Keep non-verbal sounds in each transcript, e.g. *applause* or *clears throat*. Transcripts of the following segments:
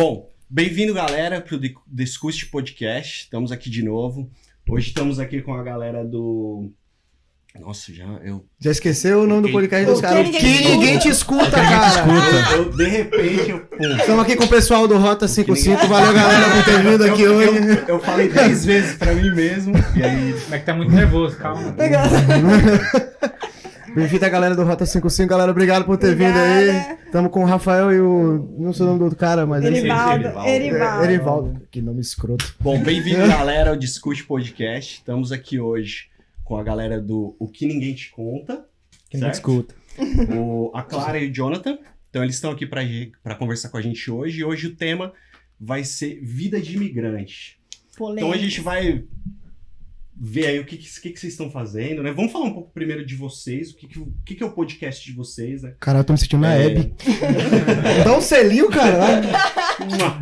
Bom, bem-vindo, galera, para o Discute Podcast. Estamos aqui de novo. Hoje estamos aqui com a galera do. Nossa, já eu. Já esqueceu o nome do podcast dos caras? ninguém Que escuta. ninguém te escuta, cara. eu, eu, de repente, eu. Pum. Estamos aqui com o pessoal do Rota 55. Valeu, galera, por ter vindo aqui eu, hoje. eu, eu falei dez vezes pra mim mesmo. E aí. Como é que tá muito nervoso, calma. *laughs* Bem-vindo a galera do Rota 55. Galera, obrigado por ter vindo aí. Obrigada. Estamos com o Rafael e o. Não sei o nome do outro cara, mas. é Erivaldo. Erivaldo. Erivaldo. Erivaldo. Que nome escroto. Bom, bem-vindo, galera, ao Discute Podcast. Estamos aqui hoje com a galera do O Que Ninguém Te Conta. Que ninguém escuta. o, a Clara e o Jonathan. Então eles estão aqui para conversar com a gente hoje. E hoje o tema vai ser vida de imigrante. Então a Polêmica. gente vai ver aí o que, que, que que vocês estão fazendo, né? Vamos falar um pouco primeiro de vocês, o que, que, o que, que é o podcast de vocês, né? Caralho, eu tô me sentindo na É. Hebe. *laughs* Dá um selinho, caralho.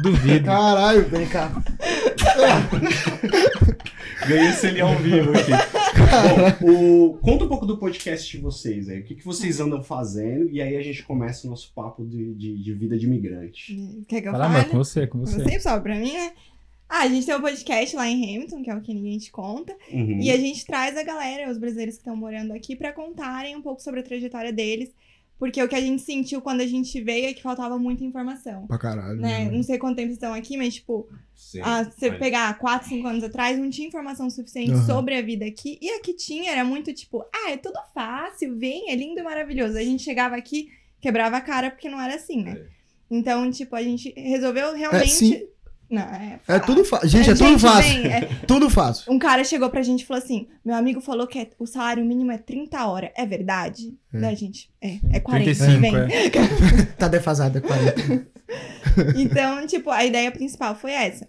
Duvido. Caralho, vem cá. Ganhei esse ali ao vivo aqui. *laughs* Bom, o- conta um pouco do podcast de vocês aí. O que, que vocês andam fazendo? E aí a gente começa o nosso papo de, de, de vida de imigrante. Quer que eu lá, fale? com você, com você. Você só pra mim, né? Ah, a gente tem um podcast lá em Hamilton, que é o que ninguém te conta. Uhum. E a gente traz a galera, os brasileiros que estão morando aqui, pra contarem um pouco sobre a trajetória deles. Porque o que a gente sentiu quando a gente veio é que faltava muita informação. Pra caralho. Né? Não sei quanto tempo estão aqui, mas, tipo, Sim. ah, você Mas- pegar 4, 5 anos atrás, não tinha informação suficiente Aham. sobre a vida aqui. E a que tinha era muito tipo, ah, é tudo fácil, vem, é lindo e maravilhoso. A gente chegava aqui, quebrava a cara porque não era assim, né? Então, tipo, a gente resolveu realmente. sim. Não, é. É tudo fácil. Gente, é tudo gente fácil. vem, é, *laughs* Tudo fácil. um cara chegou pra gente e falou assim: meu amigo falou que é- o salário mínimo é 30 horas. É verdade? É. Da gente. É, é 40. 35, vem. é. *laughs* Tá defasado, é 40. *laughs* Então, tipo, a ideia principal foi essa.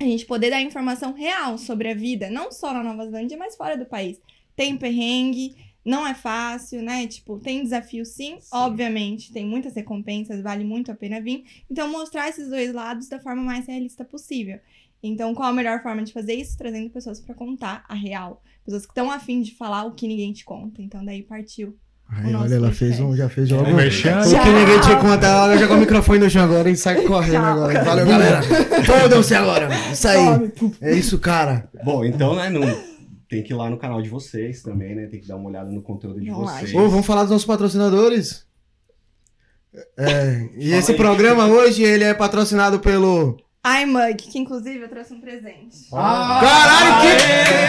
A gente poder dar informação real sobre a vida, não só na Nova Zelândia, mas fora do país. Tem perrengue, não é fácil, né? Tipo, tem desafio sim, obviamente, tem muitas recompensas, vale muito a pena vir. Então, mostrar esses dois lados da forma mais realista possível. Então, qual a melhor forma de fazer isso? Trazendo pessoas pra contar a real. Pessoas que estão afim de falar o que ninguém te conta. Então, daí partiu. Ai, olha, ela podcast. fez um, já fez logo. É merchan? O que ninguém tinha conta, ela jogou o microfone no chão agora e sai correndo Tchau. agora. Valeu, *laughs* galera. Fodam-se agora. Isso aí. É isso, cara. Bom, então, né, não... tem que ir lá no canal de vocês também, né? Tem que dar uma olhada no conteúdo de Vamos lá, vocês. Ô, vamos falar dos nossos patrocinadores? É, e Fala esse aí. programa hoje, ele é patrocinado pelo... iMug, que inclusive eu trouxe um presente. Caralho, que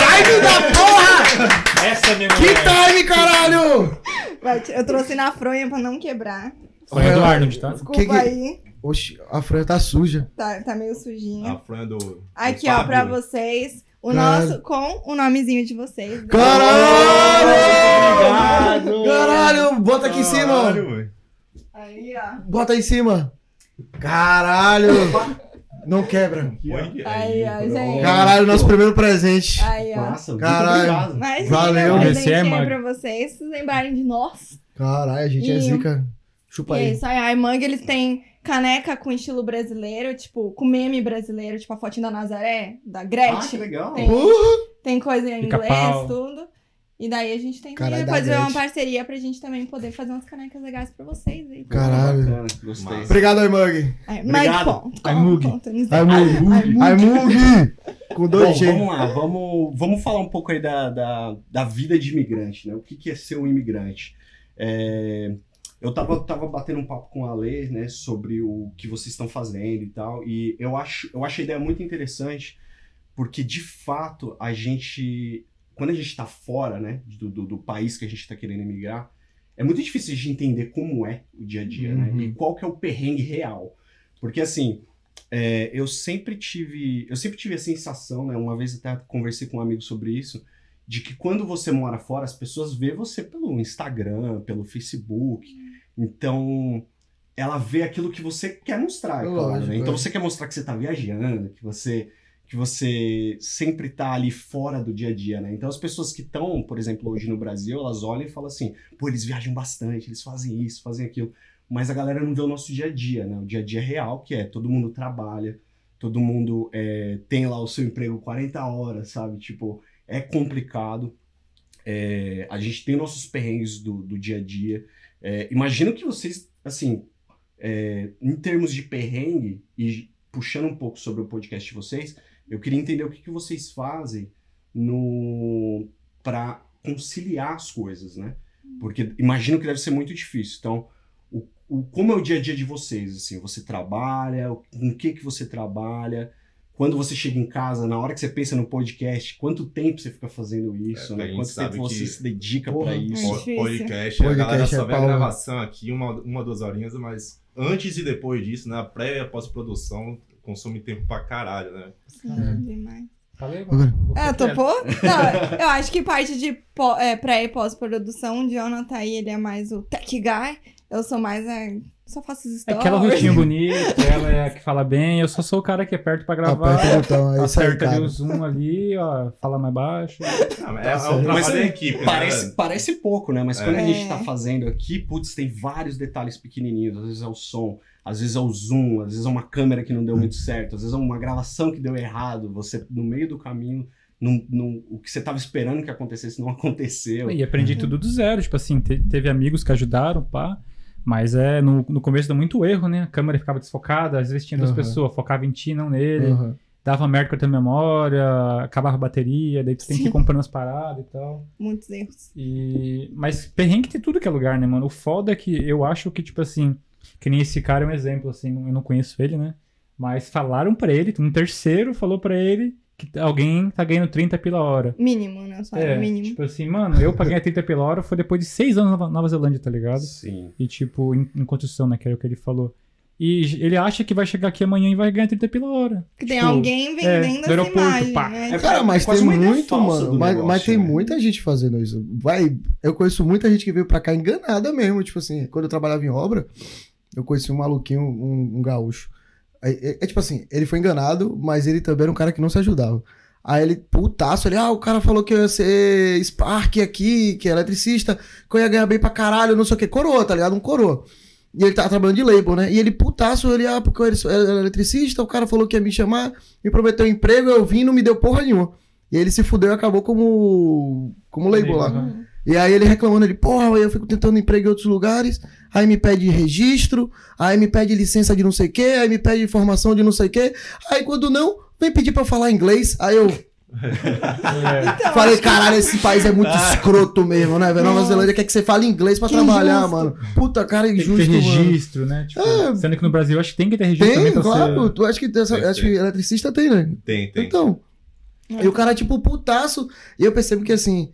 time da porra! Essa é minha Que mulher. time, caralho! Eu trouxe na fronha pra não quebrar. Foi do Arnold, tá? Desculpa Que que- aí, Oxi, a franha tá suja. tá, tá meio sujinha. A Fran do. do Aqui, ó, Pablo. pra vocês. O Caralho. nosso, com o nomezinho de vocês. Caralho! Obrigado! Caralho, bota aqui em cima. Aí, ó. Bota aí em cima. Caralho! Não quebra. Aí, ó, gente. Caralho, nosso primeiro presente. Aí, ó. Nossa, Caralho. Mas Valeu. um Esse é aí mug. pra vocês, se vocês lembrarem de nós. Caralho, a gente é E- zica. Chupa E é aí. isso aí, a iMug, eles têm caneca com estilo brasileiro, tipo, com meme brasileiro, tipo a fotinha da Nazaré, da Ah, que Gretchen. legal. Tem- Porra! Tem coisa em inglês, tudo. E daí a gente tem que Caralho, fazer da uma Gretchen. parceria pra gente também poder fazer umas canecas legais pra vocês aí. Caralho. Bacana, Gostei. Obrigado, Aimug. Aí, Obrigado. IMug. Aimug. Aimug. Com dois Bom, G. vamos lá, vamos, vamos falar um pouco aí da, da, da vida de imigrante, né? O que, que é ser um imigrante? É, eu tava, tava batendo um papo com a Lê, né, sobre o que vocês estão fazendo e tal, e eu acho, eu acho a ideia muito interessante, porque de fato a gente, quando a gente tá fora, né, do, do, do país que a gente tá querendo emigrar, é muito difícil de entender como é o dia a dia, né? Uhum. E qual que é o perrengue real. Porque assim, é, eu sempre tive, eu sempre tive a sensação, né? Uma vez até conversei com um amigo sobre isso, de que quando você mora fora, as pessoas vê você pelo Instagram, pelo Facebook. Então, ela vê aquilo que você quer mostrar, é claro, né? Então é. você quer mostrar que você tá viajando, que você que você sempre tá ali fora do dia a dia, né? Então as pessoas que estão, por exemplo, hoje no Brasil, elas olham e falam assim, pô, eles viajam bastante, eles fazem isso, fazem aquilo. Mas a galera não vê o nosso dia a dia, né? O dia a dia real, que é todo mundo trabalha, todo mundo é, tem lá o seu emprego 40 horas, sabe? Tipo, é complicado. É, a gente tem nossos perrengues do, do dia a dia. É, imagino que vocês, assim, é, em termos de perrengue, e puxando um pouco sobre o podcast de vocês, eu queria entender o que, que vocês fazem no para conciliar as coisas, né? Porque imagino que deve ser muito difícil. Então, o, o, como é o dia a dia de vocês? Assim, você trabalha? Com o que, que você trabalha? Quando você chega em casa, na hora que você pensa no podcast, quanto tempo você fica fazendo isso, É, né? Quanto tempo você que- se dedica Porra. pra isso? É Po- difícil. Podcast, a galera Podcast só é vê a né? gravação aqui, uma, uma, duas horinhas, mas antes e depois disso, né? A pré e a pós-produção consome tempo pra caralho, né? Sim, demais. Falei, mano. Ah, quer? topou? *laughs* Não, eu acho que parte de é, pré e pós-produção, o Jonathan aí, ele é mais o tech guy. Eu sou mais a... Só faço os É stories. aquela rotina *laughs* bonita, ela é a que fala bem, eu só sou o cara que aperta pra gravar. Aperta o botão, é aí, Acerta ali o zoom ali, ó, fala mais baixo. Não, é, é um Mas trabalho em equipe, Parece, né? parece pouco, né? Mas quando a É. gente tá fazendo aqui, putz, tem vários detalhes pequenininhos. Às vezes é o som, às vezes é o zoom, às vezes é uma câmera que não deu muito certo, às vezes é uma gravação que deu errado. Você, no meio do caminho, não, não- o que você tava esperando que acontecesse não *laughs* aconteceu. E aprendi tudo do zero, tipo assim, te- teve amigos que ajudaram, pá. Mas é, no, no começo dá muito erro, né? A câmera ficava desfocada, às vezes tinha duas Uhum. pessoas, focava em ti, não nele. Uhum. Dava merda com a tua memória, acabava a bateria, daí tu tem que ir comprando as paradas e tal. Muitos erros. E... Mas perrengue tem tudo que é lugar, né, mano? O foda é que eu acho que, tipo assim, que nem esse cara é um exemplo, assim, eu não conheço ele, né? Mas falaram pra ele, um terceiro falou pra ele que alguém tá ganhando 30 pela hora. Mínimo, né? Só É, mínimo. tipo assim, mano, eu pra ganhar 30 pela hora foi depois de seis anos na Nova- Zelândia, tá ligado? Sim. E tipo, em, em construção, né, que era o que ele falou. E ele acha que vai chegar aqui amanhã e vai ganhar 30 pela hora. Que tem tipo, alguém é, vendendo do essa imagem, pá. né? É, Cara, mas quase tem muito, mano. Mas, negócio, mas tem né? muita gente fazendo isso. Vai, eu conheço muita gente que veio pra cá enganada mesmo. Tipo assim, quando eu trabalhava em obra, eu conheci um maluquinho, um, um gaúcho. É, é tipo assim, ele foi enganado, mas ele também era um cara que não se ajudava. Aí ele, putaço, ele, ah, o cara falou que eu ia ser Spark aqui, que é eletricista, que eu ia ganhar bem pra caralho, não sei o que, coroa, tá ligado? Um coroa. E ele tava trabalhando de label, né? E ele, putaço, ele, ah, porque eu era eletricista, o cara falou que ia me chamar, me prometeu um emprego, eu vim e não me deu porra nenhuma. E ele se fudeu e acabou como, como label lá. Uhum. E aí ele reclamando, ele, porra, eu fico tentando emprego em outros lugares, aí me pede registro, aí me pede licença de não sei o quê, aí me pede informação de não sei o quê, aí quando não, vem pedir pra eu falar inglês, aí eu É. Então, falei, caralho, esse país é muito escroto mesmo, né, velho? Nova. Zelândia quer que você fale inglês pra Que trabalhar, injusto. mano. Puta, cara, Tem que injusto, ter mano. registro, né? Tipo, É. Sendo que no Brasil eu acho que tem que ter registro também Tem, claro, ser... tu acha que, acho que eletricista tem, né? Tem, tem. Então, É. e o cara, tipo, putaço. E eu percebo que, assim,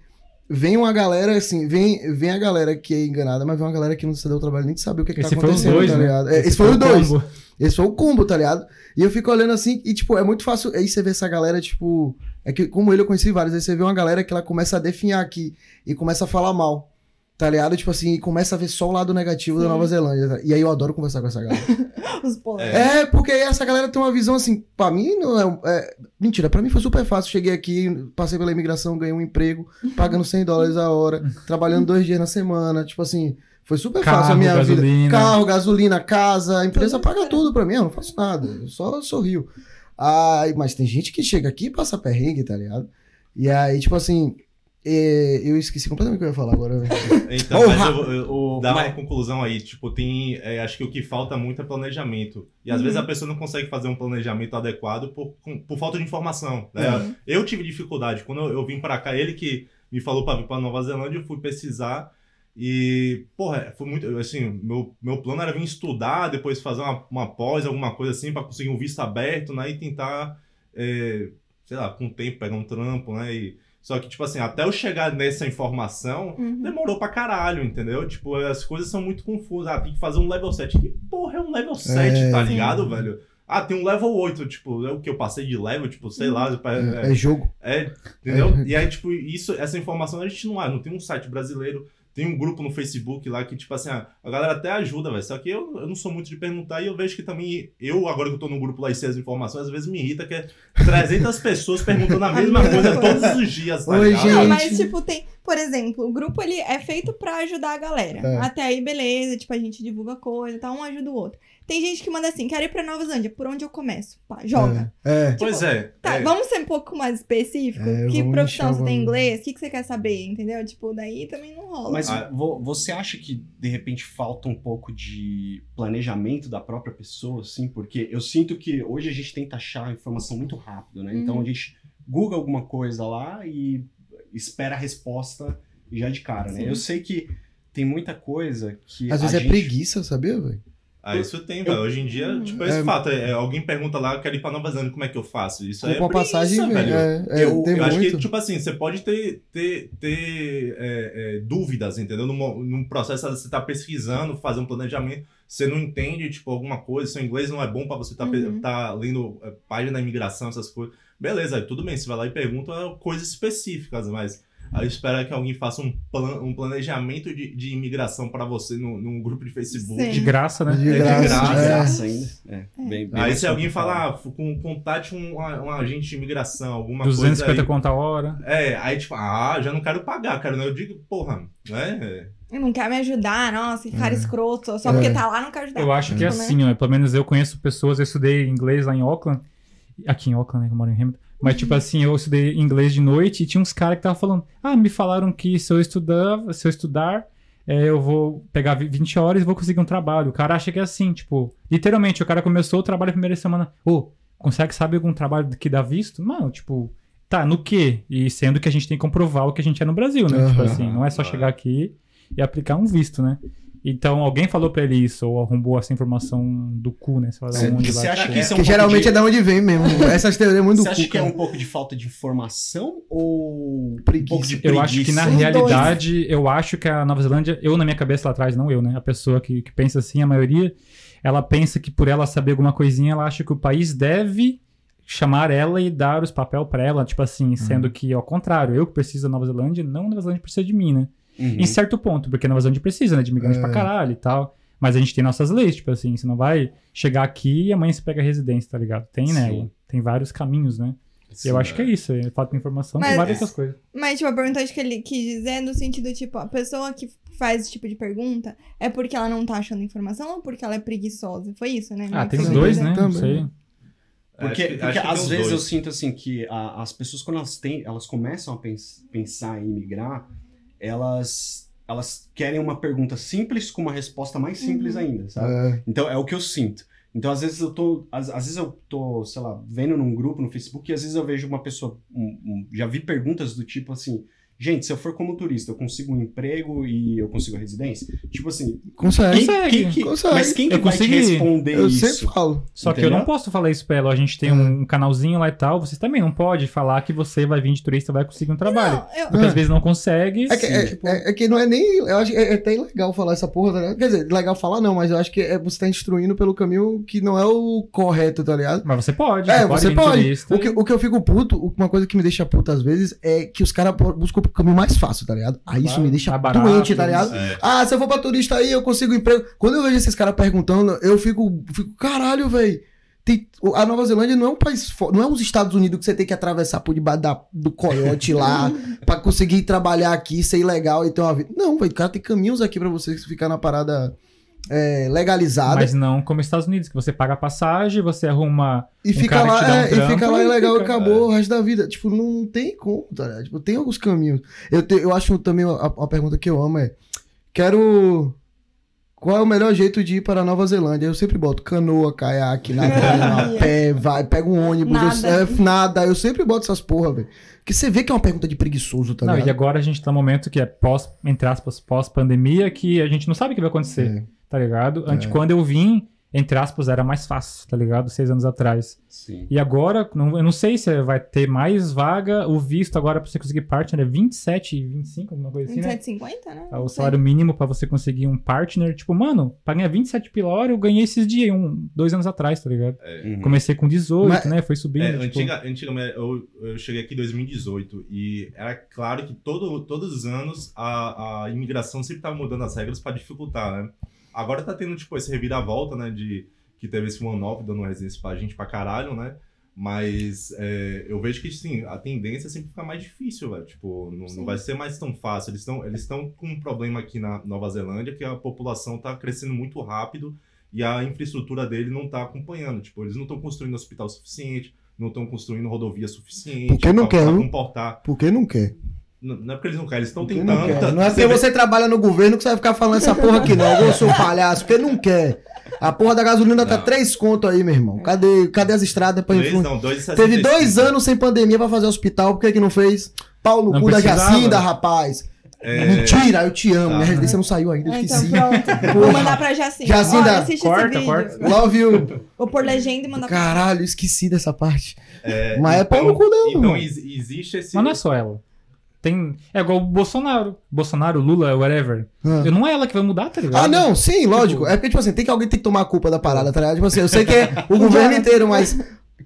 vem uma galera, assim, vem, vem a galera que é enganada, mas vem uma galera que não se deu o trabalho nem de saber o que, que Esse tá acontecendo, dois, tá né? ligado? É, esse, foi os dois. combo. Esse foi o combo, tá ligado? E eu fico olhando assim, e, tipo, é muito fácil. Aí você vê essa galera, tipo. É que, como ele, eu conheci vários. Aí você vê uma galera que ela começa a definhar aqui e começa a falar mal. Tá ligado? Tipo assim, e começa a ver só o lado negativo da Sim. Nova Zelândia. tá? E aí eu adoro conversar com essa galera. *laughs* Os polêmicos. É, porque aí essa galera tem uma visão assim, pra mim não é, é- Mentira, pra mim foi super fácil. Cheguei aqui, passei pela imigração, ganhei um emprego, *laughs* pagando 100 dólares a hora, trabalhando dois dias na semana. Tipo assim, foi super fácil a Carro, minha vida. gasolina. Carro, gasolina, casa, a empresa Tudo paga tudo pra mim, eu não faço nada, eu só sorrio. Ai, mas tem gente que chega aqui e passa perrengue, tá ligado? E aí, tipo assim, é, eu esqueci completamente o que eu ia falar agora. *laughs* Então, Porra! mas eu, eu, O- dá uma mas- conclusão aí. Tipo, tem. é, acho que o que falta muito é planejamento. E às Uhum. vezes a pessoa não consegue fazer um planejamento adequado por, com- por falta de informação. né? Uhum. Eu tive dificuldade. Quando eu, eu vim pra cá, ele que me falou pra vir pra Nova Zelândia, eu fui pesquisar. E, porra, foi muito. Assim, meu, meu plano era vir estudar, depois fazer uma, uma pós, alguma coisa assim, pra conseguir um visto aberto, né? E tentar, é, sei lá, com o tempo pegar um trampo, né? E, só que, tipo assim, até eu chegar nessa informação, Uhum. demorou pra caralho, entendeu? Tipo, as coisas são muito confusas. Ah, tem que fazer um level 7. Que porra é um level 7, tá Sim. ligado, velho? Ah, tem um level 8, tipo, é o que eu passei de level, tipo, sei lá. É, É, é jogo. é, entendeu? E aí, tipo, isso, essa informação a gente não há, não tem um site brasileiro. Tem um grupo no Facebook lá que, tipo assim, a a galera até ajuda, velho. Só que eu, eu não sou muito de perguntar e eu vejo que também, eu, agora que eu tô no grupo lá e sei as informações, às vezes me irrita que é 300 *laughs* pessoas perguntando a mesma coisa todos os dias, tá Oi, gente. Não, mas, tipo, tem. Por exemplo, o grupo ele é feito pra ajudar a galera. É. Até aí, beleza, tipo, a gente divulga coisa e tal, um ajuda o outro. Tem gente que manda assim, quero ir pra Nova Zelândia, por onde eu começo? Pá, joga. É. Pois é. Tá, é. vamos ser um pouco mais específico? É, que profissão você tem inglês? O que, que você quer saber? Entendeu? Tipo, daí também não rola. Mas Ah. vo- você acha que, de repente, falta um pouco de planejamento da própria pessoa, assim? Porque eu sinto que hoje a gente tenta achar a informação muito rápido, né? Então Uhum. a gente google alguma coisa lá e espera a resposta já de cara, né? Sim. Eu sei que tem muita coisa que. Às a vezes é gente- preguiça, sabia, velho? Ah, isso tem, velho. Hoje em dia, Hum. tipo, esse É. fato. É, alguém pergunta lá, eu quero ir pra Nova Zelândia, como é que eu faço? Isso aí é uma passagem, velho. É, é, Eu- tem Eu acho que, tipo assim, você pode ter, ter, ter é, é, dúvidas, entendeu? Num, num processo, você tá pesquisando, fazer um planejamento, você não entende, tipo, alguma coisa, seu inglês não é bom pra você tá, Uhum. tá lendo é, página da imigração, essas coisas. Beleza, tudo bem, você vai lá e pergunta coisas específicas, mas aí espera que alguém faça um, plan, um planejamento de, de imigração pra você no, num grupo de Facebook. Sim. De graça, né? De É de graça. graça, De é. graça ainda. É, bem- bem Aí se alguém falar, ah, com, contate um, um agente de imigração, alguma 250 coisa aí. conto a hora. É, aí tipo, ah, já não quero pagar, cara. Eu digo, porra, né? Não quer me ajudar, nossa, que cara É. escroto. Só É. porque tá lá, não quer ajudar. Eu acho que é assim, ó. Pelo menos eu conheço pessoas, eu estudei inglês lá em Auckland. Aqui em Auckland, né? que Eu moro em Hamilton. Mas, tipo assim, eu estudei inglês de noite e tinha uns caras que estavam falando: Ah, me falaram que se eu estudar, se eu estudar, é, eu vou pegar vi- 20 horas e vou conseguir um trabalho. O cara acha que é assim, tipo, literalmente, o cara começou o trabalho na primeira semana. Ô, consegue saber algum trabalho que dá visto? Mano, tipo, tá, no quê? E sendo que a gente tem que comprovar o que a gente é no Brasil, né? Tipo Aham. assim, não é só chegar aqui e aplicar um visto, né? Então, alguém falou pra ele isso, ou arrombou essa informação do cu, né? Sei lá, da Você, onde você vai. acha que É, isso é um Que pouco geralmente de... é da onde vem mesmo. *laughs* Essas teorias é muito Você do acha cu, que é um cara. pouco de falta de informação ou Preguiça. um pouco de Eu preguiça? acho que na realidade, eu acho que a Nova Zelândia, eu na minha cabeça lá atrás, não eu, né? A pessoa que, que pensa assim, a maioria, ela pensa que por ela saber alguma coisinha, ela acha que o país deve chamar ela e dar os papel pra ela, tipo assim, sendo que ao contrário, eu que preciso da Nova Zelândia, não a Nova Zelândia precisa de mim, né? Uhum. Em certo ponto, porque a Nova Zelândia precisa, né? De imigrante É. pra caralho e tal. Mas a gente tem nossas leis, tipo assim, você não vai chegar aqui e amanhã você pega residência, tá ligado? Tem, né? Sim. Tem vários caminhos, né? Sim, eu acho que é isso, é falta de informação, Mas- tem várias outras coisas. Mas, tipo, a pergunta acho que ele quis dizer é no sentido, tipo, a pessoa que faz esse tipo de pergunta é porque ela não tá achando informação ou porque ela é preguiçosa? Foi isso, né? Ah, tem os dois, né? dizer. Não Também. sei. Porque, Acho que- porque acho que tem às vezes eu dois. sinto assim que a- as pessoas quando elas têm, elas começam a pens- pensar em migrar, elas elas querem uma pergunta simples com uma resposta mais simples Uhum. ainda, sabe? É. Então é o que eu sinto. Então às vezes eu tô, às, às vezes eu tô, sei lá, vendo num grupo no Facebook e às vezes eu vejo uma pessoa, um- um- já vi perguntas do tipo assim, gente, se eu for como turista, eu consigo um emprego e eu consigo a residência? Tipo assim, Consegue. Consegue, quem que, consegue. mas quem que Eu vai te consegui. responder Eu isso? sempre falo. Só que eu Entendeu? não posso falar isso pra ela. A gente tem É. um canalzinho lá e tal. Vocês também não pode falar que você vai vir de turista e vai conseguir um trabalho. Não, eu, Porque É. às vezes não consegue. É que, é, tipo, é- é que não é nem. Eu acho que é, é até ilegal falar essa porra, tá ligado? Quer dizer, legal falar não, mas eu acho que é, você tá instruindo pelo caminho que não é o correto, tá ligado? Mas você pode. É, você de pode. turista O que, o que eu fico puto, uma coisa que me deixa puto às vezes é que os caras buscam o caminho mais fácil, tá ligado? Aí isso me deixa tá barato, doente, tá ligado? É. Ah, se eu for pra turista aí, eu consigo emprego. Quando eu vejo esses caras perguntando, eu fico, fico caralho, velho. A Nova Zelândia não é um país, não é os Estados Unidos que você tem que atravessar por debaixo da- do coiote lá *laughs* pra conseguir trabalhar aqui, ser ilegal e ter uma vida. Não, velho, cara, tem caminhos aqui pra você ficar na parada é, legalizada Mas não como Estados Unidos, que você paga a passagem, você arruma. e um fica cara lá, te dá um é, e fica lá ilegal e fica- acabou o resto da vida. Tipo, não tem como, tá ligado? Tipo, tem alguns caminhos. Eu, te- eu acho também a, a pergunta que eu amo é: quero. Qual é o melhor jeito de ir para a Nova Zelândia? Eu sempre boto canoa, caiaque, *laughs* nadando, a pé, vai, pega um ônibus, eu- Nada. é, nada. Eu sempre boto essas porra, velho. Porque você vê que é uma pergunta de preguiçoso, tá não, ligado? e agora a gente tá num momento que é pós, entre aspas, pós-pandemia, que a gente não sabe o que vai acontecer, É. tá ligado? Antes, É. quando eu vim, entre aspas, era mais fácil, tá ligado? Seis anos atrás. Sim. E agora, não- eu não sei se vai ter mais vaga. O visto agora pra você conseguir partner é 27, 25, alguma coisa assim, né? 27,50, né? É O salário mínimo pra você conseguir um partner. Tipo, mano, pra ganhar 27 pila hora, eu ganhei esses dias, um, dois anos atrás, tá ligado? Uhum. Comecei com 18, Mas- né? Foi subindo. É, tipo, antiga, antigamente, eu, eu cheguei aqui em 2018 e era claro que todo, todos os anos a, a imigração sempre estava mudando as regras para dificultar, né? Agora tá tendo, tipo, esse reviravolta, né? De que teve esse one-off dando residência pra gente pra caralho, né? Mas é, eu vejo que, sim, a tendência é sempre ficar mais difícil, velho. Tipo, não, não vai ser mais tão fácil. Eles estão eles com um problema aqui na Nova Zelândia que a população tá crescendo muito rápido e a infraestrutura dele não tá acompanhando. Tipo, eles não estão construindo hospital suficiente, não estão construindo rodovia suficiente Porque não quer, comportar. Por que não quer? Não, não é porque eles não querem, eles estão tentando. não quer. tá- Não é porque você trabalha no governo que você vai ficar falando essa porra aqui, não. Eu sou um palhaço, porque não quer. A porra da gasolina tá Não. três conto aí, meu irmão. Cadê, cadê as estradas pra influ- não, dois e Teve 65. dois anos sem pandemia pra fazer hospital, por que que não fez? Paulo Não cu da. Jacinda, rapaz. É, Mentira, eu te amo. Tá. Minha residência não saiu ainda, eu Ah, então esqueci. pronto. *laughs* Vou mandar pra Jacinda. Jacinda, Olha, corta, corta. Love you. Vou pôr legenda e mandar pra Caralho, esqueci dessa parte. é, Mas é pau no cu dela, Então ex- existe esse. Mas não é só ela. Tem. É igual o Bolsonaro. Bolsonaro, Lula, whatever. Ah. Eu- Não é ela que vai mudar, tá ligado? Ah, não, sim, lógico. É porque, tipo assim, tem que alguém tem que tomar a culpa da parada, tá ligado? Tipo assim, eu sei que é o *laughs* governo inteiro, mas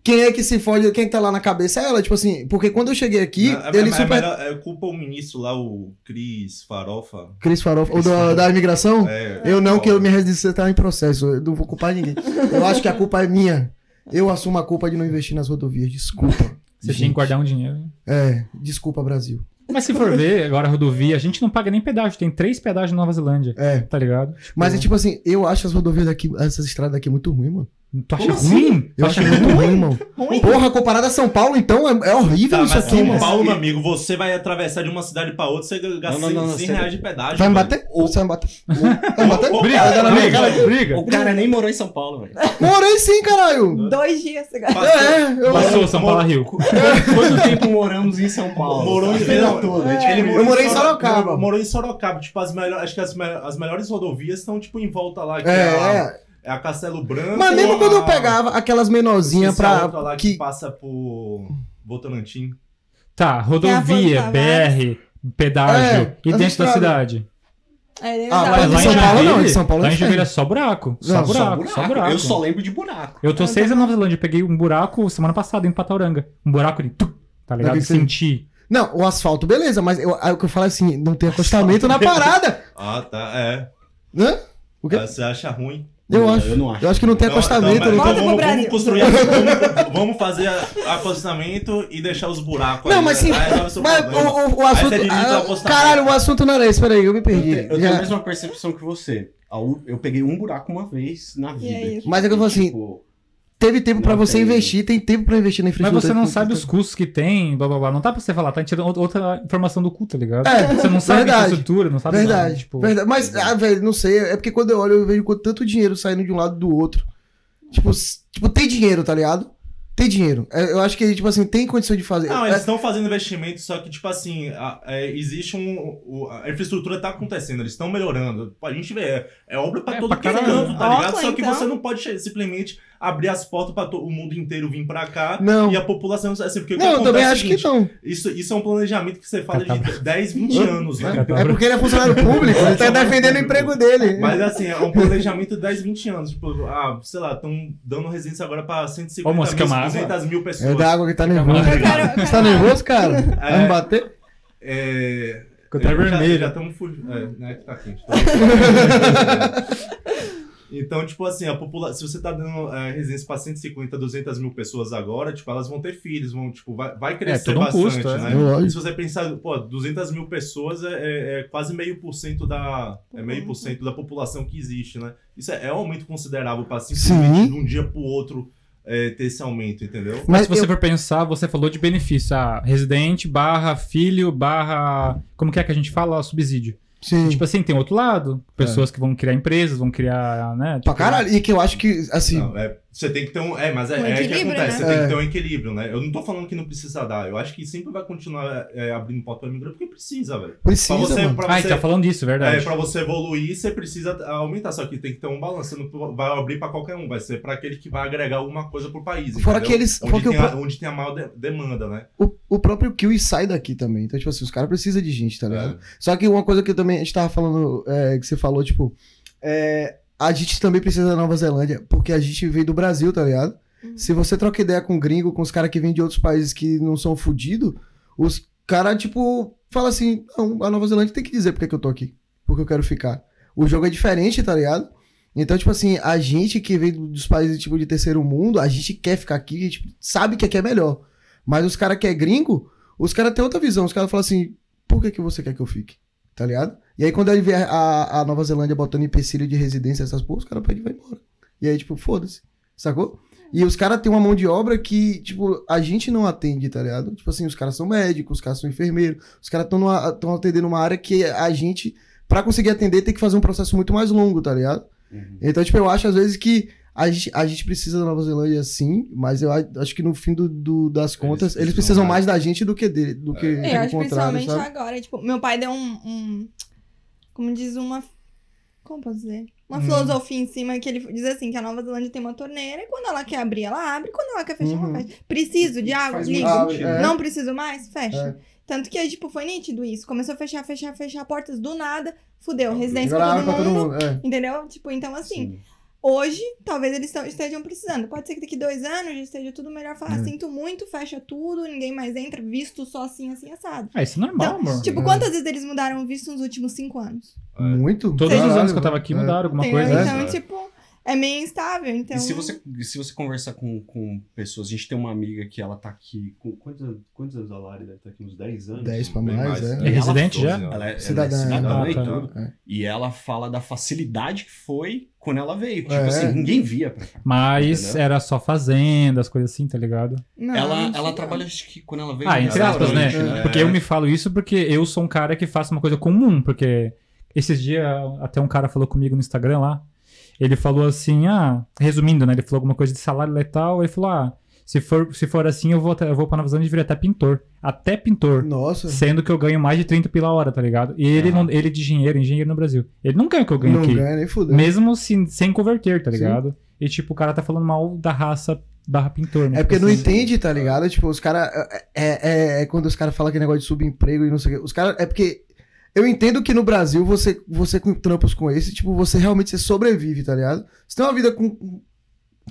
quem é que se fode, quem tá lá na cabeça é ela, tipo assim, porque quando eu cheguei aqui, Não, é, ele é, super. é culpa o ministro lá, o Cris Farofa. Cris Farofa, o da, da imigração? É, Eu não, que eu, me minha residência tá em processo, eu não vou culpar ninguém. Eu acho que a culpa é minha. Eu assumo a culpa de não investir nas rodovias, desculpa. Você tinha Gente. que guardar um dinheiro. É, desculpa, Brasil. Mas se for ver, agora a rodovia, a gente não paga nem pedágio. Tem três pedágios na Nova Zelândia. É. Tá ligado? Mas é tipo assim, eu acho as rodovias daqui, essas estradas daqui muito ruim, mano. Tu acha Como assim? ruim? Tu Eu acho muito ruim, mano. Ruim? Porra, comparado a São Paulo, então, é, é horrível Tá, isso mas aqui, São mano. Paulo, meu amigo, você vai atravessar de uma cidade pra outra, você gasta Não, não, não, 100, 100 você- reais de pedágio. Vai me bater? Você vai me bater? *laughs* Vai me bater? Briga, cara, briga, briga. O cara nem morou em São Paulo, velho. Morei sim, caralho. Dois dias. você gasta. Passou- É, eu, Passou São Paulo a Rio. *laughs* Quanto tempo moramos em São Paulo? Morou em A vida não, toda. morou Eu morei em Soro- Sorocaba. Morou, em Sorocaba. Tipo, as melhores. Acho que as, me- as melhores rodovias estão, tipo, em volta lá. É, é, a, é. é a Castelo Branco. Mas mesmo a- quando eu pegava aquelas menorzinhas esqueci a outra pra. lá que, Que... passa por Votorantim. Tá, rodovia, Tem a BR, pedágio. É, e dentro da cidade? É, Ah, mas lá em São Paulo não, em São Paulo é Lá em Joinville é só buraco. Só Não, buraco, só só buraco. buraco. Eu só lembro de buraco. Eu tô seis anos na Nova Zelândia, peguei um buraco semana passada em Patauranga. Um buraco de tu, tá ligado? Que Senti. Não, o asfalto, beleza, mas eu, aí o que eu falo é assim, não tem acostamento na parada. Ah, tá. É. Né? O quê? Ah, Você acha ruim? Eu Não, acho. eu não acho. Eu acho que não tem Então- acostamento. então, então vamos, vamos construir. *laughs* vamos, vamos fazer acostamento e deixar os buracos. Não, aí, mas sim. Mas o, o- o Aí assunto. ah, caralho, o assunto não era esse, peraí, eu me Eu, perdi. te- eu tenho a mesma percepção que você. Eu peguei um buraco uma vez na vida. é isso. Mas é que eu falo assim, Tipo, teve tempo pra Não você tem. investir, tem tempo pra investir na Mas infraestrutura. você não sabe os custos que tem, blá blá blá. Não dá pra você falar, tá tirando outra- outra informação do cu, tá ligado? É, Você não sabe verdade. infraestrutura, não sabe Verdade, nada, tipo, verdade. Mas, ah, velho, não sei. É porque quando eu olho, eu vejo com tanto dinheiro saindo de um lado do outro. Tipo, tipo tem dinheiro, tá ligado? Tem dinheiro. É, Eu acho que, tipo assim, tem condição de fazer. Não, É, eles estão fazendo investimento, só que, tipo assim, a- é, existe um. a infraestrutura tá acontecendo, eles estão melhorando. A gente vê, é, é obra pra É, todo pra é canto, tá ligado? Ótimo, Só que então. você não pode simplesmente abrir as portas to- o mundo inteiro vir pra cá Não. e a população. Assim, porque o que Não, eu também é o acho seguinte, que não. Isso, isso é um planejamento que você fala Tá, de 10, 20 anos, né? É porque ele é funcionário público, ele tá defendendo o emprego dele. Mas assim, é um planejamento de 10, 20 anos. Tipo, ah, sei lá, estão dando residência agora pra 150 Ô, moça, mil, uma água? 200 mil pessoas. É da água que tá nervoso. Eu quero- eu Você tá nervoso, cara? Vai me É. bater? É. Ficou até é, já- vermelho. Já estamos fugindo. É, né, que tá quente. *laughs* então, tipo assim, a população. Se você tá dando é, residência pra 150, 200 mil pessoas agora, tipo, elas vão ter filhos, vão, tipo, vai, vai crescer todo um bastante, custo, é. né? E se você pensar, pô, 200 mil pessoas é, é- é quase meio por cento da. É meio por cento da população que existe, né? Isso é, é um aumento considerável pra simplesmente Sim. de um dia pro outro é, ter esse aumento, entendeu? Mas Mas se você eu- for pensar, você falou de benefício. Ah, residente barra filho barra. Como que é que a gente fala? Subsídio. Sim. Tipo assim, tem outro lado. Pessoas que vão criar empresas, vão criar, né? pra tipo, caralho. E que eu acho que, assim. Não, é, você tem que ter um. É, mas é, Um é que acontece. né? Você tem É. que ter um equilíbrio, né? Eu não tô falando que não precisa dar. Eu acho que sempre vai continuar é, abrindo porta pra imigrante porque precisa, velho. Precisa, Pra você, mano. pra Ah, você, tá falando disso, é, verdade. pra você evoluir, você precisa aumentar. Só que tem que ter um balanço. Você não vai abrir pra qualquer um. Vai ser pra aquele que vai agregar alguma coisa pro país. Fora entendeu? que eles- Onde, fora que tem a, pro- onde tem a maior de- demanda, né? O, o próprio Kiwi sai daqui também. Então, tipo assim, os caras precisam de gente, tá ligado? Só que uma coisa que eu também a gente tava falando, é, que você falou, tipo, é, a gente também precisa da Nova Zelândia, porque a gente veio do Brasil, tá ligado? Uhum. Se você troca ideia com gringo, com os caras que vêm de outros países que não são fudidos, os caras, tipo, falam assim: não, a Nova Zelândia tem que dizer porque que eu tô aqui, porque eu quero ficar. O jogo é diferente, tá ligado? Então, tipo assim, a gente que vem dos países tipo de terceiro mundo, a gente quer ficar aqui, a gente sabe que aqui é melhor. Mas os caras que é gringo, os caras têm outra visão. Os caras falam assim: por que, que você quer que eu fique? Tá ligado? E aí, quando ele vê a, a Nova Zelândia botando empecilho de residência, essas porra, os caras pedem e vai embora. E aí, tipo, foda-se. Sacou? E os caras têm uma mão de obra que, tipo, a gente não atende, tá ligado? Tipo assim, os caras são médicos, os caras são enfermeiros, os caras estão atendendo uma área que a gente, pra conseguir atender, tem que fazer um processo muito mais longo, tá ligado? Uhum. Então, tipo, eu acho às vezes que a gente, a gente precisa da Nova Zelândia sim, mas eu acho que no fim do, do- das contas, eles, precisam precisam mais. da gente do que dele, do que É, do eu acho contrário, principalmente sabe? agora. Tipo, meu pai deu um, um- Como diz uma. Como posso dizer? Uma Hum. filosofia em cima que ele diz assim: que a Nova Zelândia tem uma torneira e quando ela quer abrir, ela abre, quando ela quer fechar, Uhum. ela fecha. Preciso de água? Ligo. Ah, é. Não preciso mais? Fecha. É. Tanto que, tipo, foi nítido isso. Começou a fechar, fechar, fechar portas do nada. Fudeu. Residência pra todo pra mundo. todo mundo. É. Entendeu? Tipo, então assim, Sim. Hoje, talvez eles estejam precisando. Pode ser que daqui dois anos esteja tudo melhor. Falar, É. sinto muito, fecha tudo, ninguém mais entra, visto só assim, assim, assado. Ah, isso é normal, Então, amor. tipo, É. quantas vezes eles mudaram o visto nos últimos cinco anos? Muito. Todos os anos que eu tava aqui é. mudaram alguma Entendeu? coisa. Então, É. tipo, é meio instável. Então, E se você, se você conversar com, com pessoas, a gente tem uma amiga que ela tá aqui. Com, quantos, anos- quantos anos a Lari deve estar aqui? Uns 10 anos? 10 pra mais, mais. é. É residente já? Ela- é ela é Cidadã, cidadã, é. e Ah, tá. tudo. É. E ela fala da facilidade que foi quando ela veio. Tipo É. assim, ninguém via pra cá. Mas Entendeu? era só fazenda, as coisas assim, tá ligado? não, ela, mentira. ela trabalha, acho que quando ela veio. Ah, entre aspas, né? restaurante, Porque eu me falo isso porque eu sou um cara que faço uma coisa comum, porque esses dias até um cara falou comigo no Instagram lá, ele falou assim, ah, resumindo, né, ele falou alguma coisa de salário letal, ele falou, ah, se for, se for assim eu vou, eu vou pra Nova Zelândia e virar até pintor. Até pintor. Nossa. Sendo que eu ganho mais de 30 pila a hora, tá ligado? E ele, Ah. não, ele de engenheiro, engenheiro no Brasil. Ele não ganha o que eu ganho Não aqui. ganha nem fudeu. Mesmo se- sem converter, tá Sim. ligado? E tipo, o cara tá falando mal da raça barra pintor, né? É porque Tipo não assim, entende, tá ligado? Tipo, os caras. É, é, é quando os caras falam aquele negócio de subemprego e não sei o quê. Os caras. É porque. Eu entendo que no Brasil, você, você com trampos com esse, tipo, você realmente você sobrevive, tá ligado? Você tem uma vida com.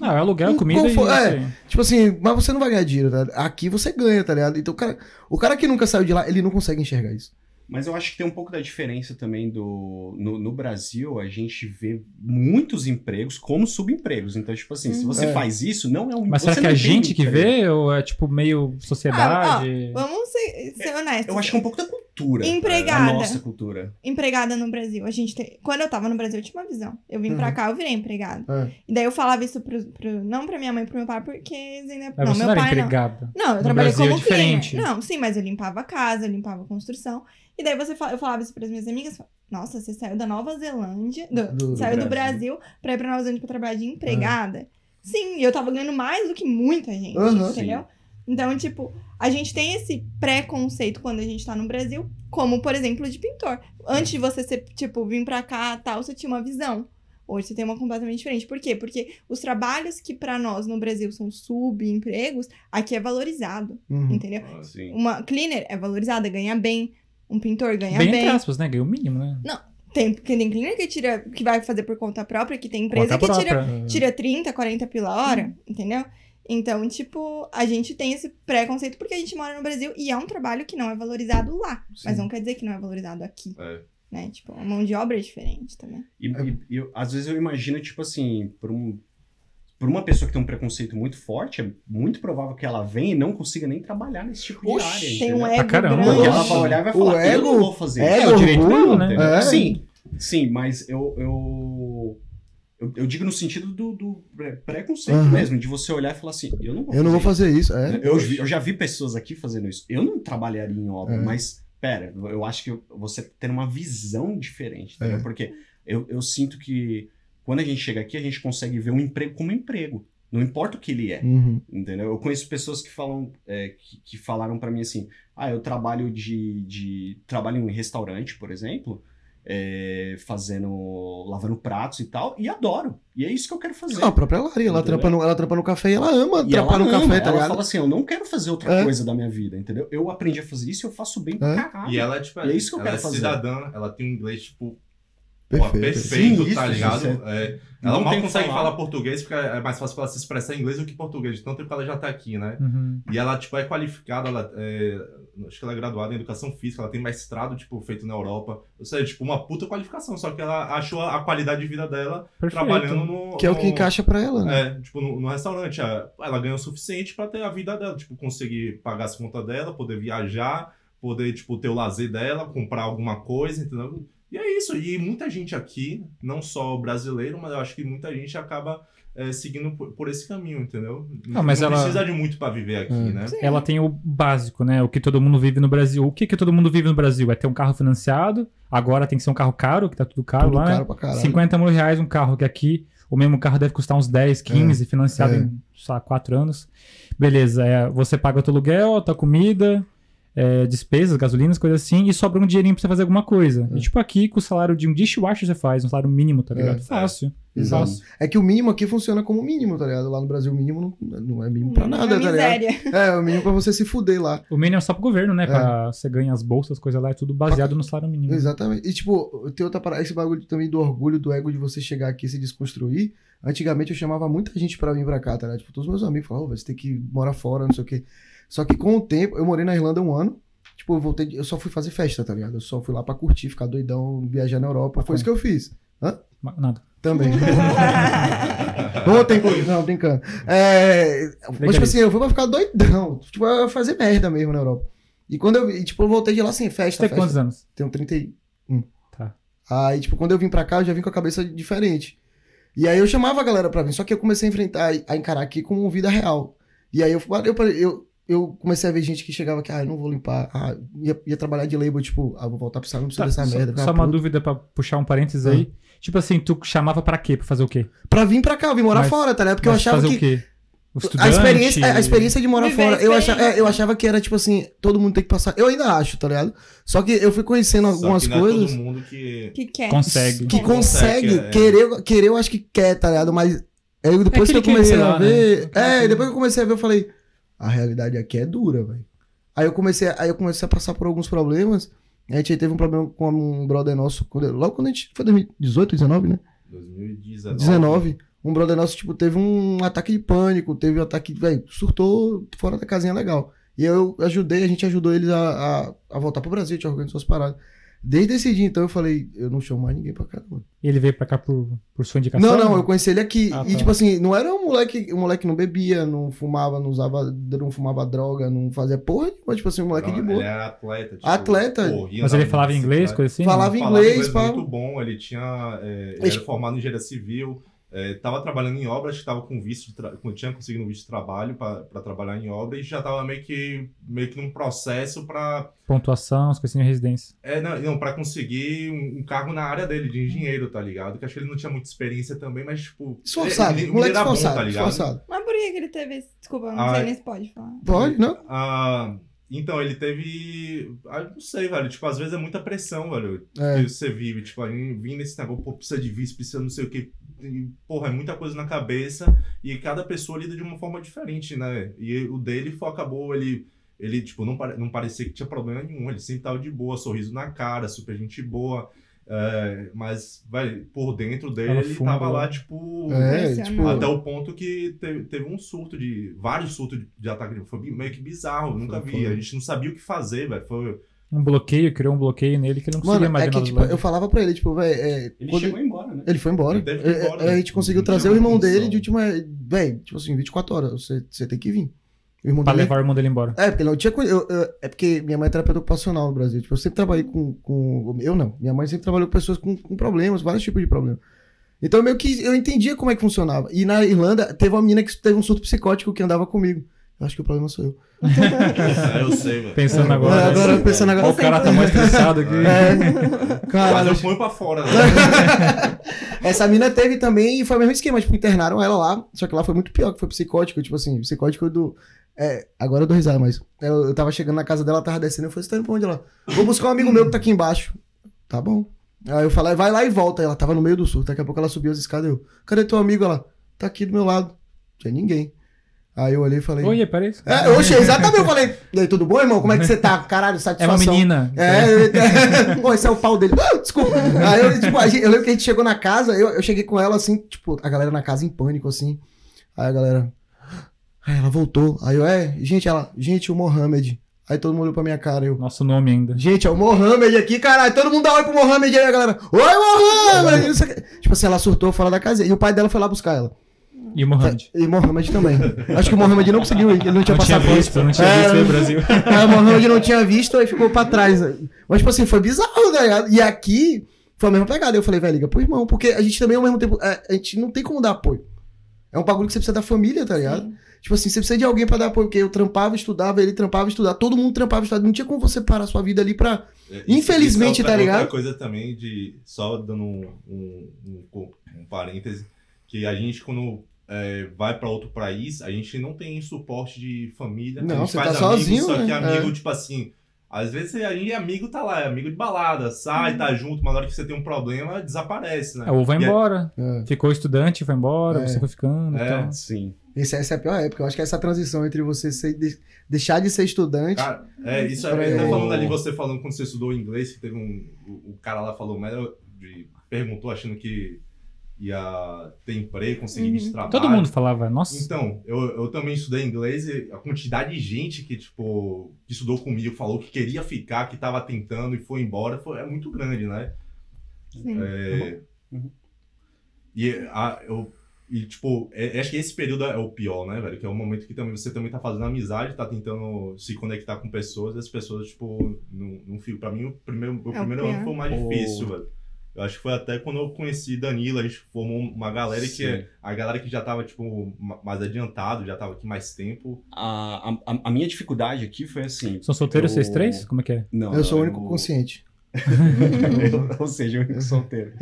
Não, é aluguel, Um comida confo- e é. assim. Tipo assim, mas você não vai ganhar dinheiro, tá? Aqui você ganha, tá ligado? Então o cara, o cara que nunca saiu de lá, ele não consegue enxergar isso. Mas eu acho que tem um pouco da diferença também do. No, no Brasil, a gente vê muitos empregos como subempregos. Então, tipo assim, se você É. faz isso, não é um Mas será que é a gente que vê ou é tipo meio sociedade? Vamos ser, ser honestos. Eu acho que é um pouco da cultura. Empregada. A nossa cultura. Empregada no Brasil. A gente tem... Quando eu tava no Brasil, eu tinha uma visão. Eu vim pra Uhum. cá, eu virei empregada. É. E daí eu falava isso pro, pro- não pra minha mãe e pro meu pai, porque eles ainda. Mas não, você meu não era pai não. empregada. Não, eu No trabalhei Brasil é como diferente. cleaner. Não, sim, mas eu limpava a casa, eu limpava a construção. E daí você fala- eu falava isso pras minhas amigas. Nossa, você saiu da Nova Zelândia, do- Do- saiu do do Brasil. Brasil pra ir pra Nova Zelândia pra trabalhar de empregada. Sim, e eu tava ganhando mais do que muita gente, Aham. entendeu? Então, tipo, a gente tem esse preconceito quando a gente tá no Brasil, como, por exemplo, de pintor. Antes de você ser, tipo, vir pra cá tal, você tinha uma visão. Hoje você tem uma completamente diferente. Por quê? Porque os trabalhos que pra nós no Brasil são subempregos, aqui é valorizado, Uhum. entendeu? Assim. Uma cleaner é valorizada, ganha bem. Um pintor ganha Bem, bem. entre aspas, né? Ganhou o mínimo, né? Tem, porque tem cleaner que tira, que vai fazer por conta própria, que tem empresa Conta que tira, própria. tira 30, 40 pila a hora, entendeu? Então, tipo, a gente tem esse preconceito porque a gente mora no Brasil e é um trabalho que não é valorizado lá. Mas Sim. não quer dizer que não é valorizado aqui, É. né? Tipo, a mão de obra é diferente também. E, e- eu- às vezes eu imagino, tipo assim, por, um, por uma pessoa que tem um preconceito muito forte, é muito provável que ela venha e não consiga nem trabalhar nesse tipo de Oxi, área. Tem entendeu? um ego caramba. grande. Porque ela vai olhar e vai O falar, eu ego- não vou fazer ego, isso. É o direito orgulho, dela, né? É. Sim, sim, mas eu, eu, eu, eu digo no sentido do, do pre- preconceito Uhum. mesmo, de você olhar e falar assim, eu não vou Eu não vou fazer fazer isso. É. Eu, eu já vi pessoas aqui fazendo isso. Eu não trabalharia em obra, É. mas, pera, eu acho que você tem uma visão diferente, entendeu? É. Porque eu, eu sinto que quando a gente chega aqui, a gente consegue ver um emprego como emprego. Não importa o que ele é. Uhum. Entendeu? Eu conheço pessoas que falam, é, que, que falaram pra mim assim, ah, eu trabalho de, de trabalho em restaurante, por exemplo, é, fazendo, lavando pratos e tal, e adoro. E é isso que eu quero fazer. Não, a própria Lari, ela trampa, no, ela trampa no café e ela ama E trampar ela no ama, café, tá ela ligado? fala assim, eu não quero fazer outra É. coisa da minha vida, entendeu? Eu aprendi a fazer isso e eu faço bem pra É. caralho. E ela é tipo. E é isso que eu ela quero é fazer. cidadã, ela tem um inglês, tipo, Pô, Perfeito. perfeito, Sim, tá isso, ligado? isso É, Não ela mal tem o que consegue falar. falar. português porque é mais fácil pra ela se expressar em inglês do que português, de tanto tempo que ela já tá aqui, né? Uhum. E ela, tipo, é qualificada, ela é, acho que ela é graduada em educação física, ela tem mestrado, tipo, feito na Europa. Ou seja, tipo, uma puta qualificação, só que ela achou a qualidade de vida dela Perfeito. trabalhando no... Que é o que no- encaixa pra ela, né? É, tipo, no, no restaurante. é, Ela ganha o suficiente pra ter a vida dela, tipo, conseguir pagar as contas dela, poder viajar, poder, tipo, ter o lazer dela, comprar alguma coisa, entendeu? E é isso. E muita gente aqui, não só brasileiro, mas eu acho que muita gente acaba é, seguindo por, por esse caminho, entendeu? Ah, mas não ela- precisa de muito pra viver aqui, Hum. né? Sim. Ela tem o básico, né? O que todo mundo vive no Brasil. O que, que todo mundo vive no Brasil? É ter um carro financiado. Agora tem que ser um carro caro, que tá tudo caro Tudo lá, caro né? pra caralho. 50 mil reais um carro que aqui o mesmo carro deve custar uns 10, 15, financiado é. em, sei lá, 4 anos. Beleza, é, você paga o teu aluguel, tua comida, é, despesas, gasolinas, coisas assim, e sobra um dinheirinho pra você fazer alguma coisa. É. E tipo aqui, com o salário de um dishwasher você faz, um salário mínimo, tá ligado? É. Fácil. Exato. Fácil. É que o mínimo aqui funciona como mínimo, tá ligado? Lá no Brasil o mínimo não, não é mínimo pra Uma nada, tá ligado? *laughs* É, o mínimo pra você se fuder lá. O mínimo é só pro governo, né? É. Pra você ganhar as bolsas, coisa lá, é tudo baseado no salário mínimo. Exatamente. E, tipo, tem outra parada, esse bagulho também do orgulho, do ego de você chegar aqui e se desconstruir. Antigamente eu chamava muita gente pra vir pra cá, tá ligado? Tipo, todos os meus amigos falavam, "Ô, você tem que morar fora, não sei o quê. Só que com o tempo, eu morei na Irlanda um ano. Tipo, eu voltei, eu só fui fazer festa, tá ligado? Eu só fui lá pra curtir, ficar doidão, viajar na Europa. Foi isso que eu fiz. Ma- Nada. Também. *laughs* *laughs* Ontem, não, brincando. É, mas, tipo assim, eu fui pra ficar doidão. Tipo, eu ia fazer merda mesmo na Europa. E quando eu, e, tipo, eu voltei de lá assim, festa, tem festa. quantos anos? Tenho 31. Tá. Aí, tipo, quando eu vim pra cá, eu já vim com a cabeça diferente. E aí eu chamava a galera pra vir, só que eu comecei a enfrentar, a encarar aqui como vida real. E aí eu, eu, eu, eu comecei a ver gente que chegava aqui, ah, eu não vou limpar, ah, ia, ia trabalhar de label, tipo, ah, vou voltar pro salão, não preciso Tá, dessa só, merda. só uma puto. dúvida pra puxar um parênteses aí. Tipo assim, tu chamava pra quê? Pra fazer o quê? Pra vir pra cá, eu vim morar Mas- fora, tá ligado? Porque eu achava fazer que. o quê? O A experiência, é, a experiência de morar Viver fora, eu achava, é, eu achava que era tipo assim, todo mundo tem que passar. Eu ainda acho, tá ligado? Só que eu fui conhecendo Só algumas que não é coisas todo mundo que. Que quer. Consegue. que consegue. consegue, é. Querer, querer, eu acho que quer, tá ligado? Mas aí depois É que eu comecei a lá, ver. né? É, coisa. depois que eu comecei a ver, eu falei, a realidade aqui é dura, velho. Aí eu comecei, aí eu comecei a passar por alguns problemas. A gente teve um problema com um brother nosso, quando- logo quando a gente. Foi 2018, 19, né? 2019. 19. Um brother nosso, tipo, teve um ataque de pânico, teve um ataque, velho, surtou fora da casinha legal. E eu ajudei, a gente ajudou eles a, a, a voltar pro Brasil, a gente organizou as paradas. Desde esse dia, então, eu falei, eu não chamo mais ninguém pra cá, mano. E ele veio pra cá por, por sua indicação? Não, não, eu conheci ele aqui. Ah, e, tá. tipo assim, não era um moleque, um moleque que não bebia, não fumava, não usava, não fumava droga, não fazia porra nenhuma, tipo assim, um moleque Não, de Ele boa. era atleta. Tipo, Atleta. corria, Mas ele falava inglês, coisa assim? Falava Falava inglês, pá. muito bom, ele tinha. é, ele Acho- era formado em engenharia civil, estava trabalhando em obras, estava com visto tinha conseguido um visto de trabalho para trabalhar em obra e já estava meio que, meio que num processo para Pontuação, as coisinhas de residência. é, não, não para conseguir um, um cargo na área dele, de engenheiro, tá ligado? Que acho que ele não tinha muita experiência também, mas tipo. Esforçado, ele, ele moleque era bom, esforçado, tá ligado? esforçado. Mas por que que ele teve esse... Desculpa, não Ah, sei é. nem se pode falar. Pode, não? Ah, então, ele teve. Ah, não sei, velho. Tipo, às vezes é muita pressão, velho. É. Que você vive. Tipo, vim nesse negócio, pô, precisa de visto, precisa não sei o quê. E, porra, é muita coisa na cabeça. E cada pessoa lida de uma forma diferente, né? E o dele foi, acabou, ele. Ele, tipo, não, pare- não parecia que tinha problema nenhum. Ele sempre tava de boa, sorriso na cara, super gente boa. É, mas, velho, por dentro dele, ele tava lá, né? tipo. É, tipo. Até o ponto que teve, teve um surto de. Vários surtos de, de ataque. Foi meio que bizarro. Nunca Foi, vi. foi. A gente não sabia o que fazer, velho. Foi. Um bloqueio, criou um bloqueio nele que ele não conseguia Mano, mais é que, tipo, eu falava pra ele, tipo, velho, é, Ele quando- chegou embora, né? Ele foi embora. Ele É, embora, é, a né? gente conseguiu Não trazer o irmão dele de última. Velho, tipo assim, 24 horas. Você, você tem que vir. O irmão Pra dele. levar o irmão dele embora. É, porque não tinha. Eu, eu- é porque minha mãe é terapeuta ocupacional no Brasil. Tipo, eu sempre trabalhei com, com. Eu não. Minha mãe sempre trabalhou com pessoas com, com problemas, vários tipos de problemas. Então, meio que eu entendia como é que funcionava. E na Irlanda, teve uma menina que teve um surto psicótico que andava comigo. Eu acho que o problema sou eu. É, *laughs* eu sei, velho. Pensando agora. É, agora pensando agora. Ó, o cara tá mais estressado aqui. É, Mas caralho. eu ponho pra fora, né? *laughs* Essa mina teve também e foi o mesmo esquema, tipo, internaram ela lá, só que lá foi muito pior, que foi psicótico, tipo assim, psicótico do. É, agora eu dou risada, mas eu, eu tava chegando na casa dela, ela tava descendo, eu falei, você tá indo pra onde ela? Vou buscar um amigo meu que tá aqui embaixo. Tá bom. Aí eu falei, vai lá e volta. Ela tava no meio do surto, daqui a pouco ela subiu as escadas eu, cadê teu amigo? Ela, tá aqui do meu lado. Tinha ninguém. Aí eu olhei e falei. Oi, parece. É, oxe, exatamente, eu falei, e aí, tudo bom, irmão? Como é que você tá? Caralho, *laughs* É satisfação. uma menina. *laughs* É, pô, esse é o pau dele. Ah, desculpa. Aí eu, tipo, gente- eu lembro que a gente chegou na casa, eu, eu cheguei com ela assim, tipo, a galera na casa em pânico, assim. Aí a galera. Aí ela voltou. Aí eu, é, gente, ela, gente, o Mohamed. Aí todo mundo olhou pra minha cara, eu. Nosso nome ainda. Gente, é o Mohamed aqui, caralho. Todo mundo dá oi pro Mohamed aí, a galera. Oi, Mohamed! Tipo assim, ela surtou fora da casa. E o pai dela foi lá buscar ela. E o Mohamed. E Mohamed também. Acho que o Mohamed não conseguiu ir, ele não tinha Não tinha passaporte. visto, não tinha É, visto no Brasil. *laughs* É, o Mohamed não tinha visto, aí ficou pra trás. Mas, tipo assim, foi bizarro, tá ligado? E aqui, Foi a mesma pegada. Eu falei, velho, liga pro irmão. Porque a gente também, ao mesmo tempo, é, a gente não tem como dar apoio. É um bagulho que você precisa da família, tá ligado? Sim. Tipo assim, você precisa de alguém pra dar apoio. Porque eu trampava, estudava, ele trampava, estudava. Todo mundo trampava, estudava. Não tinha como você parar a sua vida ali pra. É, Infelizmente, isso é outra, tá ligado? Outra coisa também de. Só dando um, um, um, um parêntese, que a gente, quando é, vai pra outro país, a gente não tem suporte de família. Não, a gente você faz tá amigos, sozinho, Só né? que amigo, É. tipo assim. Às vezes a gente é amigo, tá lá, é amigo de balada, sai, Uhum. tá junto, mas na hora que você tem um problema, desaparece, né? É, Ou vai E é- embora. É. Ficou estudante, vai embora, É. você foi ficando É. e tal. Sim. Esse, essa é a pior época. Eu acho que essa transição entre você ser- de- deixar de ser estudante. Cara, é, isso Pra é, até falando ali, você falando quando você estudou inglês, que teve um. O, o cara lá falou, mas eu- de- perguntou achando que ia ter emprego, conseguir Uhum. trabalho. Todo mundo falava, nossa, Então, eu, eu também estudei inglês e a quantidade de gente que, tipo, que estudou comigo, falou que queria ficar, que tava tentando e foi embora, foi, é muito grande, né? Sim. É, Uhum. E, a, eu, e, tipo, é- acho que esse período é o pior, né, velho? Que é o momento que também, você também tá fazendo amizade, tá tentando se conectar com pessoas, e as pessoas, tipo, não, não ficam. Pra mim, o primeiro, o É o primeiro pior. ano foi o mais O- difícil, velho. Eu acho que foi até quando eu conheci Danilo, a gente formou uma galera que Sim. é a galera que já tava, tipo, ma- mais adiantado, já tava aqui mais tempo. A, a, a minha dificuldade aqui foi assim. são solteiros eu- vocês três? Como é que é? Não, eu sou o único consciente. *laughs* eu- ou seja, o único solteiro. *laughs*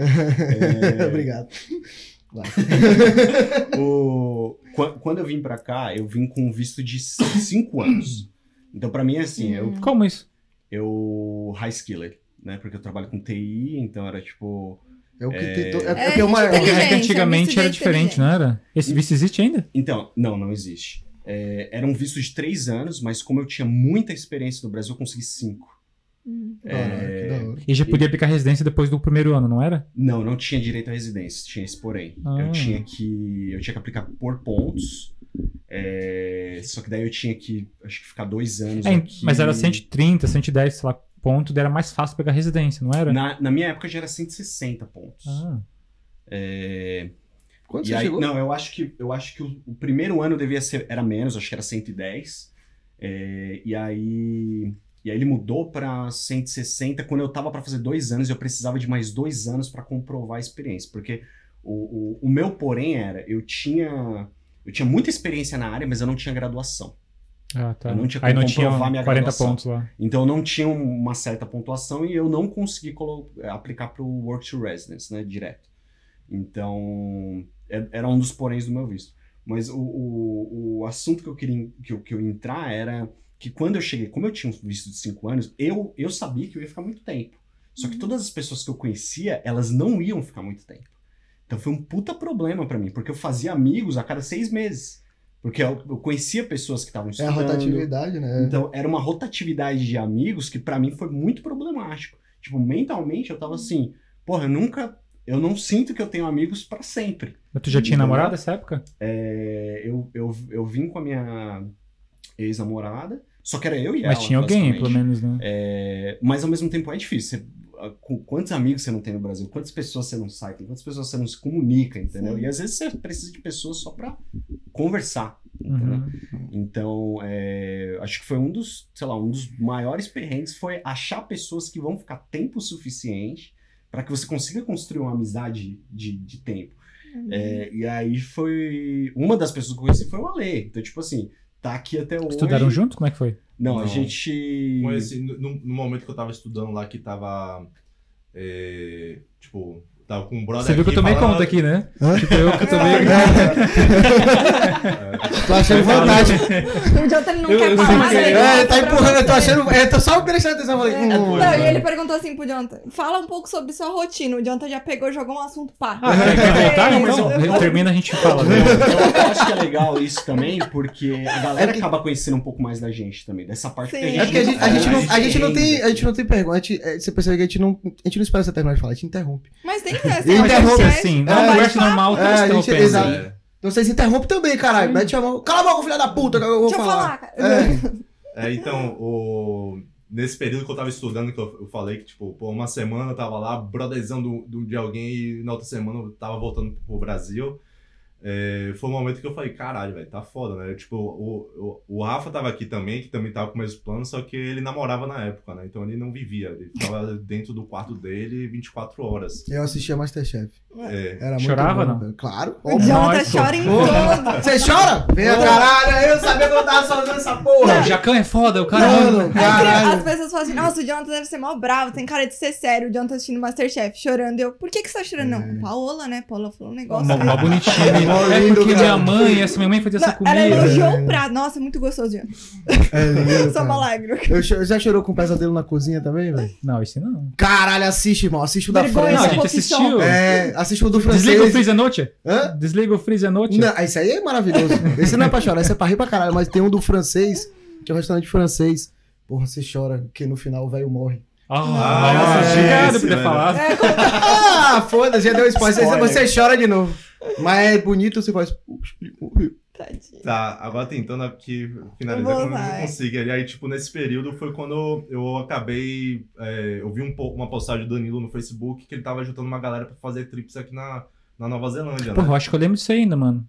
É, Obrigado. *laughs* O- quan- quando eu vim pra cá, eu vim com um visto de 5 anos. Então, pra mim, é assim, eu, Como isso? eu high skiller, né? Porque eu trabalho com TI, então era tipo. É o que É. É, É, é uma. É que antigamente era diferente, não era? Esse visto existe ainda? Então, não, não existe. É, era um visto de 3 anos, mas como eu tinha muita experiência no Brasil, eu consegui 5. Hum. Da hora. E já podia aplicar residência depois do primeiro ano, não era? Não, não tinha direito à residência, tinha esse porém. Ah. Eu tinha que. Eu tinha que aplicar por pontos. é, só que daí eu tinha que, acho que ficar dois anos É, aqui. mas era 130, 110, sei lá, ponto, era mais fácil pegar residência, não era? Na, na minha época já era 160 pontos. Ah, É, Quando e você aí- chegou? não, eu acho que eu acho que o, o primeiro ano devia ser era menos, acho que era 110. É, e aí e aí ele mudou para 160 quando eu tava para fazer dois anos. Eu precisava de mais dois anos para comprovar a experiência, porque o, o, o meu porém era eu tinha eu tinha muita experiência na área, mas eu não tinha graduação. Ah, tá. Eu não tinha Aí como não tinha comprovar minha 40 graduação. pontos lá. Então eu não tinha uma certa pontuação e eu não consegui colo- aplicar para o Work to Residence, né, direto. Então, é- era um dos poréns do meu visto. Mas o, o, o assunto que eu queria que eu, que eu entrar era que quando eu cheguei, como eu tinha um visto de 5 anos, eu, eu sabia que eu ia ficar muito tempo. Só que todas as pessoas que eu conhecia, elas não iam ficar muito tempo. Então foi um puta problema para mim, porque eu fazia amigos a cada seis meses. Porque eu, eu conhecia pessoas que estavam É a estudando. rotatividade, né? Então, era uma rotatividade de amigos que pra mim foi muito problemático. Tipo, mentalmente eu tava assim, porra, eu nunca. Eu não sinto que eu tenho amigos pra sempre. Mas tu já tinha Entendeu? namorado nessa época? É, eu, eu, eu vim com a minha ex-namorada, só que era eu e ela. Mas tinha alguém, pelo menos, né? É, mas ao mesmo tempo é difícil. Você- com quantos amigos você não tem no Brasil? Quantas pessoas você não sai? Com quantas pessoas você não se comunica, entendeu? Sim. E às vezes você precisa de pessoas só pra conversar? Uhum. Então, é, acho que foi um dos, sei lá, um dos maiores perrengues foi achar pessoas que vão ficar tempo suficiente para que você consiga construir uma amizade de, de tempo. É, e aí foi. Uma das pessoas que eu conheci foi o Ale. Então, tipo assim, tá aqui até hoje. Estudaram juntos? Como é que foi? Não, a Não. gente. Mas assim, no, no momento que eu tava estudando lá, que tava. é, tipo, tava com um brother. Você viu que eu tomei falando- conta aqui, né? Hã? Tipo, eu que eu tomei. *laughs* Tô achando vantagem. O Jonathan ele não Eu- quer eu falar é. É, tá empurrando, eu tô achando. Eu tô só prestando atenção. Falei, É, hum, Não, e ele perguntou assim pro Jonathan: fala um pouco sobre sua rotina. O Jonathan já pegou e jogou um assunto pá. Ah, quer, quer voltar? É, Então, termina, a gente fala. *laughs* Eu, né? eu acho que é legal isso também, porque a galera É que- acaba conhecendo um pouco mais da gente também, dessa parte Sim. que a gente É porque a gente, não, a gente não tem. A gente não tem pergunta. É, você percebe que a gente não. A gente não espera você terminar de falar, a gente interrompe. Mas tem interrompe, deve ser assim, não É, conversa normal, É, tá a gente- exato. É, Então vocês interrompem também, caralho. Mete a mão. Cala a boca, filha da puta, que eu vou Deixa eu falar. falar. É. É, então, o... nesse período que eu tava estudando, que eu, eu falei que, tipo, pô, uma semana eu tava lá, brotherzão do, do- de alguém, e na outra semana eu tava voltando pro Brasil. É, foi um momento que eu falei, caralho, velho, tá foda, né? Tipo, o, o, o Rafa tava aqui também, que também tava com o mesmo plano, só que ele namorava na época, né? Então ele não vivia, ele tava *laughs* dentro do quarto dele 24 horas. Eu assistia Masterchef. É, Era muito Chorava, bom, não? velho. Claro. Pô. chora em tudo. Você chora? Venha, caralho, eu sabia que eu tava sozinho nessa porra. O Jacão é foda, o cara. Mano, As caralho. pessoas falam assim, nossa, o Jonathan deve ser mó bravo, tem cara de ser sério, o Jonathan assistindo Masterchef, chorando. Eu, por que que você tá chorando? Não, Paola, né? Paola falou um negócio. Mó bonitinho. É porque minha mãe, essa minha mãe fazia essa comida. ela elogiou o prato. Nossa, muito gostoso, Jonathan. É lindo, *laughs* uma lágrima. Eu cho- já chorou com pesadelo na cozinha também, velho? Não, esse não. Caralho, assiste, irmão. Assiste o da Vergonha, Não, a França. gente Profissão. assistiu. É, assiste o do francês. Desliga o Freeze Noite. Hã? Desliga o Freeze Noite. Não, esse aí é maravilhoso. Esse não é pra chorar, esse é pra rir pra caralho. Mas tem um do francês, que é um restaurante francês. Porra, você chora, que no final o velho morre. Ah, Ah, nossa, obrigado por ter falado. É, como- Ah, foda-se, já deu spoiler. Você, Spoiler. você chora de novo. Mas é bonito, você faz. Tadinho. Tá, agora tentando aqui finalizar, Eu vou que eu não é. consigo. E aí, tipo, nesse período foi quando eu acabei. é, eu vi um pouco uma postagem do Danilo no Facebook que ele tava juntando uma galera pra fazer trips aqui na, na Nova Zelândia, Porra, né? eu acho que eu lembro disso ainda, mano.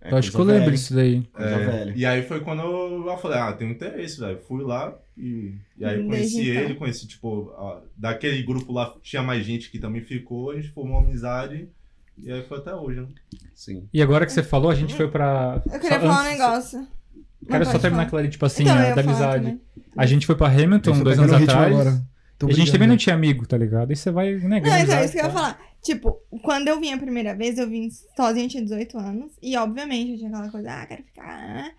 É, eu acho que eu lembro disso daí. É, e aí foi quando eu, eu falei, ah, tem interesse, velho. Fui lá e, e aí eu Desde conheci então. ele, conheci, tipo, a- daquele grupo lá tinha mais gente que também ficou, a gente formou uma amizade e aí foi até hoje, né? Sim. E agora que você falou, a gente foi pra. Eu queria só falar um antes- negócio. Quero só terminar aquela ali, tipo assim, Então, eu a- da amizade. também. A gente foi pra Hamilton eu dois anos atrás. agora. Tô E a gente também não né? tinha amigo, tá ligado? Aí você vai negando. Não, então é isso que eu ia tá? falar. Tipo, quando eu vim a primeira vez, eu vim sozinha, eu tinha 18 anos. E, obviamente, eu tinha aquela coisa, ah, quero ficar. ah.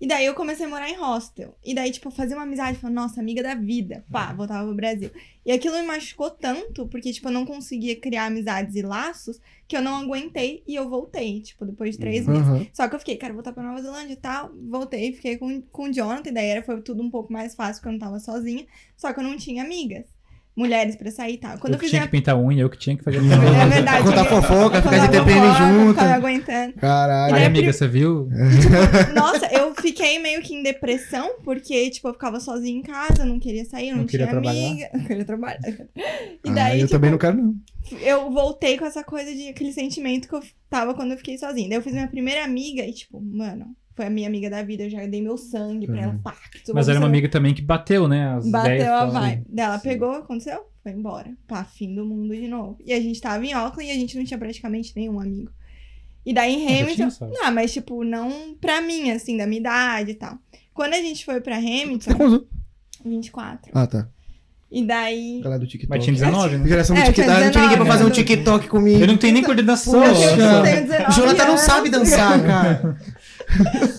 E daí eu comecei a morar em hostel. E daí, tipo, fazia uma amizade, falando, nossa, amiga da vida. Pá, voltava pro Brasil. E aquilo me machucou tanto, porque, tipo, eu não conseguia criar amizades e laços, que eu não aguentei e eu voltei, tipo, depois de três meses. Aham. Só que eu fiquei, quero voltar pra Nova Zelândia e tal. Voltei, fiquei com, com o Jonathan. E daí era, foi tudo um pouco mais fácil, porque eu não tava sozinha. Só que eu não tinha amigas. Mulheres pra sair e tal. Quando eu eu, tinha minha que pintar unha, eu que tinha que fazer. é verdade. Contar fofoca, ficar de TPM junto. Me aguentando. Caralho. Aí, amiga, você viu? *laughs* Nossa, eu fiquei meio que em depressão, porque, tipo, eu ficava sozinha em casa, não queria sair, não, Não queria tinha trabalhar? amiga. *laughs* Não queria trabalhar. E Ah, daí, eu tipo, também não quero, não. eu voltei com essa coisa de aquele sentimento que eu tava quando eu fiquei sozinha. Daí eu fiz minha primeira amiga e, tipo, mano, foi a minha amiga da vida, eu já dei meu sangue pra ela. Pá, Mas era uma você- amiga também que bateu, né? As Bateu ideias, a vibe. Dela Sim. pegou, aconteceu, foi embora. Pá, fim do mundo de novo. E a gente tava em Auckland e a gente não tinha praticamente nenhum amigo. E daí em Hamilton. tinha? Não, mas tipo, não pra mim, assim, da minha idade e tal. Quando a gente foi pra Você tem Hamilton, quantos anos? 24. Ah, tá. E daí. Galera do TikTok. Mas tinha 19, né? Geração do É, eu TikTok. Não tinha ninguém pra 19, fazer um? TikTok comigo. Eu não tenho nem coordenação. Eu Poxa. tenho- tenho 19 O Jonathan não sabe dançar, cara. *laughs*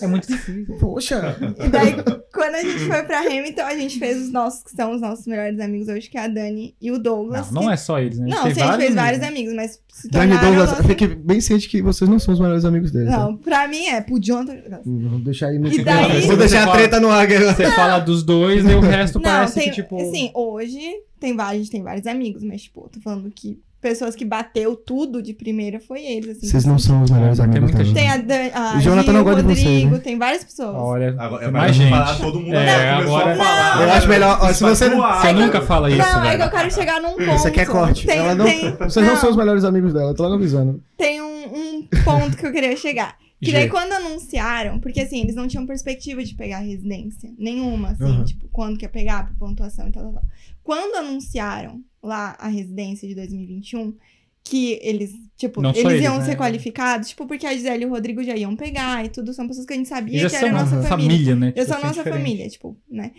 É muito difícil. Poxa. E daí, quando a gente foi pra Hamilton, a gente fez os nossos, que são os nossos melhores amigos hoje, que é a Dani e o Douglas. Não, não que- é só eles, né? Não, Tem sim, a gente fez vários né? amigos, mas se Dani tornaram Douglas, nossos- fique bem ciente que vocês não são os melhores amigos dele. tá? Não, pra mim é, pro Jonathan. Vou deixar aí no E daí- Vou deixar a treta no ar. Você fala dos dois e o resto Não, parece tem, que, tipo... assim, hoje tem vários, a gente tem vários amigos, mas, tipo, tô falando que pessoas que bateu tudo de primeira foi eles, assim. Vocês não são os melhores Ah, tem amigos muita dela. Tem a, Dan, a O Jonathan Gil, não gosta de Rodrigo, vocês, né? tem várias pessoas. Olha, Agora, é mais gente. falar, todo mundo É, agora falar. Eu acho melhor, ó, se você não- Você nunca fala isso, não, é velho. que eu quero chegar num ponto. Aqui é corte. Tem, Ela não- tem, Vocês não são os melhores amigos dela, eu tô logo avisando. tem um, um ponto que eu queria chegar. Que daí quando anunciaram, porque assim, eles não tinham perspectiva de pegar residência. Nenhuma, assim, Aham. tipo, quando que ia pegar, por pontuação e tal, tal, tal. Quando anunciaram lá a residência de 2021, que eles, tipo, Não eles eles, iam né? ser qualificados, tipo, porque a Gisele e o Rodrigo já iam pegar e tudo, são pessoas que a gente sabia Eles que era são nossa família. família, né? Eu sou a nossa diferente. família, tipo, né?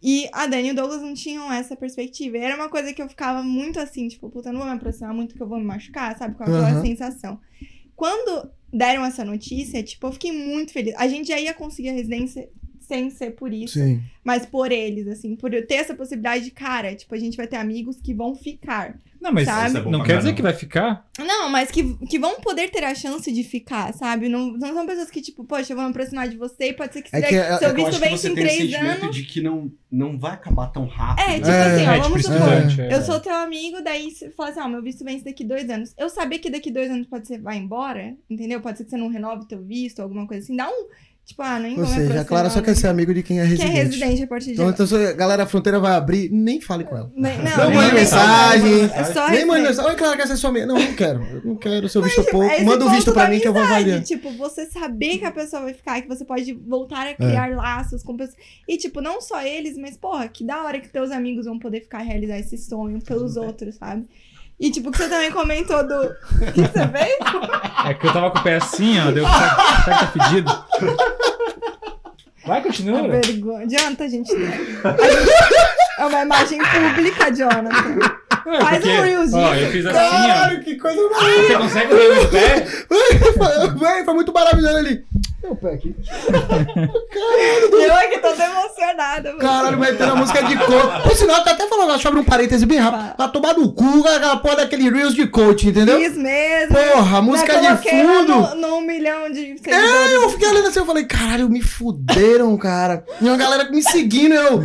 E a Dani e o Douglas não tinham essa perspectiva. E era uma coisa que eu ficava muito assim, tipo, puta, não vou me aproximar muito que eu vou me machucar, sabe? Com aquela Aham. sensação. Quando deram essa notícia, tipo, eu fiquei muito feliz. A gente já ia conseguir a residência sem ser por isso, Sim. mas por eles, assim, por eu ter essa possibilidade de, cara, tipo, a gente vai ter amigos que vão ficar. Não, mas Sabe? Isso é bom não quer dizer que vai ficar. Não, mas que, que vão poder ter a chance de ficar, sabe? Não, não são pessoas que, tipo, poxa, eu vou me aproximar de você e pode ser que, É se que é- seu é Eu visto vence em tem esse três sentimento anos. de que não, não vai acabar tão rápido. É, tipo É, assim, ó, é, vamos tipo, supor, é. eu sou teu amigo, daí você fala assim, ó, meu visto vence daqui dois anos. Eu saber que daqui dois anos pode ser, vai embora, entendeu? Pode ser que você não renove teu visto, alguma coisa assim. Dá um, Tipo, ah, nem Ou vou me seja, a Clara só aproximar, quer ser amigo de quem é Que é residente. residente a partir de Então, agora. então, se a galera a fronteira vai abrir, nem fale com ela. Nem- Não Não, mande mensagem. É só Nem mande residente. mensagem. Oi, Clara, quer ser sua amiga? Não, não quero. Eu não quero seu visto pouco. É esse Manda o visto pra mim que eu vou avaliar. Tipo, você saber que a pessoa vai ficar, que você pode voltar É. a criar laços com pessoas. E, tipo, não só eles, mas, porra, que da hora que teus amigos vão poder ficar a realizar esse sonho pelos outros, sabe? E, tipo, que você também comentou do. O que você fez? É que eu tava com o pé assim, ó. Deu. Será que tá pedido? Vai, continua. A vergonha. Jonathan, a gente. A gente- É uma imagem pública, Jonathan. Não, é Faz porque, um reelzinho. Ó, eu fiz assim, ó. Caralho, que coisa maravilhosa. Você consegue ver meu pé? Véi, foi muito maravilhoso ali. Meu pé aqui. Eu aqui tô emocionada, mano. Caralho, metendo a música de coach. Por sinal, tá até falando, eu abrir um parêntese bem rápido. Vai tomar no cu aquela porra daquele Reels de coach, entendeu? Fiz mesmo. Porra, música de fundo. No, no um milhão de seguidores. É, eu fiquei olhando assim, eu falei, caralho, me fuderam, cara. E uma galera me seguindo, eu.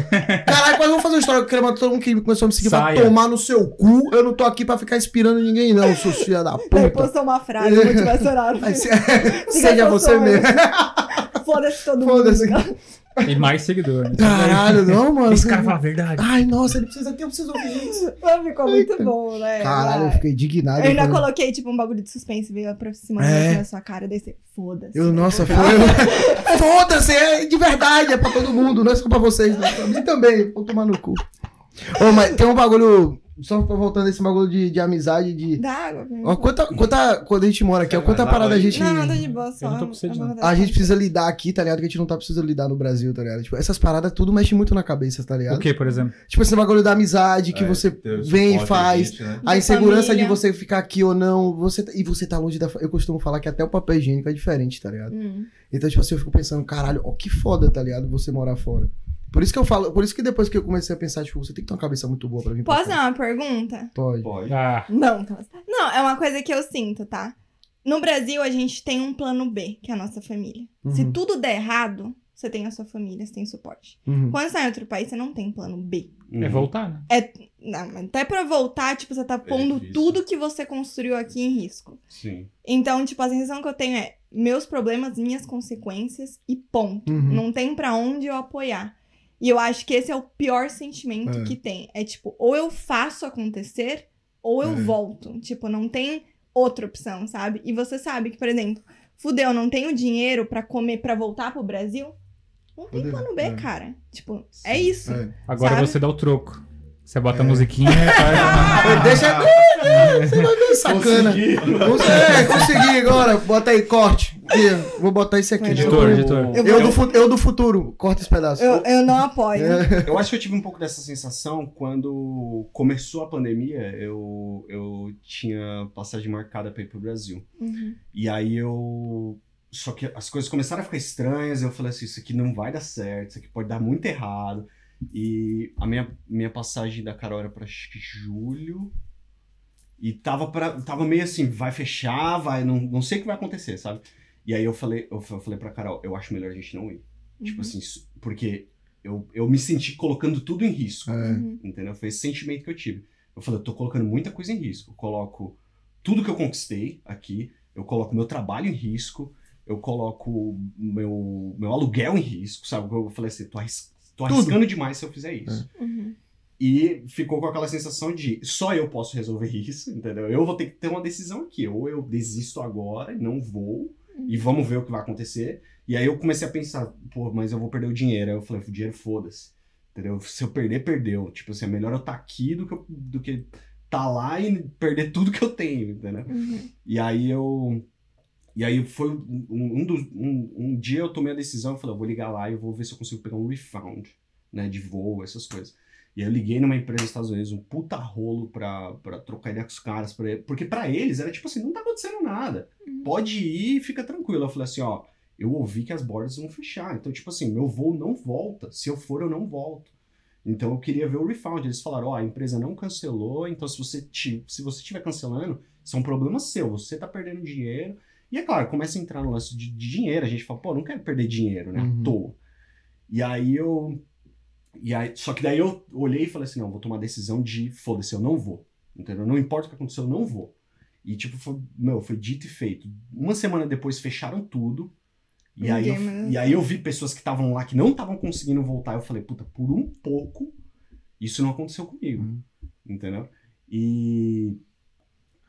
Caralho, quase vou fazer uma história que eu queria todo mundo que começou a me seguir Saia. pra tomar no seu cu. Eu não tô aqui pra ficar inspirando ninguém, não, seus filha da puta. postou uma frase motivacional. Aí, se- *laughs* Seja você mesmo. *laughs* Foda-se todo Foda-se. mundo. *laughs* E mais seguidor, né? Caralho, não, mano. Esse cara fala a verdade. Ai, nossa, ele precisa ter, eu preciso ouvir isso. *laughs* Mas ficou muito bom, né? Caralho, eu fiquei indignado. Eu ainda coloquei, tipo, um bagulho de suspense, veio aproximando É. assim na sua cara, daí você, foda-se. Eu, nossa, foi. Foda-se, é de verdade, é pra todo mundo, não é só pra vocês, não. Pra mim também, vou tomar no cu. Ô, mas tem um bagulho, só voltando esse bagulho de, de amizade, de. Dá água. Ó, quanta, quanta, quando a gente mora aqui, ó, quanta parada a gente. Não, não, tá de boa, só. Eu não tô com sede, eu vou não. dar A gente precisa lidar aqui, tá ligado? Que a gente não tá precisando lidar no Brasil, tá ligado? Tipo, essas paradas tudo mexe muito na cabeça, tá ligado? O que, por exemplo? Tipo, esse bagulho da amizade que É, você vem e faz. existe, né? A insegurança família. de você ficar aqui ou não, você, e você tá longe da. Eu costumo falar que até o papel higiênico é diferente, tá ligado? Hum. Então, tipo assim, eu fico pensando, caralho, ó, que foda, tá ligado? Você morar fora. Por isso que eu falo, por isso que depois que eu comecei a pensar, tipo, você tem que ter uma cabeça muito boa pra vir pra Posso dar uma pergunta? Pode. Pode. Ah, Não, Thomas. Não, é uma coisa que eu sinto, tá? No Brasil, a gente tem um plano B, que é a nossa família. Se Uhum. tudo der errado, você tem a sua família, você tem suporte. Uhum. Quando você tá em outro país, você não tem plano B. é Uhum. voltar, né? Não, mas até pra voltar, tipo, você tá pondo difícil. tudo que você construiu aqui em risco. Sim. Então, tipo, a sensação que eu tenho é meus problemas, minhas consequências e ponto. Uhum. Não tem pra onde eu apoiar. E eu acho que esse é o pior sentimento É. que tem. É tipo, ou eu faço acontecer, ou eu É. volto. Tipo, não tem outra opção, sabe? E você sabe que, por exemplo, fudeu, não tenho dinheiro pra comer, pra voltar pro Brasil? Não tem plano B, é. cara. Tipo, é isso. É. Agora Sabe? você dá o troco. Você bota a É. musiquinha e faz. *laughs* Deixa. Você vai ver sacana. Consegui. É, consegui agora. Bota aí, corte. Vou botar esse aqui. Editor, Eu- editor. Eu do, eu do futuro. Corta esse pedaço. Eu, eu não apoio. É. Eu acho que eu tive um pouco dessa sensação quando começou a pandemia. Eu, eu tinha passagem marcada pra ir pro Brasil. Uhum. E aí eu. Só que as coisas começaram a ficar estranhas. Eu falei assim: isso aqui não vai dar certo, isso aqui pode dar muito errado. E a minha, minha passagem da Carol era pra julho. E tava, pra, tava meio assim: vai fechar, vai. Não, não sei o que vai acontecer, sabe? E aí eu falei, eu fa- falei pra Carol: eu acho melhor a gente não ir. Tipo Uhum. assim, isso- porque eu, eu me senti colocando tudo em risco. É. Uhum. Entendeu? Foi esse sentimento que eu tive. Eu falei, eu tô colocando muita coisa em risco. Eu coloco tudo que eu conquistei aqui, eu coloco meu trabalho em risco, eu coloco meu, meu aluguel em risco, sabe? Eu falei assim, tô, arris tô arriscando demais se eu fizer isso. Uhum. E ficou com aquela sensação de só eu posso resolver *laughs* isso, entendeu? Eu vou ter que ter uma decisão aqui. Ou eu desisto agora e não vou, e vamos ver o que vai acontecer. E aí eu comecei a pensar, pô, mas eu vou perder o dinheiro. Aí eu falei, o dinheiro foda-se. Entendeu? Se eu perder, perdeu. Tipo assim, é melhor eu estar aqui do que, eu- do que tá lá e perder tudo que eu tenho, entendeu? Uhum. E aí eu. E aí foi um, um, dos- um, um dia eu tomei a decisão, eu falei, eu vou ligar lá e vou ver se eu consigo pegar um refund, né, de voo, essas coisas. E aí eu liguei numa empresa dos Estados Unidos, um puta rolo pra, pra trocar ideia com os caras, pra, porque pra eles era tipo assim, não tá acontecendo nada. Uhum. Pode ir, fica tranquilo. Eu falei assim, ó, eu ouvi que as borders vão fechar, então tipo assim, meu voo não volta. Se eu for, eu não volto. Então eu queria ver o refund. Eles falaram, ó, a empresa não cancelou, então se você se você estiver cancelando, isso é um problema seu, você tá perdendo dinheiro. E é claro, começa a entrar no lance de, de dinheiro, a gente fala, pô, não quero perder dinheiro, né, Uhum. à toa. E aí eu e aí, só que daí eu olhei e falei assim, não, vou tomar a decisão de, foda-se, eu não vou. Entendeu? Não importa o que aconteceu, eu não vou. E tipo, foi, meu, foi dito e feito. Uma semana depois fecharam tudo. E aí, eu, e aí eu vi pessoas que estavam lá que não estavam conseguindo voltar. Eu falei, puta, por um pouco, isso não aconteceu comigo. Uhum. Entendeu? E.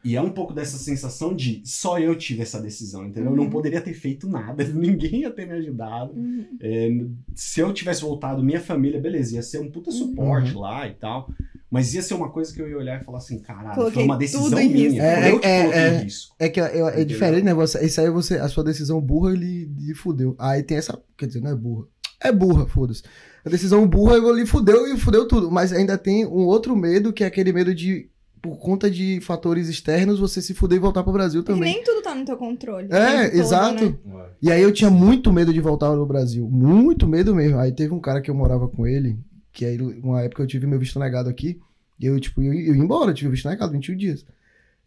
E é um pouco dessa sensação de só eu tive essa decisão, entendeu? Eu não Uhum. poderia ter feito nada, *laughs* ninguém ia ter me ajudado. Uhum. É, se eu tivesse voltado, minha família, beleza, ia ser um puta suporte Uhum. lá e tal. Mas ia ser uma coisa que eu ia olhar e falar assim, caralho, Coloquei foi uma decisão minha. É, eu que é, coloquei é. risco. É que é, é diferente, né? Você, isso aí você, a sua decisão burra, ele lhe fudeu. Aí tem essa. Quer dizer, não é burra. É burra, foda-se. A decisão burra ele fudeu e fudeu tudo. Mas ainda tem um outro medo, que é aquele medo de, por conta de fatores externos, você se fuder e voltar pro Brasil também. nem tudo tá no teu controle. É, todo, exato. né? E aí eu tinha muito medo de voltar no Brasil. Muito medo mesmo. Aí teve um cara que eu morava com ele, que aí uma época eu tive meu visto negado aqui. E eu, tipo, eu, eu ia embora, eu tive o visto negado, 21 dias.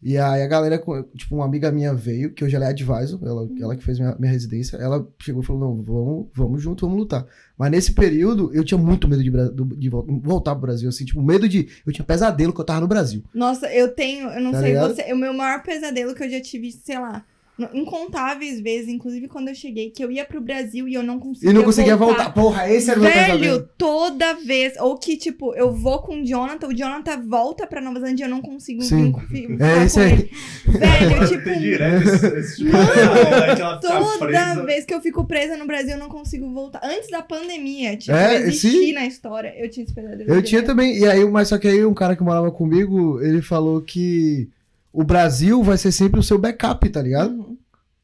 E aí a galera, tipo, uma amiga minha veio, que hoje ela é advisor, ela, ela que fez minha, minha residência, ela chegou e falou, não, vamos, vamos junto, vamos lutar. Mas nesse período, eu tinha muito medo de, de vol- voltar pro Brasil, assim, tipo, medo de... Eu tinha pesadelo que eu tava no Brasil. Nossa, eu tenho, eu não Tá sei ligado? você, o meu maior pesadelo que eu já tive, sei lá, incontáveis vezes, inclusive quando eu cheguei, que eu ia pro Brasil e eu não conseguia E não conseguia voltar. Porra, esse era o meu. Velho, toda vez. Ou que, tipo, eu vou com o Jonathan, o Jonathan volta pra Nova Zelândia e eu não consigo Sim. vir É, isso aí. Velho, tipo, tipo Mano, fica toda vez que eu fico presa no Brasil, eu não consigo voltar. Antes da pandemia, tipo, É, eu sim. na história. Eu tinha esse pesadelo. Eu tinha também. E aí, mas só que aí um cara que morava comigo, ele falou que o Brasil vai ser sempre o seu backup, tá ligado? Uhum.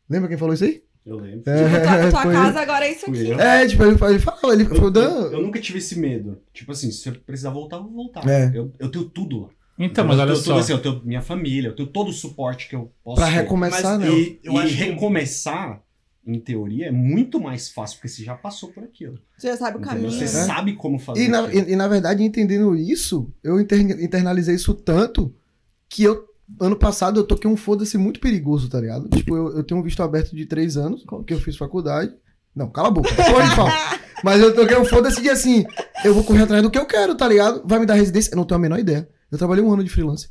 Lembra quem falou isso aí? Eu lembro. É, Tipo, tua, *laughs* tua foi casa agora é isso aqui. eu. É, tipo, ele, ele falou, ele Eu, falou, eu- "Dan, eu nunca tive esse medo. Tipo assim, se eu precisar voltar, eu vou voltar. É. Eu, eu tenho tudo lá. Então, mas eu olha tenho só. Tudo, assim, eu tenho minha família, eu tenho todo o suporte que eu posso pra ter. recomeçar, Mas né? E, Eu e acho que- recomeçar, em teoria, é muito mais fácil, porque você já passou por aquilo. Você já sabe o caminho. Você né? sabe como fazer. E na, e, e, na verdade, entendendo isso, eu inter- internalizei isso tanto que eu, ano passado, eu toquei um foda-se muito perigoso, tá ligado? Tipo, eu, eu tenho um visto aberto de três anos, porque eu fiz faculdade. Não, cala a boca, porra de pau. Mas eu toquei um foda-se de assim, eu vou correr atrás do que eu quero, tá ligado? Vai me dar residência? Eu não tenho a menor ideia. Eu trabalhei um ano de freelance.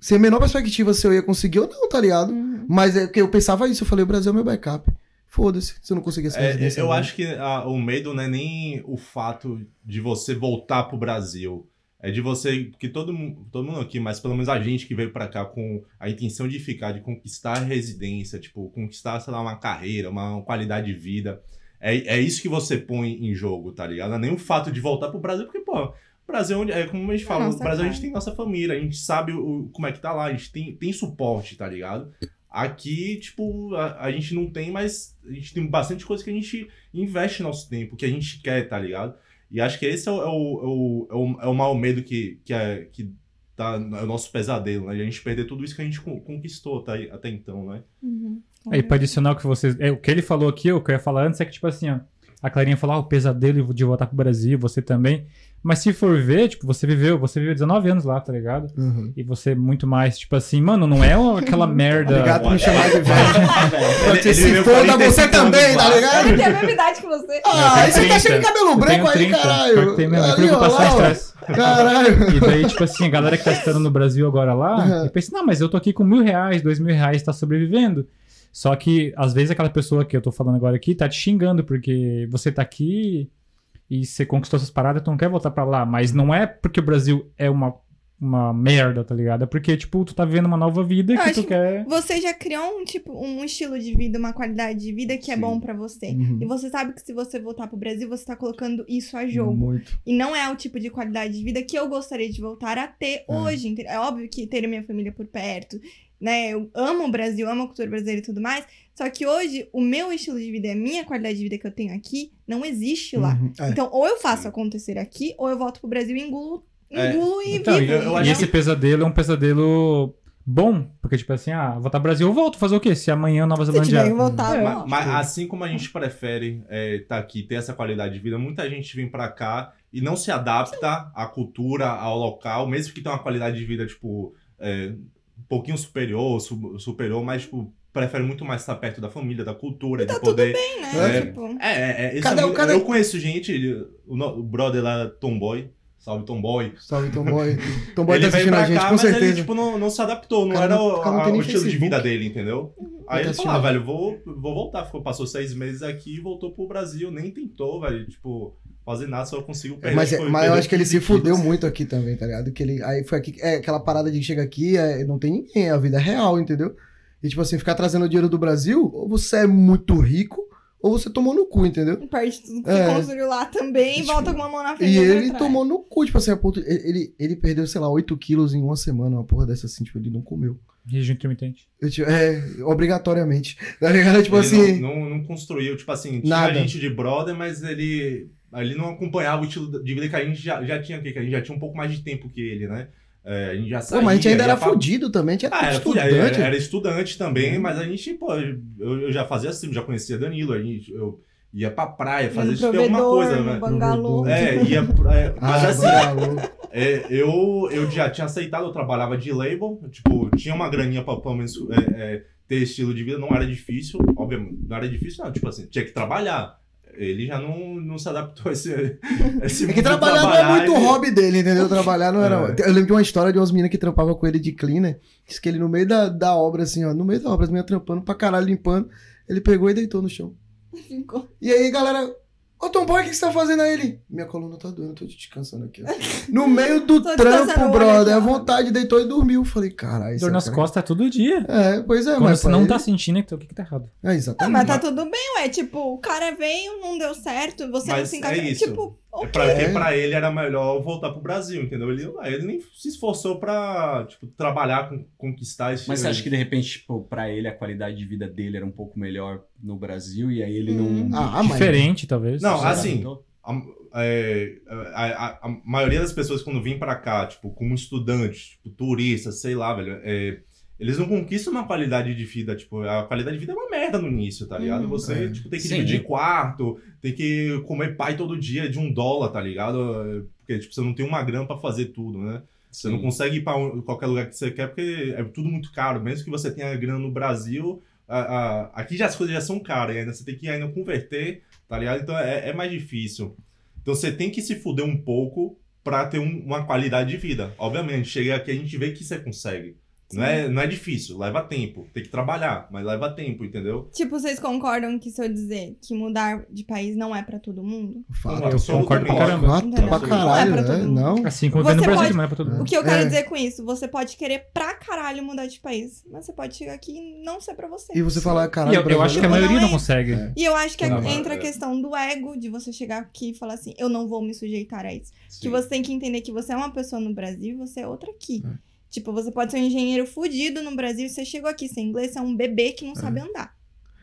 Sem a menor perspectiva se eu ia conseguir ou não, tá ligado? Uhum. Mas é que eu pensava isso, eu falei, o Brasil é meu backup. Foda-se, se eu não conseguir essa É, residência. eu não. acho que ah, o medo não é nem o fato de você voltar pro Brasil. É de você, que todo, todo mundo aqui, mas pelo menos a gente que veio pra cá com a intenção de ficar, de conquistar a residência, tipo, conquistar, sei lá, uma carreira, uma qualidade de vida. É, é isso que você põe em jogo, tá ligado? É nem o fato de voltar pro Brasil, porque, pô, o Brasil, é onde- é como a gente É fala, no nossa Brasil a gente tem nossa família, a gente sabe o, como é que tá lá, a gente tem, tem suporte, tá ligado? Aqui, tipo, a, a gente não tem, mas a gente tem bastante coisa que a gente investe nosso tempo, que a gente quer, tá ligado? E acho que esse é o, é o, é o, é o, é o maior medo que, que, é, que tá, é o nosso pesadelo, né? De a gente perder tudo isso que a gente con- conquistou até, até então, né? Uhum. Aí, pra adicionar o que vocês. É, o que ele falou aqui, o que eu ia falar antes é que, tipo assim, ó. A Clarinha falou, ah, o pesadelo de voltar pro Brasil, você também. Mas se for ver, tipo, você viveu, você viveu 19 anos lá, tá ligado? Uhum. E você muito mais, tipo assim, mano, não é aquela *laughs* merda. Obrigado por me chamar de velho. *laughs* ele se foda 45 você também, tá ligado? Ele tem a mesma idade que você. Ah, aí você tá 30. cheio de cabelo branco aí, 30, caralho. tem mesmo, é Ali, preocupação e estresse. Caralho. E daí, tipo assim, a galera que tá estando no Brasil agora lá, Uhum. eu pensa, não, mas eu tô aqui com mil reais, dois mil reais, tá sobrevivendo. Só que, às vezes, aquela pessoa que eu tô falando agora aqui tá te xingando, porque você tá aqui e você conquistou essas paradas, tu não quer voltar pra lá. Mas não é porque o Brasil é uma, uma merda, tá ligado? É porque, tipo, tu tá vivendo uma nova vida Eu que tu quer. Você já criou um tipo um estilo de vida, uma qualidade de vida que é Sim. bom pra você. Uhum. E você sabe que se você voltar pro Brasil, você tá colocando isso a jogo. Muito. E não é o tipo de qualidade de vida que eu gostaria de voltar a ter É. hoje. É óbvio que ter a minha família por perto, né? Eu amo o Brasil, amo a cultura brasileira e tudo mais. Só que hoje, o meu estilo de vida e a minha qualidade de vida que eu tenho aqui não existe lá. Uhum. É. Então, ou eu faço acontecer aqui, ou eu volto pro Brasil e engulo, É. engulo e Então, vivo. eu- eu E esse pesadelo é um pesadelo bom, porque, tipo assim, ah, voltar pro Brasil, eu volto fazer o quê? Se amanhã Nova Se tiver Zelândia. que voltar, É. eu Ma- volto. Mas, assim como a gente prefere estar aqui, ter essa qualidade de vida, muita gente vem pra cá e não se adapta à cultura, ao local, mesmo que tenha uma qualidade de vida, tipo, é, um pouquinho superior, su- superior, mas, tipo, prefere muito mais estar perto da família, da cultura, de poder... Bem, né? É. Tipo, É, é, é, Cadê é cadê- Eu conheço gente, ele- o, no- o brother lá, Tomboy, salve Tomboy. Salve, Tomboy. *laughs* Tomboy ele tá veio pra a gente, cá, com mas certeza. ele, tipo, não, não se adaptou, não Cara, era o, cara não a- o estilo de vida dele, entendeu? Aí ele assistindo falou, ah, velho, vou, vou voltar. Ficou, passou seis meses aqui e voltou pro Brasil. Nem tentou, velho, tipo, fazer nada, só conseguiu perder. Mas, é- foi- mas eu acho que ele se 15 quilos. fudeu muito aqui também, tá ligado? Que ele, aí foi aqui, é aquela parada de que chega aqui, é, não tem ninguém, a vida é real, entendeu? E tipo assim, ficar trazendo dinheiro do Brasil, ou você é muito rico, ou você tomou no cu, entendeu? Perde tudo que É. você construiu lá também e Tipo, volta com uma mão na frente E ele atrás. tomou no cu, tipo assim, a ponto, ele, ele, ele perdeu, sei lá, 8 quilos em uma semana, uma porra dessa assim, tipo, ele não comeu. Regime intermitente. Eu, tipo, é, obrigatoriamente. Tá ligado? Tipo ele assim. Não, não, não construiu, tipo assim, tinha Nada. gente de brother, mas ele, ele não acompanhava o estilo de vida que a gente já, já tinha aqui, que a gente já tinha um pouco mais de tempo que ele, né? É, a gente já saía, mas a gente ainda era pra- fudido também, a gente era Ah, era estudante, era, era estudante também, mas a gente, pô, eu, eu já fazia assim, já conhecia Danilo, a gente, eu ia pra praia, Ia fazer no isso alguma coisa, né? bangalô. É, ia pra, é, *laughs* mas Ah, assim, é, eu, eu já tinha aceitado, eu trabalhava de label, tipo, tinha uma graninha pra pelo menos é, é, ter estilo de vida, não era difícil, obviamente, não era difícil não, tipo assim, tinha que trabalhar. Ele já não, não se adaptou a esse, a *laughs* esse É que de trabalhar não é trabalhar, muito ele- hobby dele, entendeu? *laughs* Trabalhar não era. É. Eu lembro de uma história de umas meninas que trampavam com ele de cleaner. Diz que ele, no meio da, da obra, assim, ó, no meio da obra, as meninas trampando pra caralho, limpando, ele pegou e deitou no chão. Ficou. E aí, galera. Ô, Tom Boy, o que você tá fazendo aí? Ele? Minha coluna tá doendo, tô descansando aqui. ó." *laughs* No meio do trampo, brother. ó. vontade, deitou e dormiu. Falei, caralho. Dor nas costas é todo dia. É, pois é, Quando mas. você não ele- tá sentindo, então o que que tá errado? É, Ah, exatamente. mas tá tudo bem, ué. Tipo, o cara veio, não deu certo, você não Mas se é encaixou. isso. Tipo, É ok. pra, que pra ele era melhor voltar pro Brasil, entendeu? Ele, ele nem se esforçou pra, tipo, trabalhar, com, conquistar esse... Mas você acha que de repente, tipo, pra ele a qualidade de vida dele era um pouco melhor no Brasil e aí ele Hum. não. Ah, mas. Diferente, talvez. Não, assim, A, é, a, a- a maioria das pessoas quando vêm pra cá, tipo, como estudante, tipo, turista, sei lá, velho, é, eles não conquistam uma qualidade de vida, tipo, a qualidade de vida é uma merda no início, tá ligado? Uhum. Você, É. tipo, tem que Sim. dividir quarto, tem que comer pai todo dia de um dólar, tá ligado? Porque, tipo, você não tem uma grana pra fazer tudo, né? Você não consegue ir pra qualquer lugar que você quer, porque é tudo muito caro. Mesmo que você tenha grana no Brasil, a- a- aqui já as coisas já são caras, e ainda você tem que ainda converter, tá ligado? Então é, é mais difícil. Então você tem que se fuder um pouco pra ter um- uma qualidade de vida. Obviamente, chega aqui a gente vê que você consegue. Não é, não é difícil, leva tempo. Tem que trabalhar, mas leva tempo, entendeu? Tipo, vocês concordam que se eu dizer que mudar de país não é pra todo mundo? Fala. Eu concordo pra caramba. Entendeu? pra Não é caralho, pra né? todo mundo. Não. Assim como Você no Brasil, pode- não é pra todo mundo. O que eu quero É. dizer com isso? Você pode querer pra caralho mudar de país, mas você pode chegar aqui e não ser pra você. E você falar, caralho, eu, eu acho que a Não maioria é não consegue. É. E eu acho que Não, entra a é- questão do ego, de você chegar aqui e falar assim, eu não vou me sujeitar a isso. Que Sim. você tem que entender que você é uma pessoa no Brasil e você é outra aqui. É. Tipo, você pode ser um engenheiro fudido no Brasil e você chegou aqui sem inglês, você é um bebê que não sabe andar.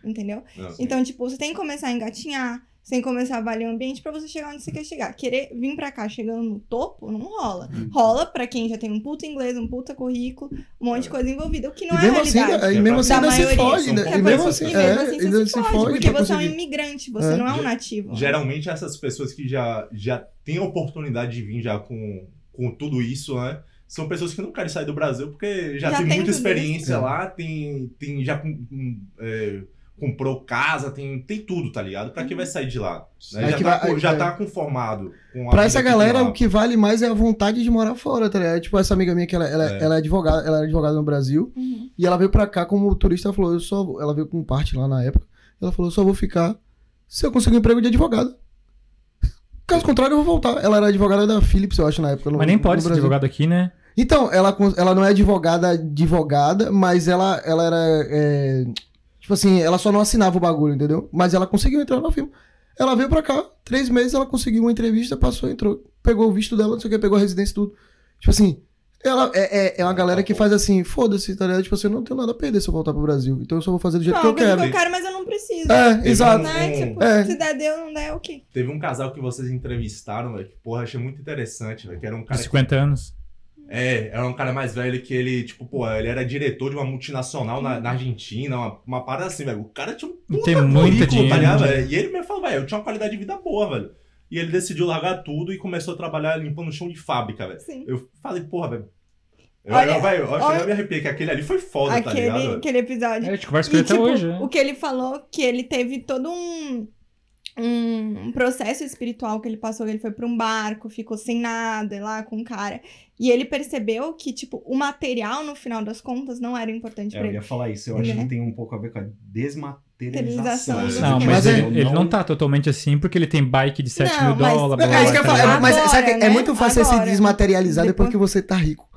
Entendeu? Sim. Então, tipo, você tem que começar a engatinhar, você tem que começar a avaliar o ambiente pra você chegar onde você quer chegar. Querer vir pra cá chegando no topo, não rola. Uhum. Rola pra quem já tem um puta inglês, um puta currículo, um monte de coisa envolvida, o que não E é assim, realidade. e mesmo assim Da ainda se fode, né? São E mesmo assim, é, mesmo assim você se fode porque você é um conseguir. imigrante, você É. não é um nativo. Geralmente essas pessoas que já, já têm a oportunidade de vir já com, com tudo isso, né? São pessoas que não querem sair do Brasil porque já, Já tem, tem muita experiência isso. lá, tem, tem já com- com, é, comprou casa, tem, tem tudo, tá ligado? Pra que vai sair de lá? né? Aí Já, que tá, vai- já é. tá conformado com a Pra essa galera, o que vale mais é a vontade de morar fora, tá ligado? Tipo, essa amiga minha que ela, ela, É. ela é advogada, ela é advogada no Brasil, Uhum. e ela veio pra cá como turista, falou, eu só, ela veio com parte lá na época, ela falou, eu só vou ficar se eu conseguir um emprego de advogado. Caso contrário, eu vou voltar. Ela era advogada da Philips, eu acho, na época. no- Mas nem pode ser advogado aqui, né? Então, ela, ela não é advogada advogada, mas ela, ela era. é, tipo assim, ela só não assinava o bagulho, entendeu? Mas ela conseguiu entrar no filme. Ela veio pra cá, três meses, ela conseguiu uma entrevista, passou, entrou, pegou o visto dela, não sei o que, pegou a residência e tudo. Tipo assim, ela é, é, é uma galera que faz assim, foda-se, tá ligado? Tipo assim, eu não tenho nada a perder se eu voltar pro Brasil. Então eu só vou fazer do jeito Não, que eu quero. que eu quero, mas eu não preciso. É, Teve exato. Né? um- Tipo, É. se der, deu, não der, ok. Teve um casal que vocês entrevistaram, velho, que porra, achei muito interessante, velho, que era um cara 50 anos. É, era um cara mais velho que ele, tipo, pô, ele era diretor de uma multinacional na, na Argentina, uma, uma parada assim, velho. O cara tinha um Tem puta muita currículo, dinheiro. tá ligado, velho? E ele me falou, velho, eu tinha uma qualidade de vida boa, velho. E ele decidiu largar tudo e começou a trabalhar limpando o chão de fábrica, velho. Sim. Eu falei, porra, velho. Eu, Olha, eu, eu acho que olha- eu me arrepiei, que aquele ali foi foda, tá ligado? aquele, velho? aquele episódio. É, a gente conversa com ele até tipo, hoje, né? o que ele falou, que ele teve todo um, um processo espiritual que ele passou, ele foi pra um barco, ficou sem nada lá com o cara. E ele percebeu que, tipo, o material, no final das contas, não era importante É, pra eu ele. ia falar isso. Eu acho Né? que tem um pouco a ver com a Desmaterialização. desmaterialização. Não, Mas mas, é- ele, ele não tá totalmente assim porque ele tem bike de 7 Não, mil mas- dólares. É, isso que eu tá falar. ligado? Mas Agora, sabe que é né? muito fácil você se Agora. desmaterializar depois, Depois- que você tá rico.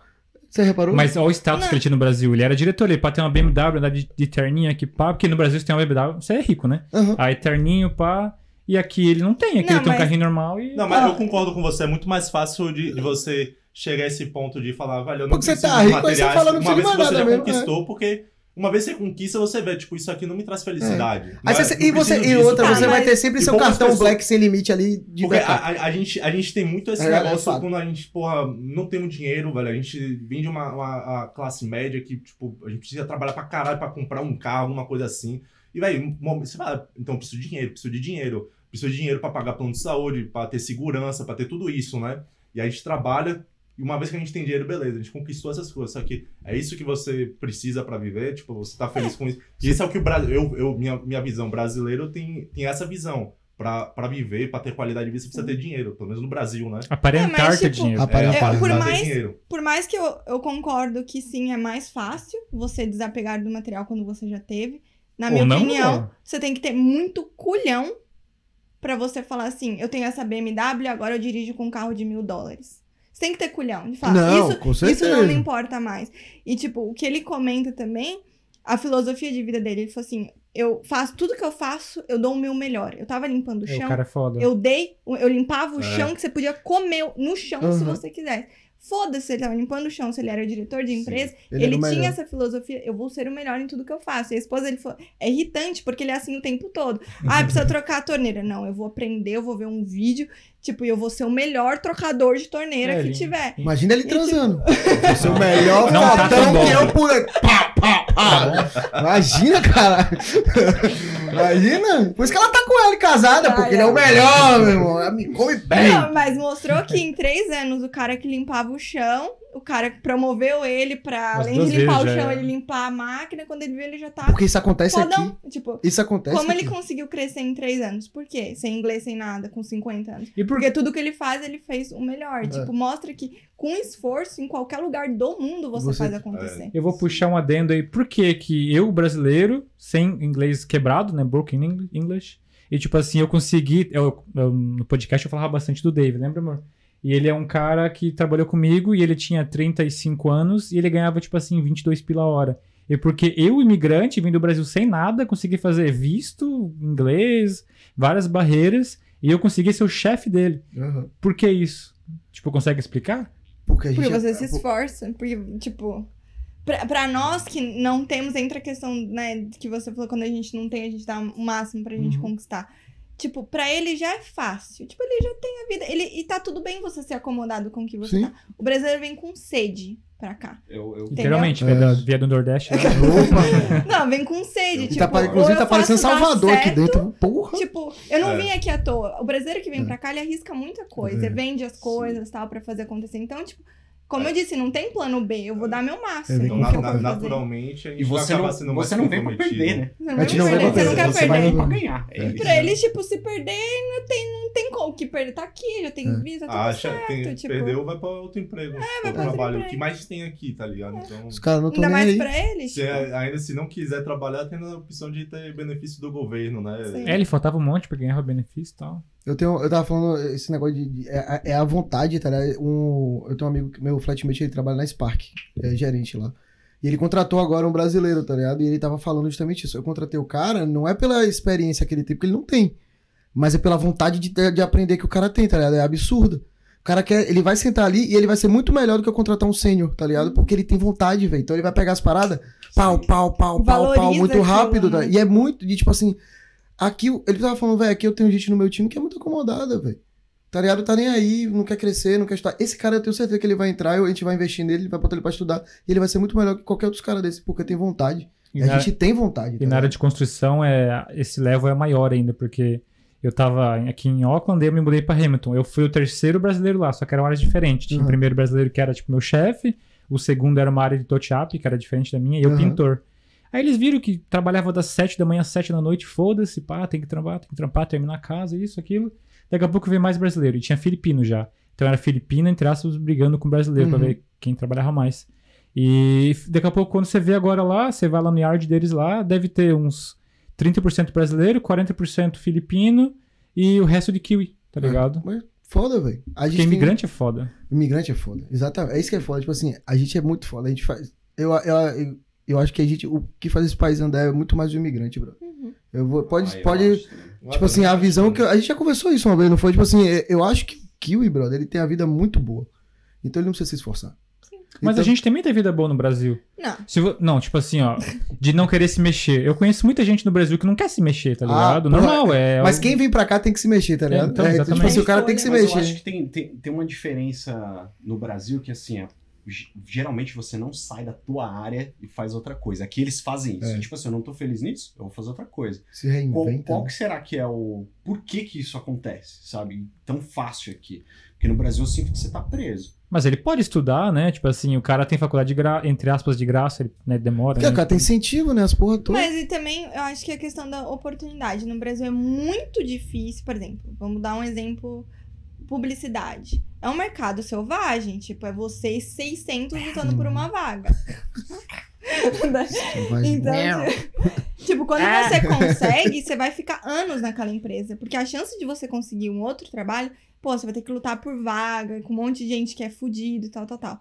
Você reparou? Mas olha o status Não. que ele tinha no Brasil. Ele era diretor, ele pode ter uma BMW, andar de, de terninho aqui, pá. Porque no Brasil você tem uma BMW, você é rico, né? Aham. Aí terninho, pá. E aqui ele não tem. Aqui Não, ele tem um mas- carrinho normal e. Não, mas Ah. eu concordo com você. É muito mais fácil de, de você chegar a esse ponto de falar, velho, eu não Porque você preciso tá de rico, aí você materiais. fala, não uma vez que você já mesmo, conquistou, porque uma vez que você conquista, você vê, tipo, isso aqui não me traz felicidade. É- você- e você e disso, outra, você vai ter sempre e seu cartão pessoas- black sem limite ali de Porque a, a, a gente, a gente tem muito esse É, é negócio fato. quando a gente, porra, não temos dinheiro, velho. A gente vem de uma, uma- classe média que, tipo, a gente precisa trabalhar pra caralho pra comprar um carro, alguma coisa assim. E, velho, um momento- você fala, então eu preciso de dinheiro, preciso de dinheiro. Preciso de dinheiro pra pagar plano de saúde, pra ter segurança, pra ter tudo isso, né? E a gente trabalha, e uma vez que a gente tem dinheiro, beleza, a gente conquistou essas coisas. Só que é isso que você precisa pra viver, tipo, você tá feliz com isso. E isso é o que o Brasil, eu, eu, minha, minha visão brasileira, tem, tem essa visão. Pra, pra viver, pra ter qualidade de vida, você precisa ter dinheiro, pelo menos no Brasil, né? Aparentar É, mas, ter tipo, dinheiro. Aparentar. É, por mais- dinheiro. Por mais que eu, eu concordo que sim, é mais fácil você desapegar do material quando você já teve. Na Ou minha não, opinião, amor. você tem que ter muito culhão pra você falar assim: eu tenho essa BMW, agora eu dirijo com um carro de mil dólares. Tem que ter culhão de falar. Não, isso, com isso não certeza. me importa mais. E, tipo, o que ele comenta também, a filosofia de vida dele, ele falou assim: eu faço tudo que eu faço, eu dou o meu melhor. Eu tava limpando o É, chão, o cara é foda. eu dei, eu limpava o É. chão que você podia comer no chão se Aham. você quisesse. Foda-se, ele tava limpando o chão, se ele era diretor de Sim. empresa. Ele Ele, era o tinha melhor. essa filosofia, eu vou ser o melhor em tudo que eu faço. E a esposa dele falou, é irritante, porque ele é assim o tempo todo. *laughs* Ah, precisa trocar a torneira. Não, eu vou aprender, eu vou ver um vídeo, tipo, e eu vou ser o melhor trocador de torneira É, que tiver. Imagina ele E, transando. Vai ser o melhor Não tá fodão tão bom. que eu pude. Pá, pá, pá. Imagina, cara. Imagina. Por isso que ela tá com ele casada, porque ele é o melhor, meu irmão. Ela me come bem. Não, mas mostrou que em três anos o cara que limpava o chão, o cara que promoveu ele pra, Umas além de limpar o vezes chão, é. ele limpar a máquina, quando ele viu, ele já tá Porque isso acontece aqui. fodão. Tipo, Isso acontece Como ele aqui. conseguiu crescer em três anos? Por quê? Sem inglês, sem nada, com 50 anos. E por Porque tudo que ele faz, ele fez o É. melhor. Tipo, mostra que com esforço, em qualquer lugar do mundo, você, Você- faz acontecer. Eu vou puxar um adendo aí. Por que que eu, brasileiro, sem inglês quebrado, né? Broken Eng- English. E tipo assim, eu consegui. eu- eu- no podcast eu falava bastante do Dave, lembra, amor? E ele é um cara que trabalhou comigo e ele tinha 35 anos e ele ganhava, tipo assim, 22 pila a hora. E porque eu, imigrante, vim do Brasil sem nada, consegui fazer visto, inglês, várias barreiras, e eu consegui ser o chefe dele. Aham. Por que isso? Tipo, consegue explicar? Porque a gente. Porque você se esforça. Porque, tipo, pra, pra nós que não temos, entra a questão, né, que você falou, quando a gente não tem, a gente dá o máximo pra gente Uhum. conquistar. Tipo, pra ele já é fácil. Tipo, ele já tem a vida. Ele, e tá tudo bem você ser acomodado com o que você Sim. tá. O brasileiro vem com sede pra cá. Eu, eu, Literalmente, É. via, da- via do Nordeste. né? Opa. *laughs* Não, vem com sede. E tipo, tá, pare- ou inclusive eu tá parecendo Salvador aqui dentro. Porra. Tipo, eu não É. vim aqui à toa. O brasileiro que vem É. pra cá, ele arrisca muita coisa. É. Vende as coisas tal pra fazer acontecer. Então, tipo, como eu disse, não tem plano B. Eu vou dar meu É, máximo. Então, na- que eu na- fazer. naturalmente, a gente E você vai acabar não, sendo mais você não vem pra perder, né? Você não gente não perder, vem você não quer você perder. vai- vem pra ganhar. É É. Pra ele, tipo, se perder, não tem, não tem como que perder. Tá aqui, já tem É. visa, tá tudo Acha certo. que tipo, perdeu, vai pra outro emprego. É, vai outro pra outro trabalho. O emprego. que mais tem aqui, tá ligado? Então, Os caras não estão Ainda mais aí. pra ele. se, tipo, é- ainda se não quiser trabalhar, tem a opção de ter benefício do governo, né? Sim. É, ele faltava um monte pra ganhar benefício e tal. Eu, tenho, eu tava falando esse negócio de. de- é, é a vontade, tá ligado? Um, eu tenho um amigo, meu flatmate, ele trabalha na Spark, é gerente lá. E ele contratou agora um brasileiro, tá ligado? E ele tava falando justamente isso. Eu contratei o cara, não é pela experiência que ele tem, porque ele não tem. Mas é pela vontade de, de aprender que o cara tem, tá ligado? É absurdo. O cara quer. Ele vai sentar ali e ele vai ser muito melhor do que eu contratar um sênior, tá ligado? Porque ele tem vontade, velho. Então ele vai pegar as paradas, pau, pau, pau, pau, pau, muito rápido. tá? né? E é muito, de tipo assim. Aqui, ele tava falando, velho, aqui eu tenho gente no meu time que é muito acomodada, velho. Tá ligado? Tá nem aí, não quer crescer, não quer estudar. Esse cara eu tenho certeza que ele vai entrar, a gente vai investir nele, vai botar ele pra estudar. E ele vai ser muito melhor que qualquer outro cara desse, porque tem vontade. E, E a na, gente tem vontade. e tá na área de construção, é, esse level é maior ainda, porque eu tava aqui em Auckland e eu me mudei pra Hamilton. Eu fui o terceiro brasileiro lá, só que eram áreas diferentes. Tinha Uhum. o primeiro brasileiro que era tipo meu chefe, o segundo era uma área de touch-up, que era diferente da minha, e eu Uhum. pintor. Aí eles viram que trabalhava das 7 da manhã às 7 da noite, foda-se, pá, tem que trampar, tem que trampar, terminar a casa, isso, aquilo. Daqui a pouco veio mais brasileiro, e tinha filipino já. Então era filipino, entre aspas, brigando com brasileiro pra Uhum. ver quem trabalhava mais. E daqui a pouco, quando você vê agora lá, você vai lá no yard deles lá, deve ter uns 30% brasileiro, 40% filipino e o resto de kiwi, tá É. ligado? Mas foda, velho. Porque tem- imigrante é foda. Imigrante é foda. Exatamente. É isso que é foda. Tipo assim, a gente é muito foda. A gente faz. Eu, eu, eu, eu acho que a gente. O que faz esse país andar é muito mais o imigrante, bro. Uhum. Eu vou. Pode. Ah, eu pode acho tipo assim, a visão que. eu- A gente já conversou isso uma vez, não foi? Tipo assim, eu- eu acho que o Kiwi, brother, ele tem a vida muito boa. Então ele não precisa se esforçar. Mas Então- a gente também tem vida boa no Brasil. Não. Se vo- Não, tipo assim, ó, de não querer se mexer. Eu conheço muita gente no Brasil que não quer se mexer, tá Ah, ligado? porra, Normal, é. Mas quem vem pra cá tem que se mexer, tá ligado? então, É, tipo assim, o cara tem que se Mas eu mexer. acho que tem, tem, tem uma diferença no Brasil que, assim, é, geralmente você não sai da tua área e faz outra coisa. Aqui eles fazem isso. É. Tipo assim, eu não tô feliz nisso, eu vou fazer outra coisa. Se Qual, reinventa. qual né? que será que é o... Por que que isso acontece, sabe? Tão fácil aqui. Porque no Brasil eu sinto que você tá preso. Mas ele pode estudar, né? Tipo assim, o cara tem faculdade de gra... entre aspas de graça, ele né, demora. Porque né? o cara tem incentivo, né? As porra todas. Mas e também, eu acho que a questão da oportunidade. No Brasil é muito difícil, por exemplo, vamos dar um exemplo, publicidade. É um mercado selvagem, tipo, é vocês 600 lutando por uma vaga. *laughs* Então, tipo, quando você consegue, você vai ficar anos naquela empresa. Porque a chance de você conseguir um outro trabalho, pô, você vai ter que lutar por vaga, com um monte de gente que é fudido e tal, tal, tal.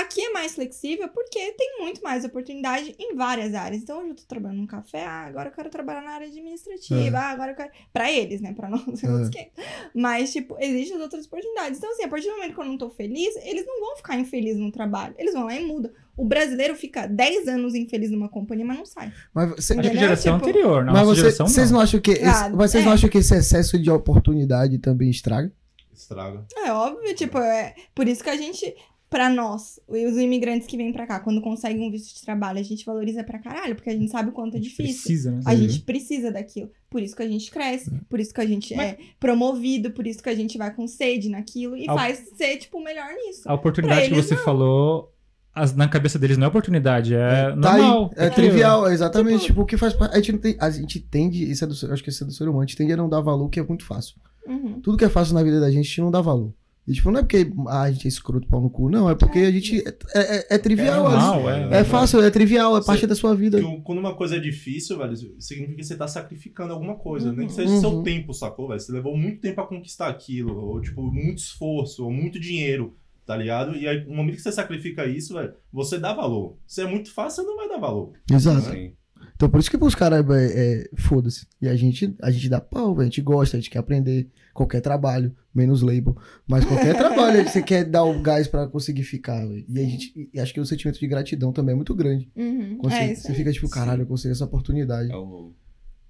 Aqui é mais flexível porque tem muito mais oportunidade em várias áreas. Então, hoje eu tô trabalhando num café, ah, agora eu quero trabalhar na área administrativa, ah, agora eu quero. Pra eles, né? Pra *laughs* nós, É. outros que- Mas, tipo, existem as outras oportunidades. Então, assim, a partir do momento que eu não tô feliz, eles não vão ficar infelizes no trabalho. Eles vão lá e mudam. O brasileiro fica 10 anos infeliz numa companhia, mas não sai. Mas você, Acho que geração Tipo, anterior, na mas nossa você- geração vocês não. não acham que. esse- Ah, mas vocês é. não acham que esse excesso de oportunidade também estraga? Estraga. É óbvio, tipo, é por isso que a gente, pra nós, os imigrantes que vêm pra cá, quando conseguem um visto de trabalho, a gente valoriza pra caralho, porque a gente sabe o quanto é difícil. Precisa, né? A gente precisa daquilo. Por isso que a gente cresce, por isso que a gente é promovido, por isso que a gente vai com sede naquilo e Ao- faz ser, tipo, o melhor nisso. A oportunidade Pra que eles, você falou, as- na cabeça deles não é oportunidade, é, Tá aí, normal. é aquilo. trivial, é exatamente. Tipo- Tipo, o que faz parte. A gente, não tem, a gente tende, isso é do, acho que isso é do ser humano, a gente tende a não dar valor, que é muito fácil. Uhum. Tudo que é fácil na vida da gente, a gente não dá valor. E, tipo, não é porque ah, a gente é escroto pau no cu, não, é porque a gente. É, é- é trivial, É é, normal, é. é fácil, é trivial, é Você- parte da sua vida. Que quando uma coisa é difícil, velho, significa que você tá sacrificando alguma coisa. Nem que seja Uhum. seu tempo, sacou, velho? Você levou muito tempo a conquistar aquilo, ou, tipo, muito esforço, ou muito dinheiro, tá ligado? E aí, no momento que você sacrifica isso, velho, você dá valor. Se é muito fácil, você não vai dar valor. Exato. Assim. Então por isso que pros caras é, é, foda-se. E a gente, a gente dá pau, velho. A gente gosta, a gente quer aprender qualquer trabalho, menos label. Mas qualquer *laughs* trabalho você quer dar o gás pra conseguir ficar, velho. E a gente. E acho que o sentimento de gratidão também é muito grande. Uhum. Quando É você, você fica tipo, caralho, eu consegui essa oportunidade. É o...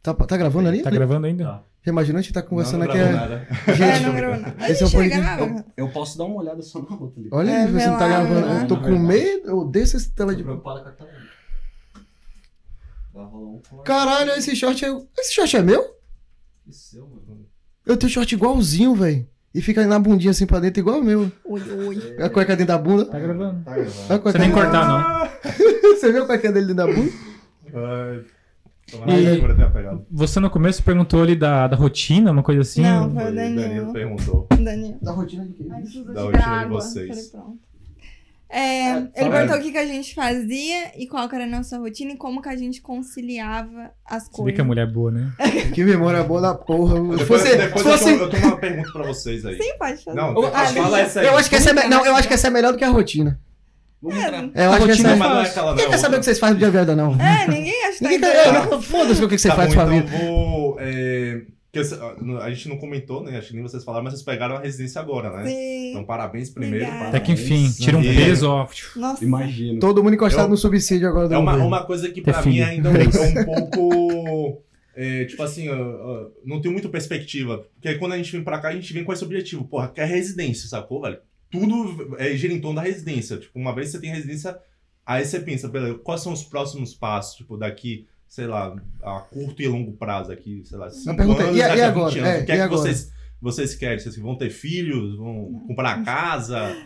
Tá, tá gravando ali? Tá gravando ainda? Tá. Já imaginou a gente tá conversando não, não aqui. gravou é- nada. É, Gente, não gravou não. A esse é um podcast- na... Eu posso dar uma olhada só na outra ali. olha É, aí, você vê não tá gravando. né? Eu tô com medo desse tela de. com a tela. Vai rolar um. Caralho, esse short é. Esse short é meu? Que seu, mano. Eu tenho short igualzinho, velho. E fica na bundinha assim pra dentro, igual o meu. Oi, oi. A cueca dentro da bunda. Tá gravando. Tá gravando. Você nem cortar, não. *laughs* Você viu a cueca dele dentro da bunda? Ai, E-. Você no começo perguntou ali da, da rotina, uma coisa assim. Não, foi o Danilo. perguntou. Daniel. Da rotina de quê? Ai, precisa Da de rotina de vocês. Falei, pronto. É, ele fala. perguntou o que, que a gente fazia e qual que era a nossa rotina e como que a gente conciliava as Você vê coisas. que a mulher é boa, né? *laughs* Que memória boa da porra. Se Depois, fosse, depois se eu, fosse- tenho, eu tenho uma pergunta pra vocês aí. Sim, pode fazer. Não, Ah, fala essa aí. eu acho que essa é, não, eu acho que essa é melhor do que a rotina. Vamos entrar. É, eu A acho que essa é Mas não é Ninguém quer saber o que vocês fazem no dia a vida, não. É, ninguém acha que tá eu Foda-se o que você Tá faz bom, com sua então vida. vou. é, que essa- a gente não comentou, né? Acho que nem vocês falaram, mas vocês pegaram a residência agora, né? Sim. Então, parabéns primeiro. Obrigada. Até que enfim, tira um E- peso, ó. Nossa. Imagino. Todo mundo encostado Eu- no subsídio agora do É uma, governo. uma coisa que pra mim ainda é um pouco. *laughs* é, tipo assim, ó, ó, não tenho muita perspectiva. Porque aí quando a gente vem pra cá, a gente vem com esse objetivo. Porra, quer residência, sacou, velho? Tudo é, gira em torno da residência. Tipo, uma vez que você tem residência, aí você pensa, beleza, quais são os próximos passos? Tipo, daqui, sei lá, a curto e longo prazo aqui, sei lá, cinco pergunta é, anos, e e agora? 20 anos. É, o que é que agora? vocês, vocês querem? Vocês vão ter filhos? Vão comprar casa?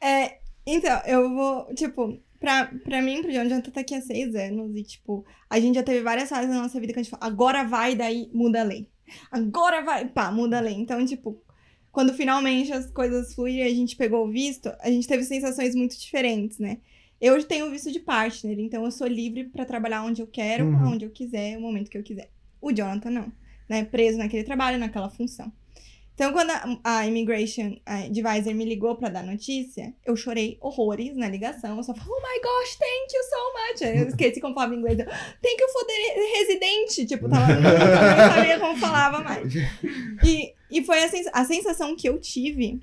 É, então, eu vou, tipo, pra, pra mim, pro John, Jonathan tá aqui há seis anos e, tipo, a gente já teve várias fases na nossa vida que a gente fala, agora vai, daí muda a lei. Agora vai, pá, muda a lei. Então, tipo, quando finalmente as coisas fluíram e a gente pegou o visto, a gente teve sensações muito diferentes, né? Eu tenho visto de partner, então eu sou livre pra trabalhar onde eu quero, Uhum. aonde eu quiser, o momento que eu quiser. O Jonathan não, né? Preso naquele trabalho, naquela função. Então, quando a, a Immigration Advisor me ligou pra dar notícia, eu chorei horrores na ligação. Eu só falei, oh my gosh, thank you so much. Eu *laughs* esqueci como falava em inglês. Thank you for the residente. Tipo, tava, *laughs* eu não sabia como falava mais. E, e foi a, sens- a sensação que eu tive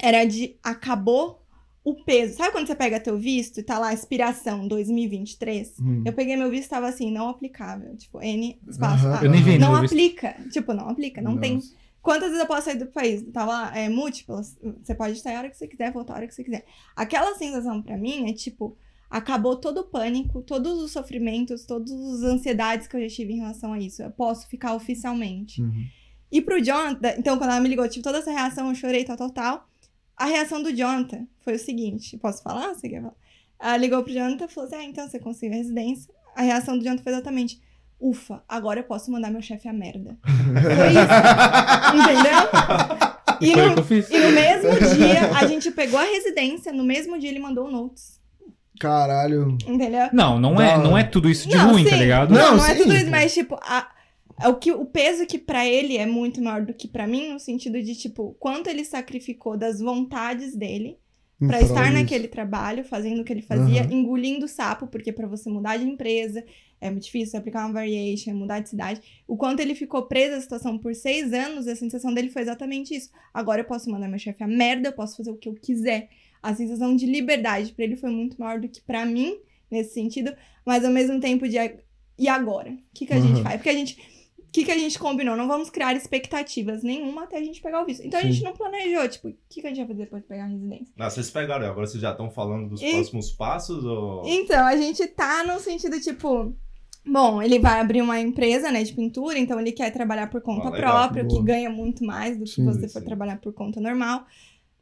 era de acabou o peso. Sabe quando você pega teu visto e tá lá, expiração 2023? Hum. Eu peguei meu visto e tava assim, não aplicável. Tipo, N espaço. A. Eu nem vi Não meu visto. aplica. Tipo, não aplica. Não tem. Nossa. Quantas vezes eu posso sair do país? Tava lá, é, múltiplas. Você pode estar a hora que você quiser, voltar a hora que você quiser. Aquela sensação pra mim é tipo, acabou todo o pânico, todos os sofrimentos, todas as ansiedades que eu já tive em relação a isso. Eu posso ficar oficialmente. Uhum. E pro Jonathan, então quando ela me ligou, eu tive toda essa reação, eu chorei, tal, tal, tal. A reação do Jonathan foi o seguinte: posso falar? Você quer falar? Ela ligou pro Jonathan e falou assim: ah, então você conseguiu a residência. A reação do Jonathan foi exatamente: ufa, agora eu posso mandar meu chefe a merda. Foi isso. *laughs* Entendeu? E no, que eu fiz. e no mesmo dia, a gente pegou a residência, no mesmo dia ele mandou o notes. Caralho. Entendeu? Não, não é, Da- não é tudo isso de Não, ruim, tá sim. ligado? Não, Não, não, é tudo isso, mas tipo, a- é o, que, o peso que pra ele é muito maior do que pra mim, no sentido de, tipo, quanto ele sacrificou das vontades dele pra prol estar disso. naquele trabalho, fazendo o que ele fazia, Aham. engolindo sapo, porque pra você mudar de empresa é muito difícil aplicar uma variation, mudar de cidade. O quanto ele ficou preso à situação por seis anos, a sensação dele foi exatamente isso. Agora eu posso mandar meu chefe a merda, eu posso fazer o que eu quiser. A sensação de liberdade pra ele foi muito maior do que pra mim, nesse sentido, mas ao mesmo tempo de e agora? O que, que a gente Aham. faz? Porque a gente. O que, que a gente combinou? Não vamos criar expectativas nenhuma até a gente pegar o visto. Então a Sim. gente não planejou, tipo, o que, que a gente vai fazer depois de pegar a residência? Ah, vocês pegaram, agora vocês já estão falando dos E- próximos passos? Ou... Então, a gente tá no sentido, tipo. Bom, ele vai abrir uma empresa, né, de pintura, então ele quer trabalhar por conta Ah, legal. própria, o que Boa. ganha muito mais do que Sim, você for trabalhar por conta normal.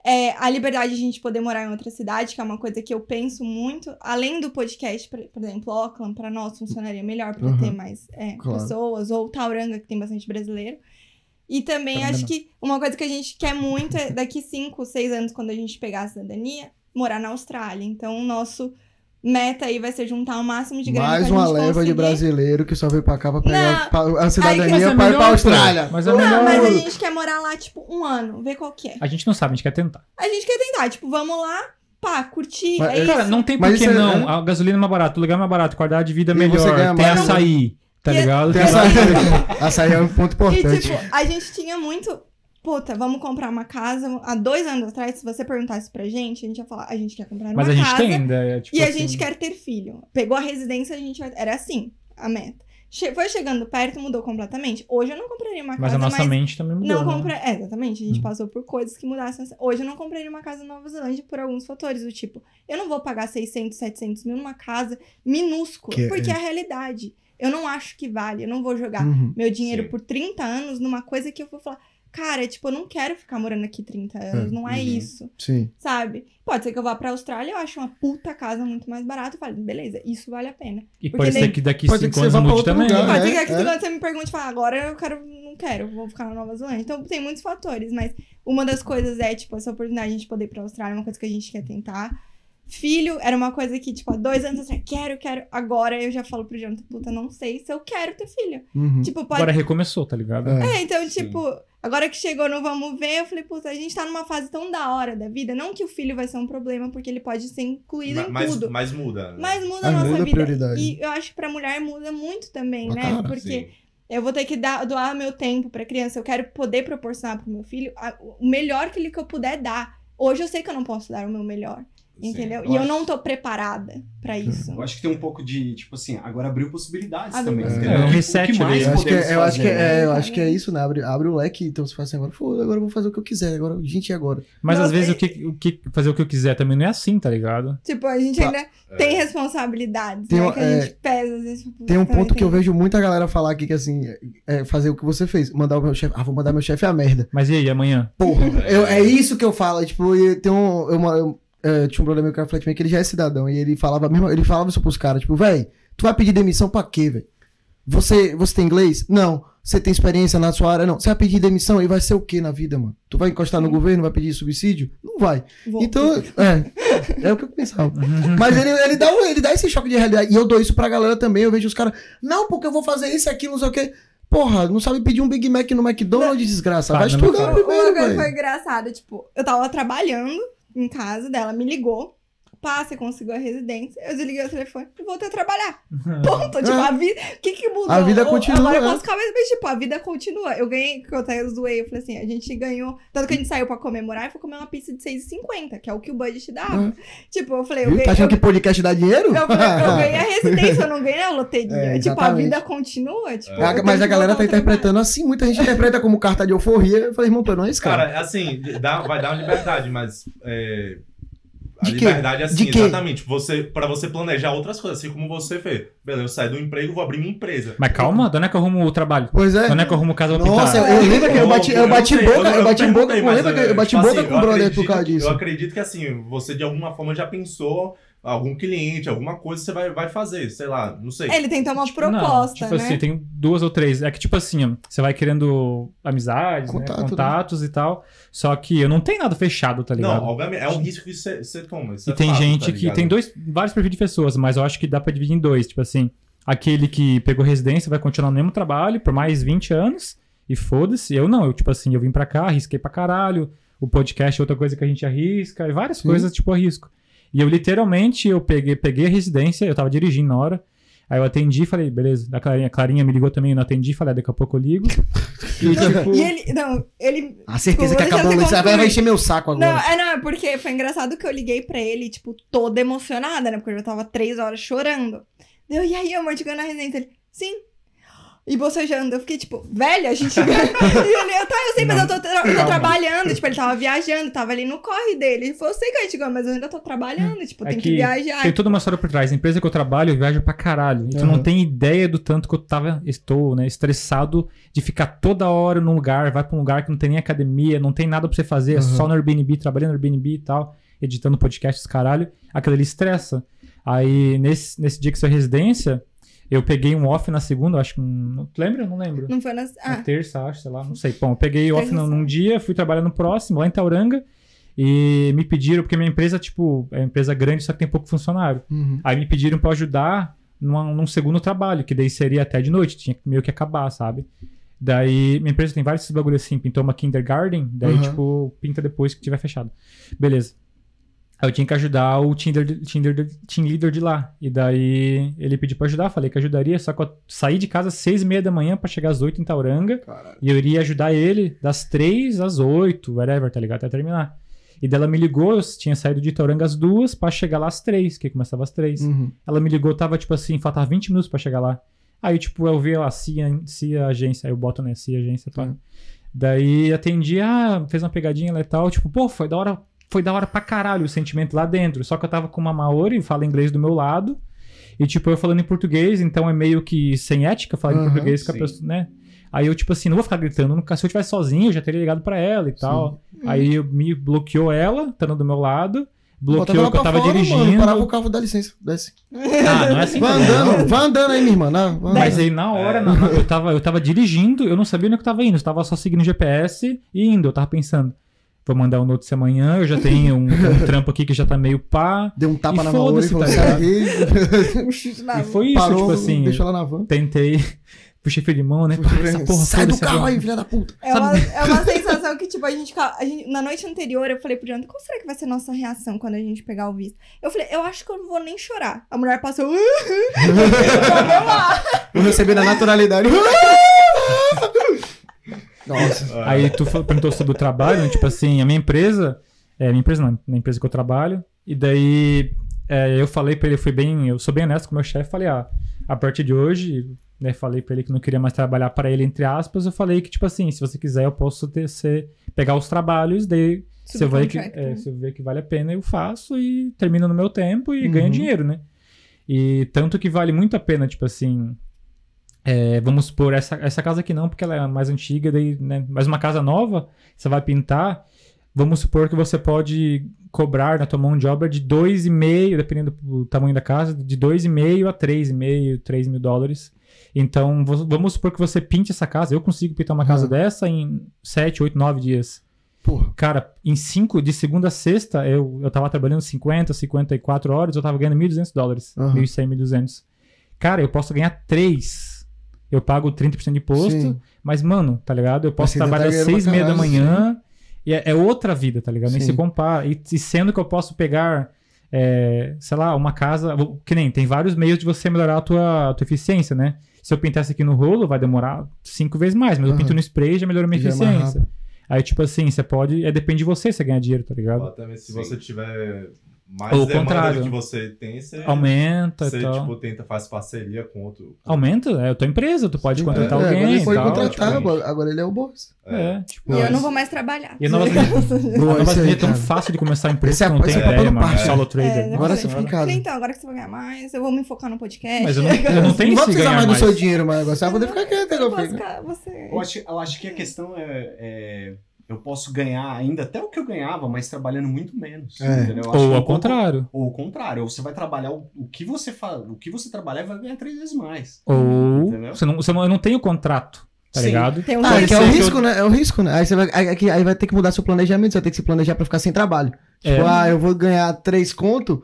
É, a liberdade de a gente poder morar em outra cidade, que é uma coisa que eu penso muito. Além do podcast, por, por exemplo, Auckland, pra nós funcionaria melhor pra Uhum. ter mais é, Claro. pessoas, ou Tauranga, que tem bastante brasileiro. E também Tauranga acho que uma coisa que a gente quer muito é daqui 5, 6 anos, quando a gente pegar a cidadania, morar na Austrália. Então, o nosso meta aí vai ser juntar o máximo de grana Mais pra uma gente leva de conseguir. brasileiro que só veio pra cá pra pegar Não. a cidadania é pra ir pra. Austrália. Mas é Não, melhor. mas a gente quer morar lá, tipo, um ano, ver qual que é. A gente não sabe, a gente quer tentar. A gente quer tentar, tipo, vamos lá, pá, curtir, Mas, é é, isso. Cara, não tem por que é- não. A gasolina é mais barata, o lugar é mais barato, qualidade de vida é E você melhor, ganha tem mais, açaí, tá E- ligado? Tem lá- *laughs* Açaí é um ponto E, importante. tipo, a gente tinha muito. Puta, vamos comprar uma casa. Há dois anos atrás, se você perguntasse pra gente, a gente ia falar, a gente quer comprar uma Mas a gente casa tem ainda, é, tipo e a assim, gente quer ter filho. Pegou a residência, a gente vai. Era assim, a meta. Che- Foi chegando perto, mudou completamente. Hoje eu não compraria uma Mas casa, a nossa mas mente também mudou, não né? compra... É, exatamente. A gente Hum. passou por coisas que mudassem. Hoje eu não compraria uma casa na Nova Zelândia por alguns fatores. Do tipo, eu não vou pagar 600, 700 mil numa casa minúscula. Que é- porque é a realidade. Eu não acho que vale. Eu não vou jogar Uhum. meu dinheiro Sim. por 30 anos numa coisa que eu vou falar. Cara, tipo, eu não quero ficar morando aqui 30 anos. É. Não é Uhum. isso. Sim. Sabe? Pode ser que eu vá pra Austrália, eu acho uma puta casa muito mais barata. Eu falo, beleza, isso vale a pena. E Porque pode ser daí- que daqui ser cinco que você anos vá pra mude outro também. lugar, Pode É, ser que aqui é. quando você me pergunte, fala, agora eu quero, não quero, vou ficar na Nova Zelândia. Então tem muitos fatores, mas uma das coisas é, tipo, essa oportunidade de a gente poder ir pra Austrália, é uma coisa que a gente quer tentar. Filho era uma coisa que, tipo, há dois anos atrás, quero, quero. Agora eu já falo pro Jonathan, puta, não sei se eu quero ter filho. Uhum. Tipo, pode. Agora recomeçou, tá ligado? É. É, então, Sim. Agora que chegou no vamos ver, eu falei, puta, a gente tá numa fase tão da hora da vida. Não que o filho vai ser um problema, porque ele pode ser incluído Ma- em mas, tudo. mas muda. né? Mas muda Mas a nossa muda vida. prioridade. E eu acho que pra mulher muda muito também, Ah, né? cara, Porque Sim. eu vou ter que dar, doar meu tempo pra criança. Eu quero poder proporcionar pro meu filho a- o melhor que, ele, que eu puder dar. Hoje eu sei que eu não posso dar o meu melhor, Sim. entendeu? eu e eu acho- não tô preparada pra isso. Eu acho que tem um pouco de, tipo assim, agora abriu possibilidades Abriu também. possibilidades. entendeu? É, um O que- reset o que ali. mais Eu acho que, é, eu, acho que, né? é, eu acho que é isso, né? Abre, abre o leque, então você fala assim, agora, foda, agora eu vou fazer o que eu quiser, agora, gente, e agora? Mas Não, às vezes é- o que, o que fazer o que eu quiser também não é assim, tá ligado? Tipo, a gente Tá. ainda É. tem responsabilidades, Tem né? Que a gente pesa, às vezes. tipo, Tem um ponto que eu tem- vejo muita galera falar aqui que assim, é fazer o que você fez, mandar o meu chefe, ah, vou mandar meu chefe a merda. Mas e aí, amanhã? Porra, *laughs* eu- é isso que eu falo, tipo, e tem um, eu, eu, é, tinha um problema com o cara Flatman que ele já é cidadão. E ele falava mesmo, ele falava isso pros caras, tipo, véi, tu vai pedir demissão pra quê, velho? Você, você tem inglês? Não. Você tem experiência na sua área? Não. Você vai pedir demissão e vai ser o quê na vida, mano? Tu vai encostar no governo, vai pedir subsídio? Não vai. Vou- Então, é, é o que eu pensava. *laughs* Mas ele, ele, dá, ele dá esse choque de realidade. E eu dou isso pra galera também. Eu vejo os caras, não, porque eu vou fazer isso, aquilo, não sei o quê. Porra, não sabe pedir um Big Mac no McDonald's, desgraça. Vai não, estudar primeiro, Uma coisa velho. foi engraçada, tipo, eu tava trabalhando em casa dela, me ligou. Pá, você conseguiu a residência. Eu desliguei o telefone e voltei a trabalhar. *laughs* Ponto. Tipo, É. a vida. O que que mudou? A vida continua, Agora eu é. posso cabeça, mas, tipo, a vida continua. Eu ganhei, que eu até zoei, eu falei assim, a gente ganhou. Tanto que a gente saiu pra comemorar e foi comer uma pizza de 6,50, que é o que o budget dava. Tipo, eu falei, eu Viu? ganhei. Tá achando eu- que podcast dá dinheiro? eu, falei, eu *laughs* ganhei a residência, eu não ganhei a loteria. *laughs* É, tipo, a vida continua. Tipo, tenho mas a galera tá interpretando assim, muita gente interpreta como carta de euforia. Eu falei, irmão, não é esse cara. Cara, assim, dá- vai dar uma liberdade, mas. é, a De quê? liberdade, assim, De quê? exatamente. Você, pra você planejar outras coisas, assim como você fez. Beleza, eu saio do emprego, vou abrir minha empresa. Mas calma, de onde é que eu arrumo o trabalho? Pois é. De onde é que eu arrumo casa pra Nossa, eu, pintar? eu lembro que eu bati, eu bati sei, boca, eu bati boca, eu lembro que eu é, bati tipo boca assim, com o eu brother por causa disso. Eu acredito que assim, você de alguma forma já pensou algum cliente, alguma coisa você vai, vai fazer, sei lá, não sei. Ele tentou uma Não, proposta, tipo né? assim, tem duas ou três. É que, tipo assim, ó, você vai querendo amizades, né, Contato, né? contatos e tal. Só que eu não tenho nada fechado, tá ligado? Não, obviamente, é um risco que você, você toma. isso E é tem fato, gente tá que tem dois, vários perfis de pessoas, mas eu acho que dá pra dividir em dois. Tipo assim, aquele que pegou residência vai continuar no mesmo trabalho por mais 20 anos e foda-se. Eu não, eu, tipo assim, eu vim pra cá, arrisquei pra caralho. O podcast é outra coisa que a gente arrisca, e várias Sim. coisas, tipo, arrisco. E eu literalmente, eu peguei, peguei a residência, eu tava dirigindo na hora. Aí eu atendi e falei, beleza, a Clarinha, a Clarinha me ligou também, eu não atendi, falei, ah, daqui a pouco eu ligo. *laughs* E, tipo, E ele. Não, ele. A certeza que deixar acabou, você vai, encher meu saco Não, agora. é, não, é porque foi engraçado que eu liguei pra ele, tipo, toda emocionada, né? Porque eu já tava três horas chorando. Deu, e aí, amor, te ganhou na residência? Ele, sim. E bocejando, eu fiquei tipo, velho, a gente *laughs* e ele, eu, tá, eu sei, mas eu tô, tra- eu tô trabalhando. Tipo, ele tava viajando, tava ali no corre dele. Ele falou, eu sei que a gente ganhou, mas eu ainda tô trabalhando. Tipo, É tem que, que viajar. Tem toda uma história por trás. A empresa que eu trabalho, eu viajo pra caralho. Então Uhum. não tem ideia do tanto que eu tava, estou, né, estressado de ficar toda hora num lugar, vai pra um lugar que não tem nem academia, não tem nada pra você fazer, é Uhum. só no Airbnb, trabalhando no Airbnb e tal, editando podcasts, caralho. Aquilo ali estressa. Aí, nesse, nesse dia que sua residência, eu peguei um off na segunda, acho que. Não, lembra? Não lembro. Não foi nas. Na Ah, terça, acho, sei lá, não sei. Bom, eu peguei off num, num dia, fui trabalhar no próximo, lá em Tauranga, e me pediram, porque minha empresa, tipo, é uma empresa grande, só que tem pouco funcionário. Uhum. Aí me pediram pra ajudar numa- num segundo trabalho, que daí seria até de noite, tinha que meio que acabar, sabe? Daí, minha empresa tem vários bagulhos assim, pintou uma kindergarten, daí, Uhum. tipo, pinta depois que tiver fechado. Beleza. Aí eu tinha que ajudar o team leader, team leader, de lá. E daí ele pediu pra ajudar, falei que ajudaria, só que eu saí de casa às seis e meia da manhã pra chegar às oito em Tauranga. Caralho. E eu iria ajudar ele das três às oito, whatever, tá ligado? Até terminar. E daí ela me ligou, eu tinha saído de Tauranga às duas pra chegar lá às três, que começava às três. Uhum. Ela me ligou, tava tipo assim, faltava 20 minutos pra chegar lá. Aí, tipo, eu vi lá, CIA, CIA agência, aí eu boto, né, CIA agência, pá. Sim. Daí atendi, ah, fez uma pegadinha lá e tal, tipo, pô, foi da hora, foi da hora pra caralho o sentimento lá dentro. Só que eu tava com uma Maori, fala inglês do meu lado, e tipo, eu falando em português, então é meio que sem ética falar em Aham, português com a sim. pessoa, né? Aí eu, tipo assim, não vou ficar gritando, nunca, se eu estivesse sozinho, eu já teria ligado pra ela e tal. Aí eu- me bloqueou ela, estando do meu lado, bloqueou que eu tava fora, dirigindo. Mano, parava o carro, dá licença, desce. Ah, não é assim Vai não. andando, vai andando aí, minha irmã. Não, Mas aí na hora, É. na- na- eu, tava, eu tava dirigindo, eu não sabia onde eu tava indo, eu tava só seguindo o GPS e indo. Eu tava pensando, vou mandar um notícia amanhã, eu já tenho um, um *laughs* trampo aqui que já tá meio pá. Deu um tapa E na Maori e foda-se, falou, tá *laughs* um chute na E foi isso, Parou, tipo assim, deixou ela na van. tentei, *laughs* puxei freio de mão, né? Pá, essa porra, Sai do carro aí, filha da puta. É uma, é uma sensação que, tipo, a gente, a gente- Na noite anterior, eu falei pro Jonathan, qual será que vai ser a nossa reação quando a gente pegar o visto? Eu falei, eu acho que eu não vou nem chorar. A mulher passou. "Uh, lá. Vou receber na naturalidade. Nossa. *laughs* Aí tu perguntou sobre o trabalho, né? tipo assim, a minha empresa, é, minha empresa não, na empresa que eu trabalho, e daí é, eu falei pra ele, eu fui bem, eu sou bem honesto com o meu chefe, falei, ah, a partir de hoje, né, falei pra ele que não queria mais trabalhar para ele, entre aspas, eu falei que, tipo assim, se você quiser, eu posso ter, ser, pegar os trabalhos, daí se eu, ver que, é, se eu ver que vale a pena, eu faço e termino no meu tempo e Uhum. ganho dinheiro, né? E tanto que vale muito a pena, tipo assim, é, vamos supor, essa, essa casa aqui não, porque ela é mais antiga, daí, né, mas uma casa nova, você vai pintar, vamos supor que você pode cobrar na tua mão de obra de 2,5, dependendo do tamanho da casa, de 2,5 a 3,5, 3 mil dólares. Então, vamos supor que você pinte essa casa. Eu consigo pintar uma casa Uhum. dessa em 7, 8, 9 dias. Porra. Cara, em 5, de segunda a sexta, eu, eu tava trabalhando 50, 54 horas, eu tava ganhando 1.200 dólares. Aham. 1.100, 1.200. Cara, eu posso ganhar 3. Eu pago 30% de imposto, Sim. mas, mano, tá ligado? Eu posso tá trabalhar ganhando 6 e meia da manhã e é, é outra vida, tá ligado? Nem se compara. E, e sendo que eu posso pegar, é, sei lá, uma casa. Que nem, tem vários meios de você melhorar a tua, a tua eficiência, né? Se eu pintasse aqui no rolo, vai demorar cinco vezes mais, mas eu Aham. pinto no spray e já melhora a minha Já é eficiência. Aí, tipo assim, você pode. É, depende de você você ganhar dinheiro, tá Ou ligado? até mesmo se Sim. você tiver mais Ou o demanda contrário. que você tem, você, Aumenta você e tal. tipo, tenta, faz parceria com outro. Aumenta, é a tua empresa, tu pode contratar É, alguém. Agora ele pode e tal, contratar, tipo, agora- agora ele é o boss. É, tipo, E eu não vou mais trabalhar. E a Nova *laughs* Zelândia é tão fácil de começar a empresa Esse é- que não tem é ideia, no mano. Solo trader. É, Agora você fica em casa. Então, agora que você vai ganhar mais, eu vou me focar no podcast. Mas eu não, eu *laughs* não tenho Não esse precisar mais do seu dinheiro, mas agora você vai poder ficar quieto, Eu vou acho, eu acho que a questão é, é, Eu posso ganhar ainda até o que eu ganhava, mas trabalhando muito menos. É. Ou ao contrário. Ou o contrário, ou você vai trabalhar o, o que você faz, o que você trabalhar vai ganhar três vezes mais. Ou Entendeu? você não, você não, eu não tenho contrato, tá Sim. ligado? Tem um Ah, é que é o risco, eu- né? É o risco, né? Aí, você vai, aí, aí- aí vai ter que mudar seu planejamento, você vai ter que se planejar pra ficar sem trabalho. Tipo, É. ah, eu vou ganhar três conto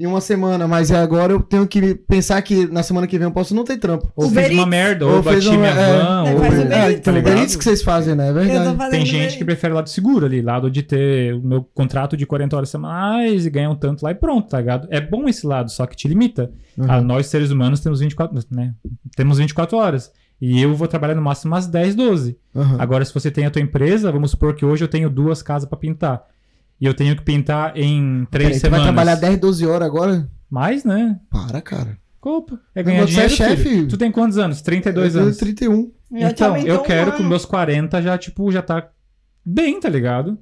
em uma semana, mas agora eu tenho que pensar que na semana que vem eu posso não ter trampo. Ou Uber fiz uma merda, Ou ou fez bati uma- minha é. van, Aí ou... é, então, tá ligado? Eats que vocês fazem, né? É verdade. Tem gente que prefere lado seguro ali, lado de ter o meu contrato de 40 horas semanais e ganhar um tanto lá e pronto, tá ligado? É bom esse lado, só que te limita. Uhum. Ah, nós, seres humanos, temos 24, né? Temos 24 horas. E eu vou trabalhar no máximo umas 10, 12. Uhum. Agora, se você tem a tua empresa, vamos supor que hoje eu tenho duas casas pra pintar. E eu tenho que pintar em três Peraí, tu semanas. vai trabalhar 10, 12 horas agora? Mais, né? Para, cara. Culpa. É ganhar Você é dinheiro, chefe. filho. Tu tem quantos anos? 32 eu anos. tenho 31. Já te Então, eu quero que meus 40 já, tipo, já tá bem, tá ligado?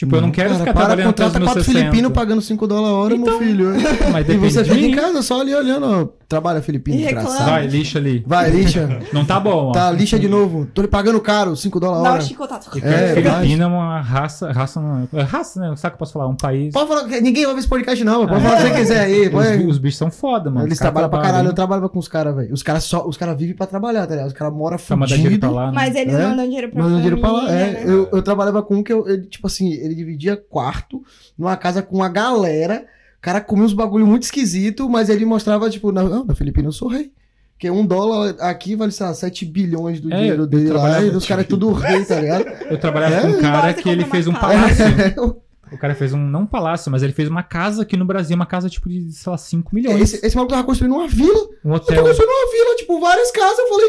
Tipo, eu não quero cara, ficar para, trabalhando até os contrata meus quatro 60. filipinos pagando 5 dólares a hora, meu filho. Mas E você fica em casa só ali olhando, ó. Trabalha filipino, reclama. desgraçado. Vai, lixa ali. Vai, lixa. *laughs* Não tá bom, ó. Tá, lixa de novo. Tô lhe pagando caro, 5 dólares a Dá hora. chicotato. É, Filipina é uma raça, raça, não, é raça, né? Sabe o que eu posso falar? Um país. Pode falar, que ninguém ouve esse podcast não, pode É. falar o que você quiser aí. Os, Pode... os bichos são foda, mano. Eles Os trabalham pra trabalham, caralho, eu hein? trabalhava com os caras, velho. Os caras só, os caras vivem pra trabalhar, tá ligado? Os caras moram Pra dinheiro pra fudido. lá. né? Mas eles É? mandam dinheiro pra Mandando família, dinheiro pra lá. É, né? eu, eu trabalhava com um que eu, ele, tipo assim, ele dividia quarto numa casa com uma galera. O cara comia uns bagulho muito esquisito, mas ele mostrava, tipo, na, não, na Filipina eu sou rei. Porque um dólar aqui vale, sei lá, 7 bilhões do É, dinheiro dele lá. E os caras é tudo rei, tá ligado? *laughs* Eu trabalhava É, com um cara que ele fez um palácio. *laughs* O cara fez um, não um palácio, mas ele fez uma casa aqui no Brasil, uma casa tipo de, sei lá, 5 milhões. esse, esse maluco tava construindo uma vila. Um Eu tô hotel. construindo uma vila, tipo, várias casas. Eu falei,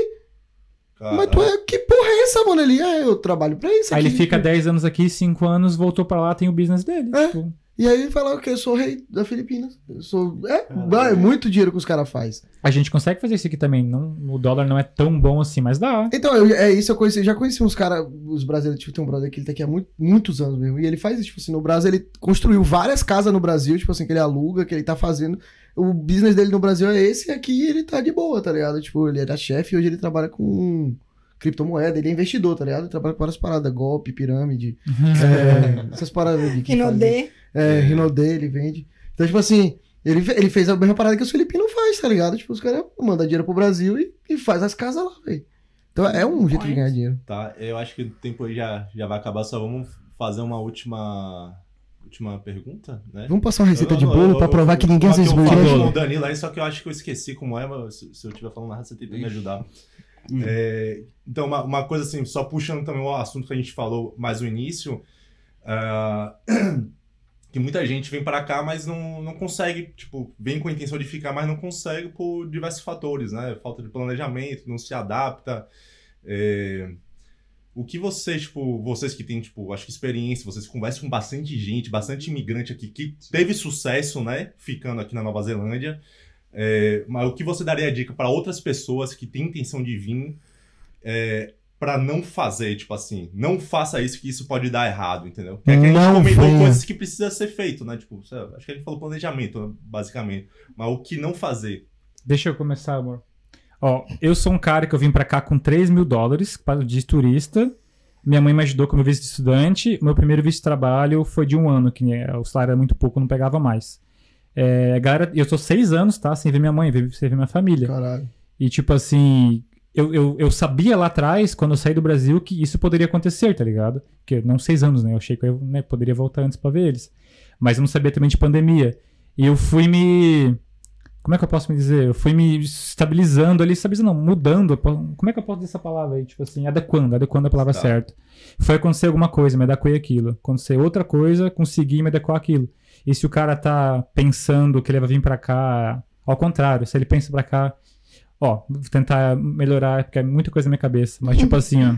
Cara, mas tu é, que porra é essa, mano? Ele, é, eu trabalho pra isso Aí aqui. ele fica 10 anos aqui, 5 anos, voltou pra lá, tem o business dele. É. Tipo, E aí ele fala que eu sou rei da Filipinas. Eu sou. É, é muito dinheiro que os caras fazem. a gente consegue fazer isso aqui também. Não, o dólar não é tão bom assim, mas dá. Então, eu- é isso, eu conheci, já conheci uns caras, os brasileiros, tipo, tem um brother que ele tá aqui há muito- muitos anos mesmo, e ele faz isso, tipo assim, no Brasil, ele construiu várias casas no Brasil, tipo assim, que ele aluga, que ele tá fazendo, o business dele no Brasil é esse, e aqui ele tá de boa, tá ligado? Tipo, ele era chefe e hoje ele trabalha com criptomoeda, ele é investidor, tá ligado? Ele trabalha com várias paradas, golpe, pirâmide, é, essas paradas de que faz- Rinodê. É, Rinodê, ele vende. Então, tipo assim, ele, ele fez a mesma parada que os filipinos faz, tá ligado? Tipo, os caras mandam dinheiro pro Brasil e, e faz as casas lá, velho. Então é um jeito de ganhar dinheiro. Tá, eu acho que o tempo aí já, já vai acabar, só vamos fazer uma última, última pergunta, né? Vamos passar uma receita Eu- de bolo eu- pra eu- provar que ninguém eu- fez eu o Danilo aí, só que eu acho que eu esqueci como é, mas se, se eu estiver falando errado, você tem que me ajudar. Hum. É, então, uma, uma coisa assim, só puxando também o assunto que a gente falou mais no início, ah, *clears throat* que muita gente vem para cá, mas não, não consegue, tipo, vem com a intenção de ficar, mas não consegue por diversos fatores, né? Falta de planejamento, não se adapta. é, o que vocês, tipo, vocês que têm, tipo, acho que experiência, vocês conversam com bastante gente, bastante imigrante aqui que teve sucesso, né, ficando aqui na Nova Zelândia. É, mas o que você daria a dica para outras pessoas que têm intenção de vir é, para não fazer, tipo assim, não faça isso que isso pode dar errado, entendeu? Que, é que a gente Não comentou venha. coisas que precisa ser feito, né? Tipo, acho que a gente falou planejamento, né, basicamente. Mas o que não fazer? Deixa eu começar, amor. Ó, eu sou um cara que eu vim pra cá com 3 mil dólares de turista. Minha mãe me ajudou com o meu visto de estudante. Meu primeiro visto de trabalho foi de um ano, que né, o salário era muito pouco, eu não pegava mais. É, galera, eu tô seis anos, tá? Sem ver minha mãe, sem ver minha família. Caralho. E tipo assim, eu, eu, eu sabia lá atrás, quando eu saí do Brasil, que isso poderia acontecer, tá ligado? Porque não seis anos, né? Eu achei que eu né, poderia voltar antes pra ver eles. Mas eu não sabia também de pandemia. E eu fui me. Como é que eu posso me dizer? Eu fui me estabilizando ali, estabilizando, não, mudando. Como é que eu posso dizer essa palavra aí? Tipo assim, adequando, adequando a palavra Tá. certa. Foi acontecer alguma coisa, me adequei aquilo. Acontecer outra coisa, consegui me adequar àquilo. E se o cara tá pensando que ele vai vir pra cá, ao contrário, se ele pensa pra cá, ó, vou tentar melhorar, porque é muita coisa na minha cabeça. Mas tipo *laughs* assim, ó,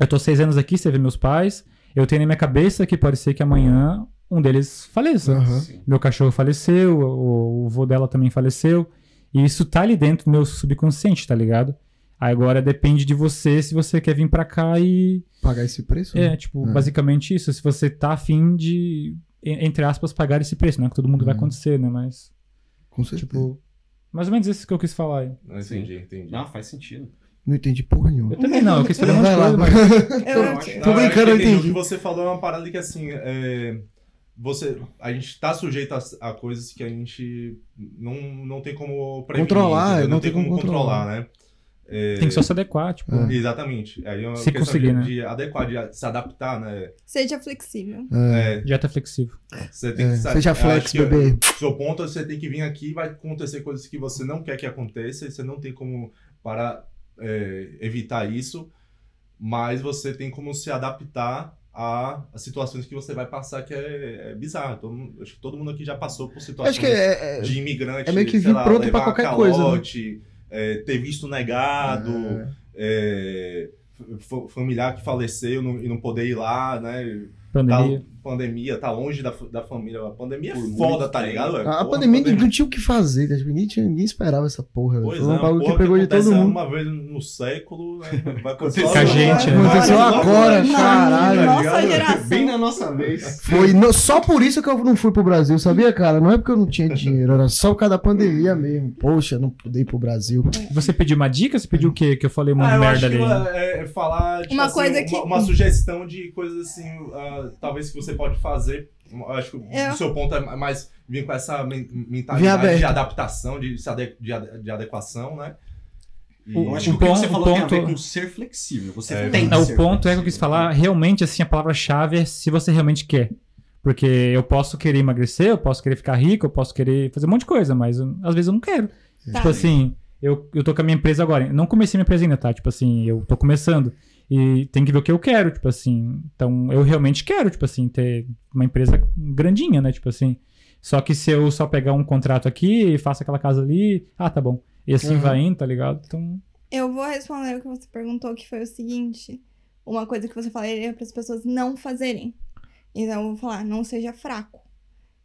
eu tô seis anos aqui, você vê meus pais, eu tenho na minha cabeça que pode ser que amanhã um deles faleça. Sim. Meu cachorro faleceu, o, o vô dela também faleceu. E isso tá ali dentro do meu subconsciente, tá ligado? Aí Agora depende de você se você quer vir pra cá e. Pagar esse preço? É, né? tipo, É. basicamente isso. Se você tá afim de, en- entre aspas, pagar esse preço. Não é que todo mundo vai Uhum. acontecer, né? Mas, Com certeza. tipo. Mais ou menos isso que eu quis falar aí. Não, entendi, entendi. Não, faz sentido. Não entendi porra nenhuma. Eu também não, eu quis fazer um monte de coisa, mas. *laughs* Eu, Tô brincando, eu entendi. O que você falou é uma parada que assim, é, você, a gente tá sujeito a, a coisas que a gente não, não tem como prevenir, Controlar, não não tem tem como como controlar, controlar. né? É, Tem que só se adequar, tipo. É. Exatamente. Aí é uma Se conseguir, de, né? de adequar, de se adaptar, né? Seja flexível. É, É, Já tá flexível. você tem é, que seja flex, bebê. Seu ponto é você tem que vir aqui vai acontecer coisas que você não quer que aconteça e você não tem como para é, evitar isso, mas você tem como se adaptar a, a situações que você vai passar que é, é bizarro. Todo mundo- acho que todo mundo aqui já passou por situações Acho que é, é- de imigrante, é meio que sei vir lá, pronto pra qualquer coisa, né? É, ter visto negado, é, é, fa- familiar que faleceu não- e não poder ir lá, né? Pandemia. Tá, pandemia, tá longe da, da família. A pandemia é Por foda, muito tá ligado? a, a Porra, pandemia não tinha o que fazer, né? Ninguém, tinha- ninguém esperava essa porra. Pois Foi um é, bagulho porra que pegou de todo mundo. uma vez no século, né? Vai acontecer Com a gente, né? Aconteceu agora, Não, caralho. Nossa ligado? geração. Bem na nossa vez. Foi no- só por isso que eu não fui pro Brasil, sabia, cara? Não é porque eu não tinha dinheiro, era só por causa da pandemia mesmo. Poxa, não pude ir pro Brasil. Você pediu uma dica? Você pediu o quê? Que eu falei uma Ah, eu merda acho que ali. é, é falar tipo, Uma assim, coisa uma, que- uma *laughs* sugestão de coisas assim, ah, talvez que você pode fazer. Eu acho que Eu- o seu ponto é mais vir com essa mentalidade de adaptação, de, se ade- de, ade- de adequação, né? E- O- Eu acho que o o que você ponto- falou tem a ver ponto- com ser flexível. Você É, tem o ser ponto é que eu flexível. quis falar, realmente, assim, a palavra-chave é se você realmente quer. Porque eu posso querer emagrecer, eu posso querer ficar rico, eu posso querer fazer um monte de coisa, mas eu- às vezes eu não quero. Tá. Tipo assim, eu, eu tô com a minha empresa agora. Não comecei minha empresa ainda, tá? Tipo assim, eu tô começando. E tem que ver o que eu quero, tipo assim. Então, eu realmente quero, tipo assim, ter uma empresa grandinha, né? Tipo assim. Só que se eu só pegar um contrato aqui e faço aquela casa ali, ah, tá bom. E assim Uhum. vai indo, tá ligado? Então, Eu vou responder o que você perguntou, que foi o seguinte: uma coisa que você falaria para as pessoas não fazerem. Então eu vou falar, não seja fraco.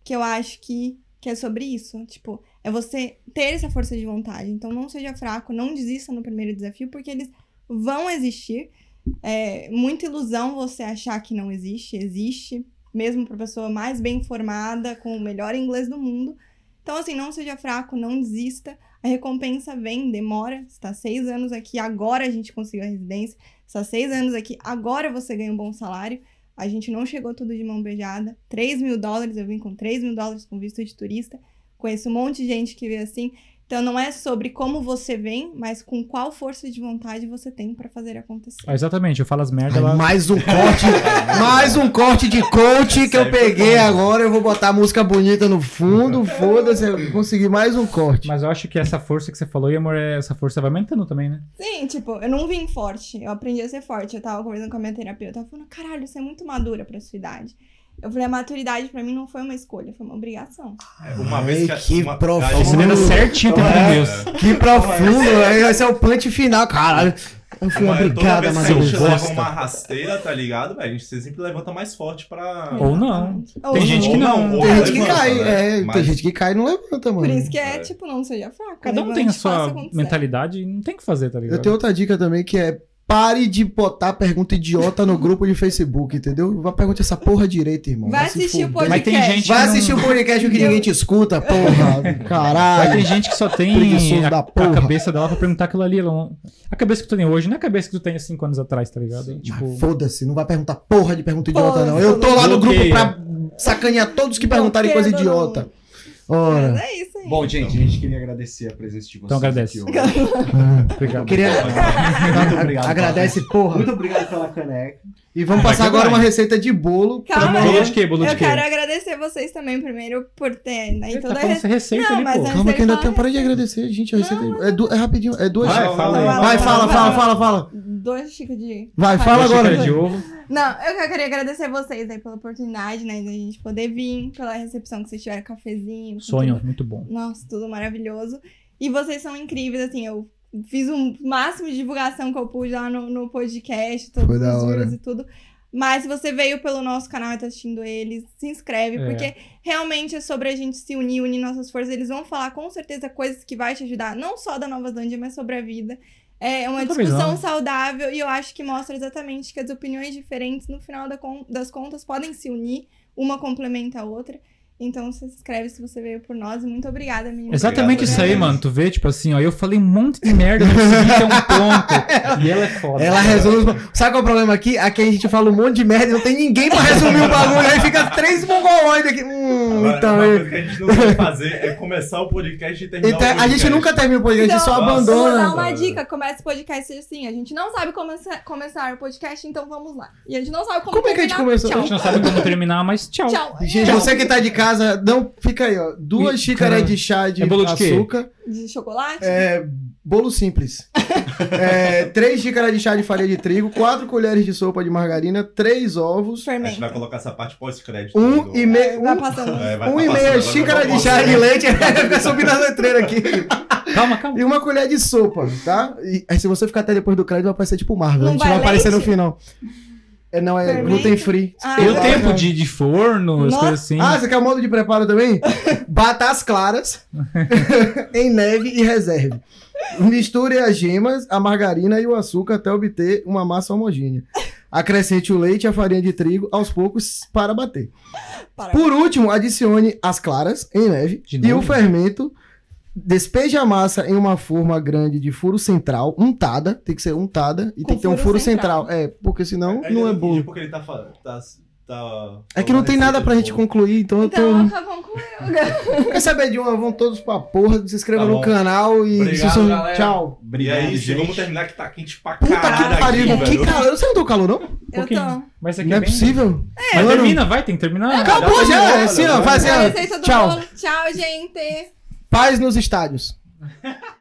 Que eu acho que, que é sobre isso. Tipo, é você ter essa força de vontade. Então não seja fraco, não desista no primeiro desafio, porque eles vão existir. É muita ilusão você achar que não existe. Existe, mesmo para pessoa mais bem informada, com o melhor inglês do mundo. Então, assim, não seja fraco, não desista. A recompensa vem, demora. Está seis anos aqui, agora a gente conseguiu a residência. Está seis anos aqui, agora você ganha um bom salário. A gente não chegou tudo de mão beijada. 3 mil dólares, eu vim com 3 mil dólares com visto de turista. Conheço um monte de gente que veio assim. Então não é sobre como você vem, mas com qual força de vontade você tem para fazer acontecer. ah, exatamente, eu falo as merdas lá. mais um corte, *laughs* mais um corte de coach que eu peguei agora. Eu vou botar a música bonita no fundo. *laughs* Foda-se, eu consegui mais um corte. Mas eu acho que essa força que você falou, e amor, é- essa força vai aumentando também, né? Sim, tipo, eu não vim forte. Eu aprendi a ser forte. Eu tava conversando com a minha terapeuta. Ela falando, caralho, você é muito madura pra sua idade. Eu falei, a maturidade pra mim não foi uma escolha, foi uma obrigação. É, Uma Ai, vez que, que uma, profundo. Ensinando certinho, pelo amor de Deus. Que profundo, vai ser o punch final. Caralho, eu fui Uma- toda obrigada, vez mas que eu a gente leva gosto. uma rasteira, tá ligado? velho? A gente sempre levanta mais forte pra. Ou não. Ou Tem gente que não. ou Tem gente que cai, né? é, Mas- tem gente que cai e não levanta, mano. Por isso que é, É. tipo, não seja fraco. Cada um tem a sua mentalidade e não tem o que fazer, tá ligado? Eu tenho outra dica também que é pare de botar pergunta idiota no grupo de Facebook, entendeu? Vai perguntar essa porra direito, irmão. Vai se assistir o fuder. Mas tem podcast. gente Vai que não- assistir o podcast que ninguém te escuta, porra. *laughs* Mas tem Caralho. gente que só tem a, da a cabeça dela pra perguntar aquilo ali. ela não- A cabeça que tu tem hoje não é a cabeça que tu tem há cinco anos atrás, tá ligado? Tipo, Mas Foda-se, não vai perguntar porra de pergunta idiota, Porra, não. Eu tô lá no grupo pra sacanear todos que perguntarem coisa Bloqueia todo idiota. Mas Ora. é isso aí. Bom, gente, a gente queria agradecer a presença de vocês. Então agradece. aqui hoje. *laughs* obrigado. Queria... Muito obrigado. Agradece, porra. Muito obrigado pela caneca. E vamos passar agora vai. uma receita de bolo. Calma. Bolo de quê? Bolo de Eu quê? quero agradecer vocês também, primeiro, por ter né, toda tá essa receita Não, ali, pô. Calma que ainda tem para de agradecer, gente. A receita é, du- é rapidinho, é duas Vai, fala aí. Vai, fala, fala, fala, fala. Dois xícaras de. Vai, fala Duas agora. de ovo. Não, eu queria agradecer vocês aí pela oportunidade, né, da gente poder vir, pela recepção que vocês tiveram, cafezinho. Sonho, tudo. muito bom. Nossa, tudo maravilhoso. E vocês são incríveis, assim, eu fiz o máximo de divulgação que eu pude lá no, no podcast, todos Foi da os hora. vídeos e tudo. Mas se você veio pelo nosso canal e tá assistindo eles, se inscreve, É. porque realmente é sobre a gente se unir, unir nossas forças. Eles vão falar com certeza coisas que vai te ajudar, não só da Nova Zelândia, mas sobre a vida. É uma discussão saudável e eu acho que mostra exatamente que as opiniões diferentes, no final das contas, podem se unir, uma complementa a outra. Então se inscreve se você veio por nós muito obrigada, meninas. Exatamente isso aí, mano. Tu vê, tipo assim, ó, eu falei um monte de merda, não consegui ter um ponto. *laughs* e ela é foda. Ela resume. os- Sabe qual é o problema aqui? Aqui a gente fala um monte de merda e não tem ninguém pra resumir o bagulho. Aí fica três mongoloides aqui. Hum, Agora, então. uma eu- coisa que a gente não pode fazer é começar o podcast e terminar Então, o a podcast. gente nunca termina o podcast, a gente só Então, Nossa. Eu vou dar abandona. uma dica, começa o podcast assim, a gente não sabe começar, começar o podcast, então vamos lá. E a gente não sabe como Como é que a gente terminar, começou? A Tchau. gente não sabe como terminar, mas tchau. Tchau. Gente, você que tá de casa, não fica aí, ó. Duas xícaras caramba. de chá de É bolo de quê? açúcar. De chocolate? É, bolo simples. *laughs* É, três xícaras de chá de farinha de trigo, quatro colheres de sopa de margarina, três ovos, A gente vai colocar essa parte pós-crédito. um do- e meio. Vai Um, passando. É, vai um tá e meia xícara de chá de leite. *laughs* Fica subindo as letreiras aqui. Calma, calma. E uma colher de sopa, tá? E aí, se você ficar até depois do crédito, vai aparecer tipo Marvel. Não a gente vai vai aparecer no final. É, não, é Fermento? gluten free. Ah, Tem o tá. tempo de, de forno, as coisas assim. Ah, você quer o modo de preparo também? *laughs* Bata as claras *laughs* em neve e reserve. Misture as gemas, a margarina e o açúcar até obter uma massa homogênea. Acrescente o leite e a farinha de trigo aos poucos para bater. Para. Por último, adicione as claras em neve De e o fermento. Despeje a massa em uma forma grande de furo central, untada, tem que ser untada e Com tem que ter um furo central. central. É, porque senão É que não eu é bolo. Porque ele tá, tá, tá É que não tem nada pra gente concluir, então eu tô. Então, acabamos com eu. Quer saber de uma? Vão todos pra porra. Se inscreva Tá no bom. canal e. Obrigado, galera. Tchau. E Obrigado, é isso, gente. vamos terminar que tá quente pra Puta caralho que pariu, aqui, que calor. Você não tem calor, não? Eu tô. Mas isso aqui Não é bem- possível. Mas Mano. termina, vai, tem que terminar. Acabou Já terminou, Assim, ó, do Tchau. Tchau, gente. Paz nos estádios. *laughs*